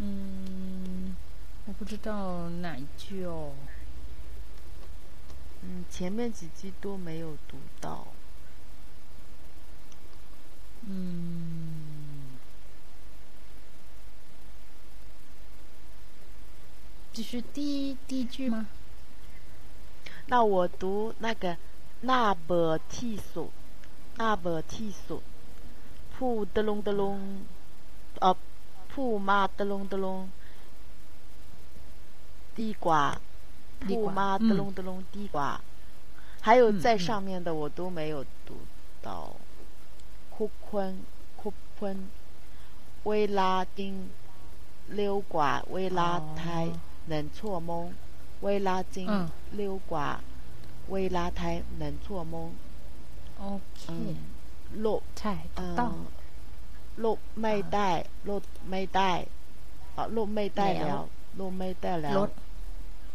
嗯，我不知道哪一句哦。嗯，前面几季都没有读到。 嗯，这是第一第一句吗？那我读那个那不提索，那不提索，铺的隆的隆，呃，铺妈的隆的隆，地瓜，地瓜铺妈的隆的隆地瓜，还有在上面的我都没有读到。คุกควนคุกควนเวลาจริงเร็วกว่าเวลาไทยหนึ่งชั่วโมงเวลาจริง อืม เร็วกว่า เวลาไทยหนึ่งชั่วโมง โอเค ลบ ใช่ถูกต้อง ลบไม่ได้ลดไม่ได้เอ่อลบไม่ได้ แล้ แล้ว วลบไม่ได้แล้ว ลด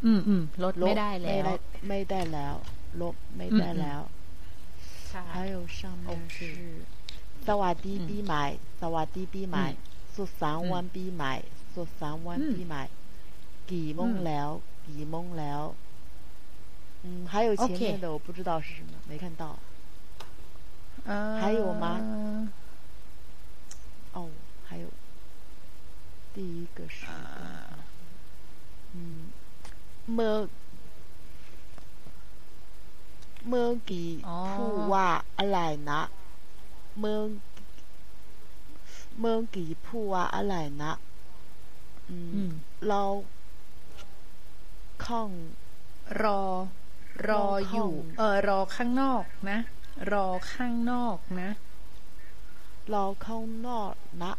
อืมอืมลด ลบ ไม่ได้แล้ว ไม่ได้ไม่ได้แล้วลบไม่ได้ อืมอืม แล้ว ใช่ 还有上面是 สวัสดีปีใหม่ สวัสดีปีใหม่ สุขสันต์วันปีใหม่ สุขสันต์วันปีใหม่ กี่โมงแล้ว กี่โมงแล้ว嗯还有前 OK 面的我不知道是什么没看到เอ่อ 还有吗哦还有第一个是嗯เมื่อเมื่อกี้ อ๋อ พูดว่าอะไรนะ เมื่อเมื่อกี้พูดว่าอะไรนะอือืมมเราข้อง รอ รออยู่รอเข้าเออ รอข้างนอกนะ รอข้างนอกนะเราข้างนอกนะ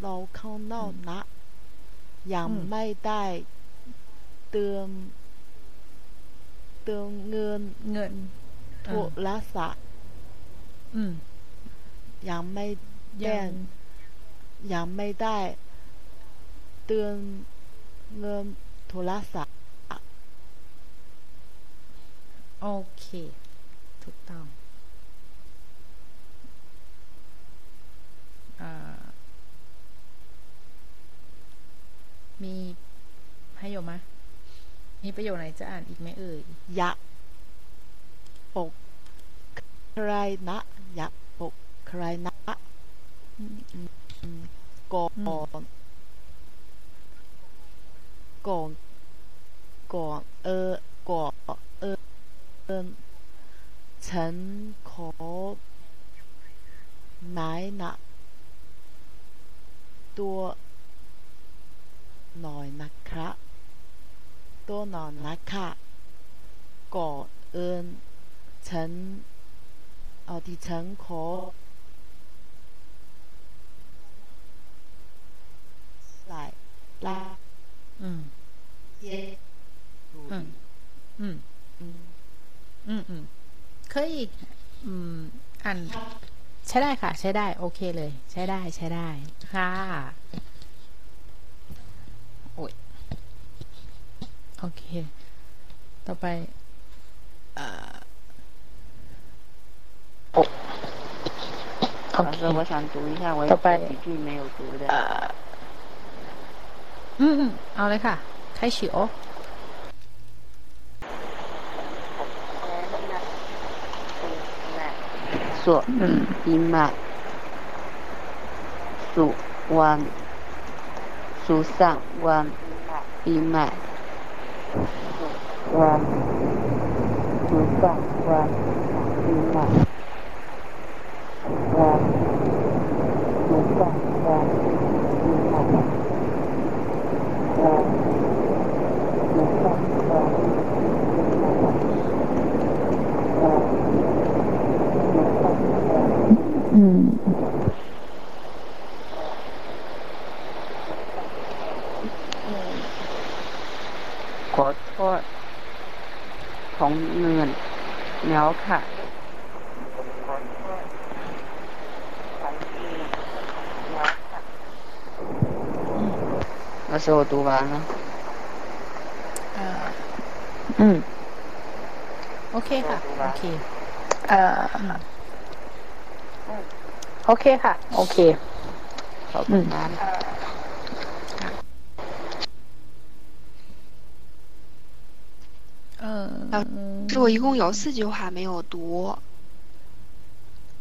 เราข้างนอกนะ ยังอืมไม่ได้เติมเติมเงินเงินโทอืมรศัพท์อืม ยังไม่ยัได้งยังไม่ได้เติมเงินโทรศัพท์โอเค ถูกต้องอ่ามีให้โยมไหมมีประโยคไหนจะอ่านอีกไหมเอ่ยอยากปกใครนะอยากปก ใครนะก่อนก่อนก่อนเออก่อนเออเออฉันขอหมายนะตัวหน่อยนะครับตัวหน่อยนะคะก่อนเอินฉันเอาดิฉันขอ ใส่ลา อืม เย็น อืม อืม อืม อืมอืมเคยอีก อืมอ่านใช้ได้ค่ะ ใช้ได้ โอเคเลย ใช้ได้ใช้ได้ ค่ะ โอ้ย โอเค ต่อไปเอ่อ 老师，我想读一下我有拜拜几句没有读的。 อืมอืมเอาเลยค่ะ开始哦说ปีใหม่สุวรรณสุสันต์วันปีใหม่ อืมขอโทษของเงินแล้วค่ะ 那时候读完了。嗯。嗯。OK 哈。OK。呃。嗯。OK 哈。OK。好的。嗯。嗯嗯，师我一共有四句话没有读。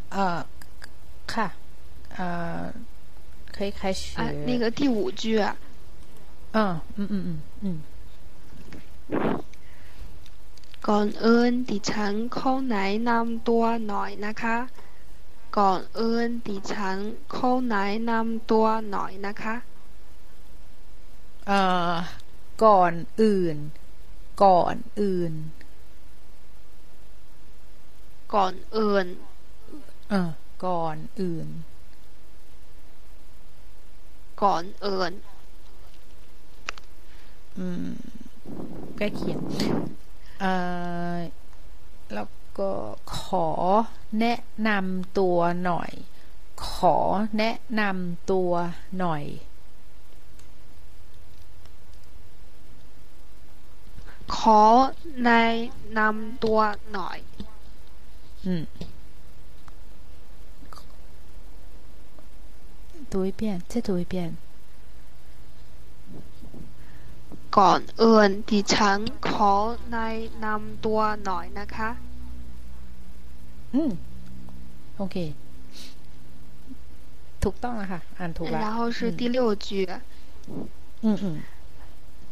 呃，看，呃，可以开始。啊，那个第五句。 อ่าอืมอืมอืมก่อนอื่นดิฉันขอแนะนำตัวหน่อยนะคะ ก่อนอื่นดิฉันขอแนะนำตัวหน่อยนะคะเอ่อก่อนอื่น ก่อนอื่น ก่อนอื่นเออก่อนอื่น ก่อนอื่น ใกล้เคียงเอ่อแล้วก็ขอแนะนำตัวหน่อย ขอแนะนำตัวหน่อย ขอแนะนำตัวหน่อย 嗯，读一遍，再读一遍。 ก่อนอื่นดิฉันขอแนะนำตัวหน่อยนะคะ อืม โอเค ถูกต้องแล้วค่ะ อ่านถูกแล้วแล้后是第六句อืมอืม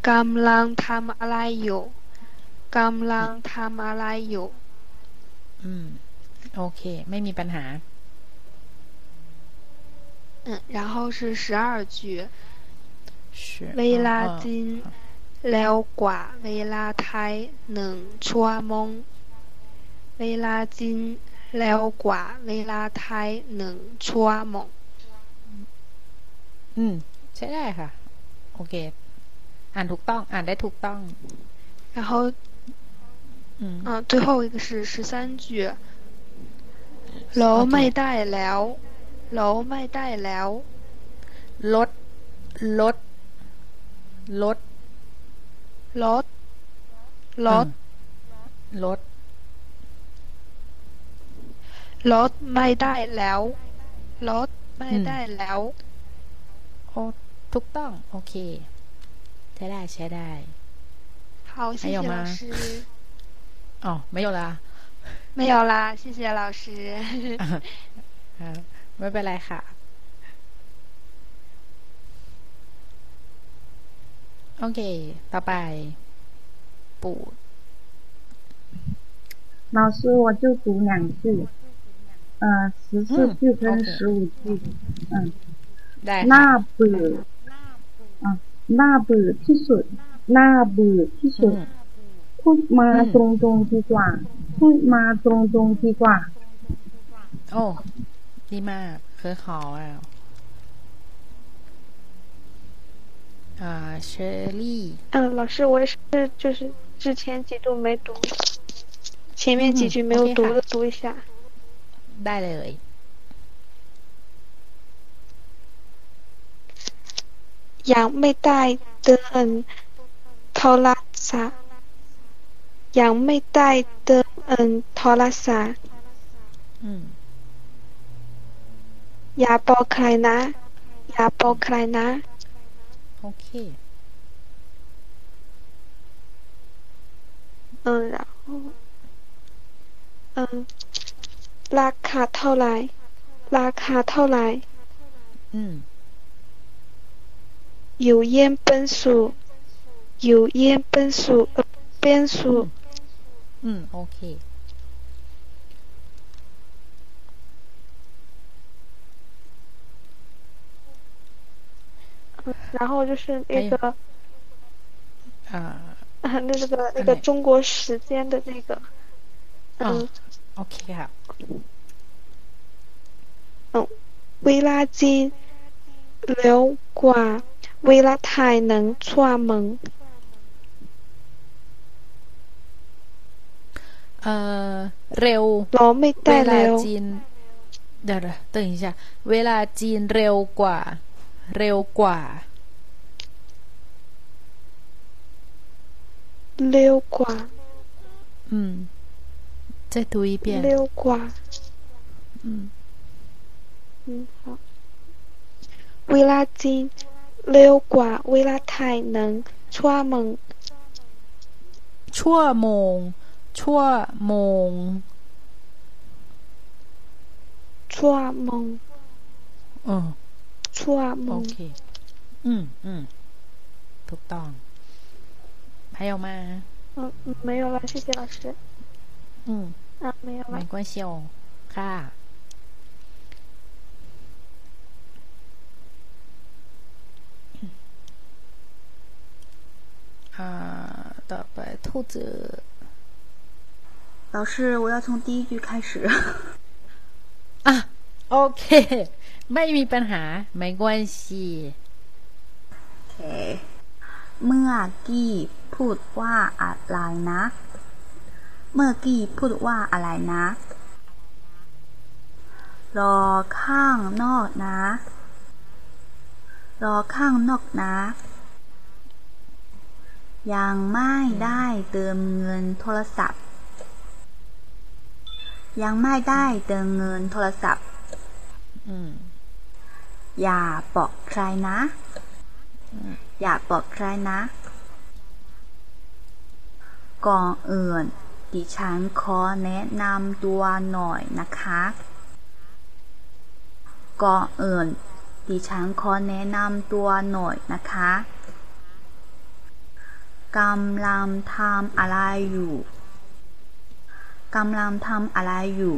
กำลังทำอะไรอยู่กำลังทำอะไรอยู่ อืม โอเค ไม่มีปัญหา嗯，然后是十二句。是。薇拉金 า อ่า จริงเร็วกว่าเวลาไทยหนึ่งชั่วโมงเวลาจริงเร็วกว่าเวลาไทยหนึ่งชั่วโมง อืม ใช้ได้ค่ะ โอเค อ่านถูกต้อง อ่านได้ถูกต้อง 然后嗯嗯，最后一个是十三句，รถไม่ได้แล้วรถไม่ได้แล้ว ลด ลด ลด รถรถ ลด รถไม่ได้แล้วรถไม่ได้แล้ว โอ้ถูกต้อง โอเค ใช้ได้ ใช้ได้ 好，谢还有吗谢老师。 อ๋อ ไม่有啦 没有啦，谢谢老师。 อ่าไม่เป็นไรค่ะ โอเค ต่อไป ปู่ 老师，我就读两句，呃，十四句跟十五句，嗯， ได้ หน้า ค่ะ เบื่ออ่ะหน้าเบื่อที่สุด หน้าเบื่อที่สุด พูดมาตรงๆดีกว่า พูดมาตรงๆดีกว่า โอ้ ดีมากเคยขอแล้ว อ่าเชอรี่ 嗯，老师，我也是，就是之前几度没读，前面几句没有嗯，OK，读好的读一下。 ได้เลย ยังไม่ได้เดินโทรศัพท์ยังไม่ได้เดินโทรศัพท์ อืม อย่าบอกใครนะ อย่าบอกใครนะ โอเค 嗯，然后，嗯，ราคาเท่าไหร่ราคาเท่าไหร่ อืม 有烟本数有烟本数呃变数 อืม 然后就是那个 อ่า *laughs* 那个那个看哪中国时间的那个， อ๋อ 嗯 โอเคค่ะ 嗯，เวลาจีนเร็วกว่าเวลาไทยหนึ่งชั่วโมง เอ่อ เร็ว รอไม่ เว ได้ ลา แล้ว จีน เดี๋ยวๆตื่นอีกจ้ะเวลาจีนเร็วกว่า เร็วกว่า เร็วกว่า嗯，再读一遍。เร็วกว่า嗯嗯好เวลาจริงเร็วกว่าเวลาไทยหนึ่งชั่วโมงชั่วโมง ชั่วโมง ชั่วโมงเออ ชั่วโมงโอเค อืมอืมถูกต้อง还有吗？嗯，没有了，谢谢老师。嗯，啊，没有了。没关系哦，ค่ะ啊，ต่อไป兔子。老师，我要从第一句开始。啊，OK， ไม่มีปัญหาไม่关系。OK，เมื่อกี้พูดว่าอะไรนะ เมื่อกี้พูดว่าอะไรนะ รอข้างนอกนะ รอข้างนอกนะ ยังไม่ได้เติมเงินโทรศัพท์ ยังไม่ได้เติมเงินโทรศัพท์ อ อย่าบอกใครนะ อย่าบอกใครนะ ก่อนอื่น ดิฉันขอแนะนำตัวหน่อยนะคะ ก่อนอื่น ดิฉันขอแนะนำตัวหน่อยนะคะกำลังทำอะไรอยู่กำลังทำอะไรอยู่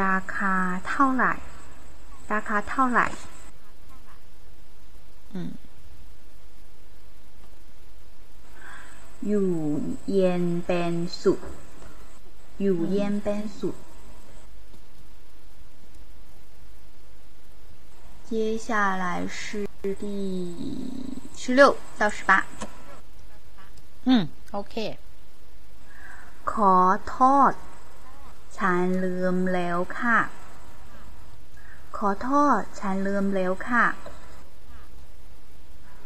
ราคาเท่าไหร่ ราคาเท่าไหร่อยู่เย็นเป็นสุขอยู่เย็นเป็นสุข接下来是第十六到十八。嗯，OK。ขอโทษฉันลืมแล้วค่ะ ขอโทษฉันลืมแล้วค่ะ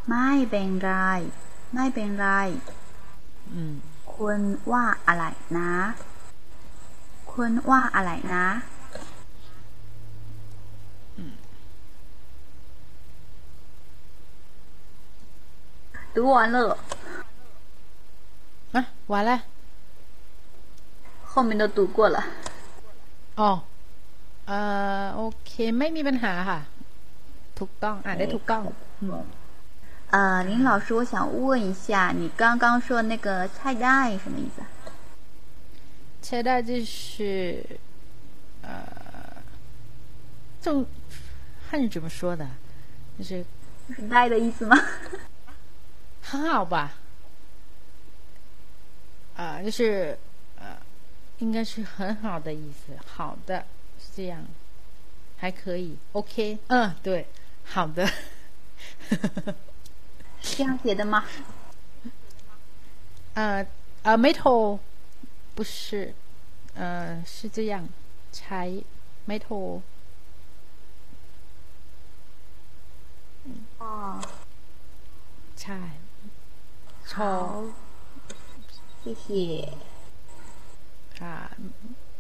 ไม่เป็นไร ไม่เป็นไรคุณว่าอะไรนะคุณว่าอะไรนะ读完了啊，完了，后面都读过了。哦， เอ่อโอเค ไม่มีปัญหาค่ะ ถูกต้องอ่านได้ถูกต้อง呃，林老师，我想问一下，你刚刚说那个菜袋什么意思？菜袋就是呃，这汉语怎么说的？就是就是袋的意思吗？很好吧？啊，就是呃，应该是很好的意思。好的，是 这样，还可以。OK，嗯，对，好的。这样写的吗？呃呃，没头，不是，呃，是这样，才没头。哦，才。好，谢谢。ค่ะ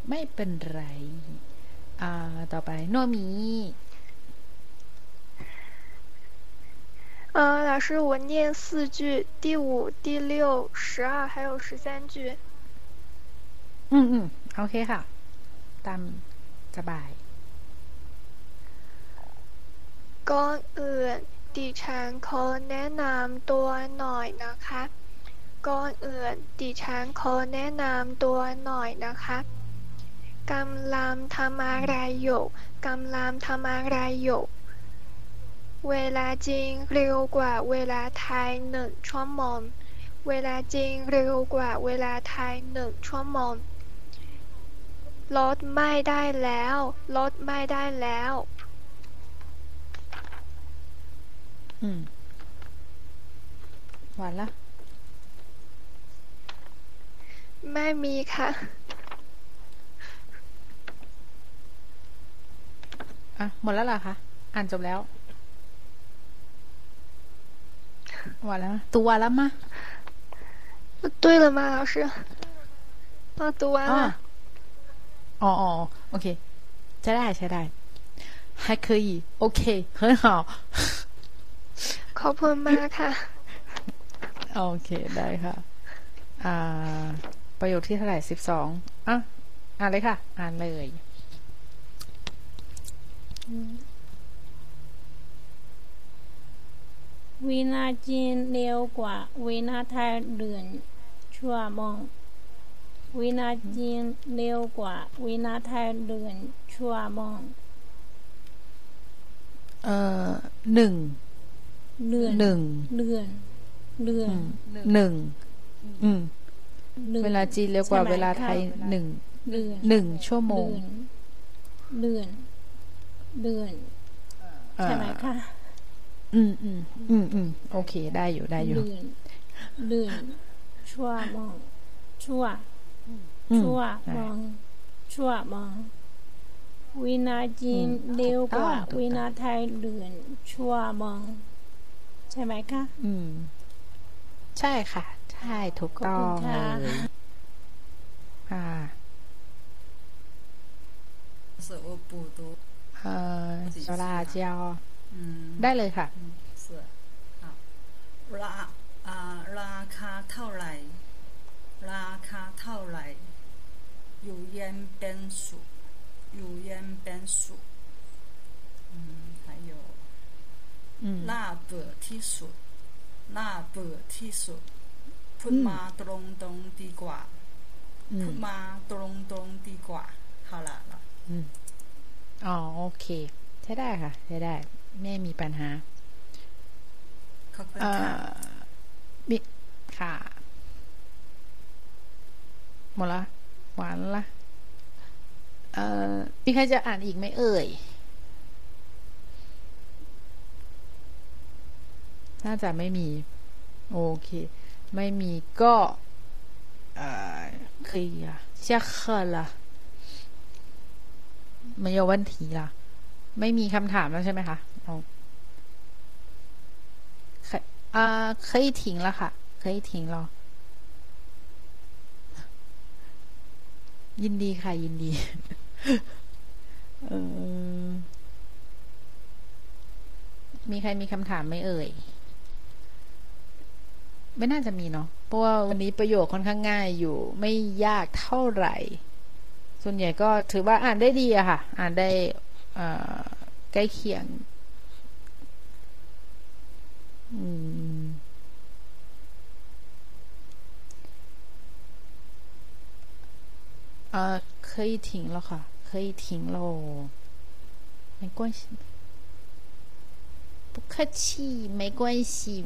ไม่เป็นไร อ่า ต่อไปโนมี呃，老师，我念四句，第五、第六、十二还有十三句。嗯嗯，OK ค่ะตามสบายก่อนอื่นดิฉันขอแนะนำตัวหน่อยนะคะก่อนอื่นดิฉันขอแนะนำตัวหน่อยนะคะ กำลังทำอะไรอยู่กำลังทำอะไรอยู่เวลาจริงเร็วกว่าเวลาไทยหนึ่งชั่วโมงเวลาจริงเร็วกว่าเวลาไทยหนึ่งชั่วโมงรถไม่ได้แล้วรถไม่ได้แล้วอืมหวานละไม่มีค่ะ อ่ะ หมดแล้วเหรอคะ อ่านจบแล้ว完了，读完了吗？ 对了吗，老师？啊，读完了。哦哦，OK，ใช้ได้ใช้ได้还可以，OK，很好。ขอบคุณมากค่ะ โอเคได้ค่ะ อ่า ประโยคที่เท่าไหร่สิบสองอ่ะ อ่านเลยค่ะ อ่านเลย วินาจีนเร็วกว่าวินาทีเดือนชั่วโมงวินาจีนเร็วกว่าวินาทีเดือนชั่วโมงเอ่อหนึ่งเดือนหนึ่งเดือนเดือนหนึ่งอืมเวลาจีนเร็วกว่าเวลาไทยหนึ่งเดือนหนึ่งชั่วโมงเดือน เดือนใช่ไหมคะอืมอืมอืมอืมโอเค ได้อยู่ได้อยู่เดือนเดือนชั่วมอง ชั่ว ชั่วมอง ชั่วมองวินาจีนเร็วกว่าวินาไทยเดือนชั่วมอง ใช่ไหมคะอืม ใช่ค่ะ ใช่ถูกต้องค่ะส่อปูตัว เอ่อโซลาเจียว 嗯 ได้เลยค่ะ 是好ราอ่าราคาเท่าไหร่ ราคาเท่าไหร่อยู่เย็นเป็นสุขอยู่เย็นเป็นสุขอืม还有 อืม น่าเบื่อที่สุดน่าเบื่อที่สุดพูดมาตรงตรงๆดีกว่า อืม พูดมาตรงตรงๆดีกว่า好了了 อืม อ๋อโอเค ใช้ได้ค่ะ ใช้ได้ ไม่มีปัญหา ขอบคุณ อ่า ค่ะ มิค่ะ หมดละหวานละเอ่อมีใครจะอ่านอีกไหมเอ่ย น่าจะไม่มี โอเค ไม่มีก็เอ่อ可以啊下课了 没有问题啦ไม่มีคำถามแล้วใช่ไหมคะเอา可อ่า可以停了ค่ะ可以停了ยินดีค่ะ ยินดี เออมีใครมีคำถามไหมเอ่ย ไม่น่าจะมีเนาะ เพราะว่าวันนี้ประโยคค่อนข้างง่ายอยู่ ไม่ยากเท่าไหร่ ส่วนใหญ่ก็ถือว่าอ่านได้ดีอะค่ะ อ่านได้เอ่อใกล้เคียง อืม 呃，可以停了ค่ะ可以停喽没关系不客气没关系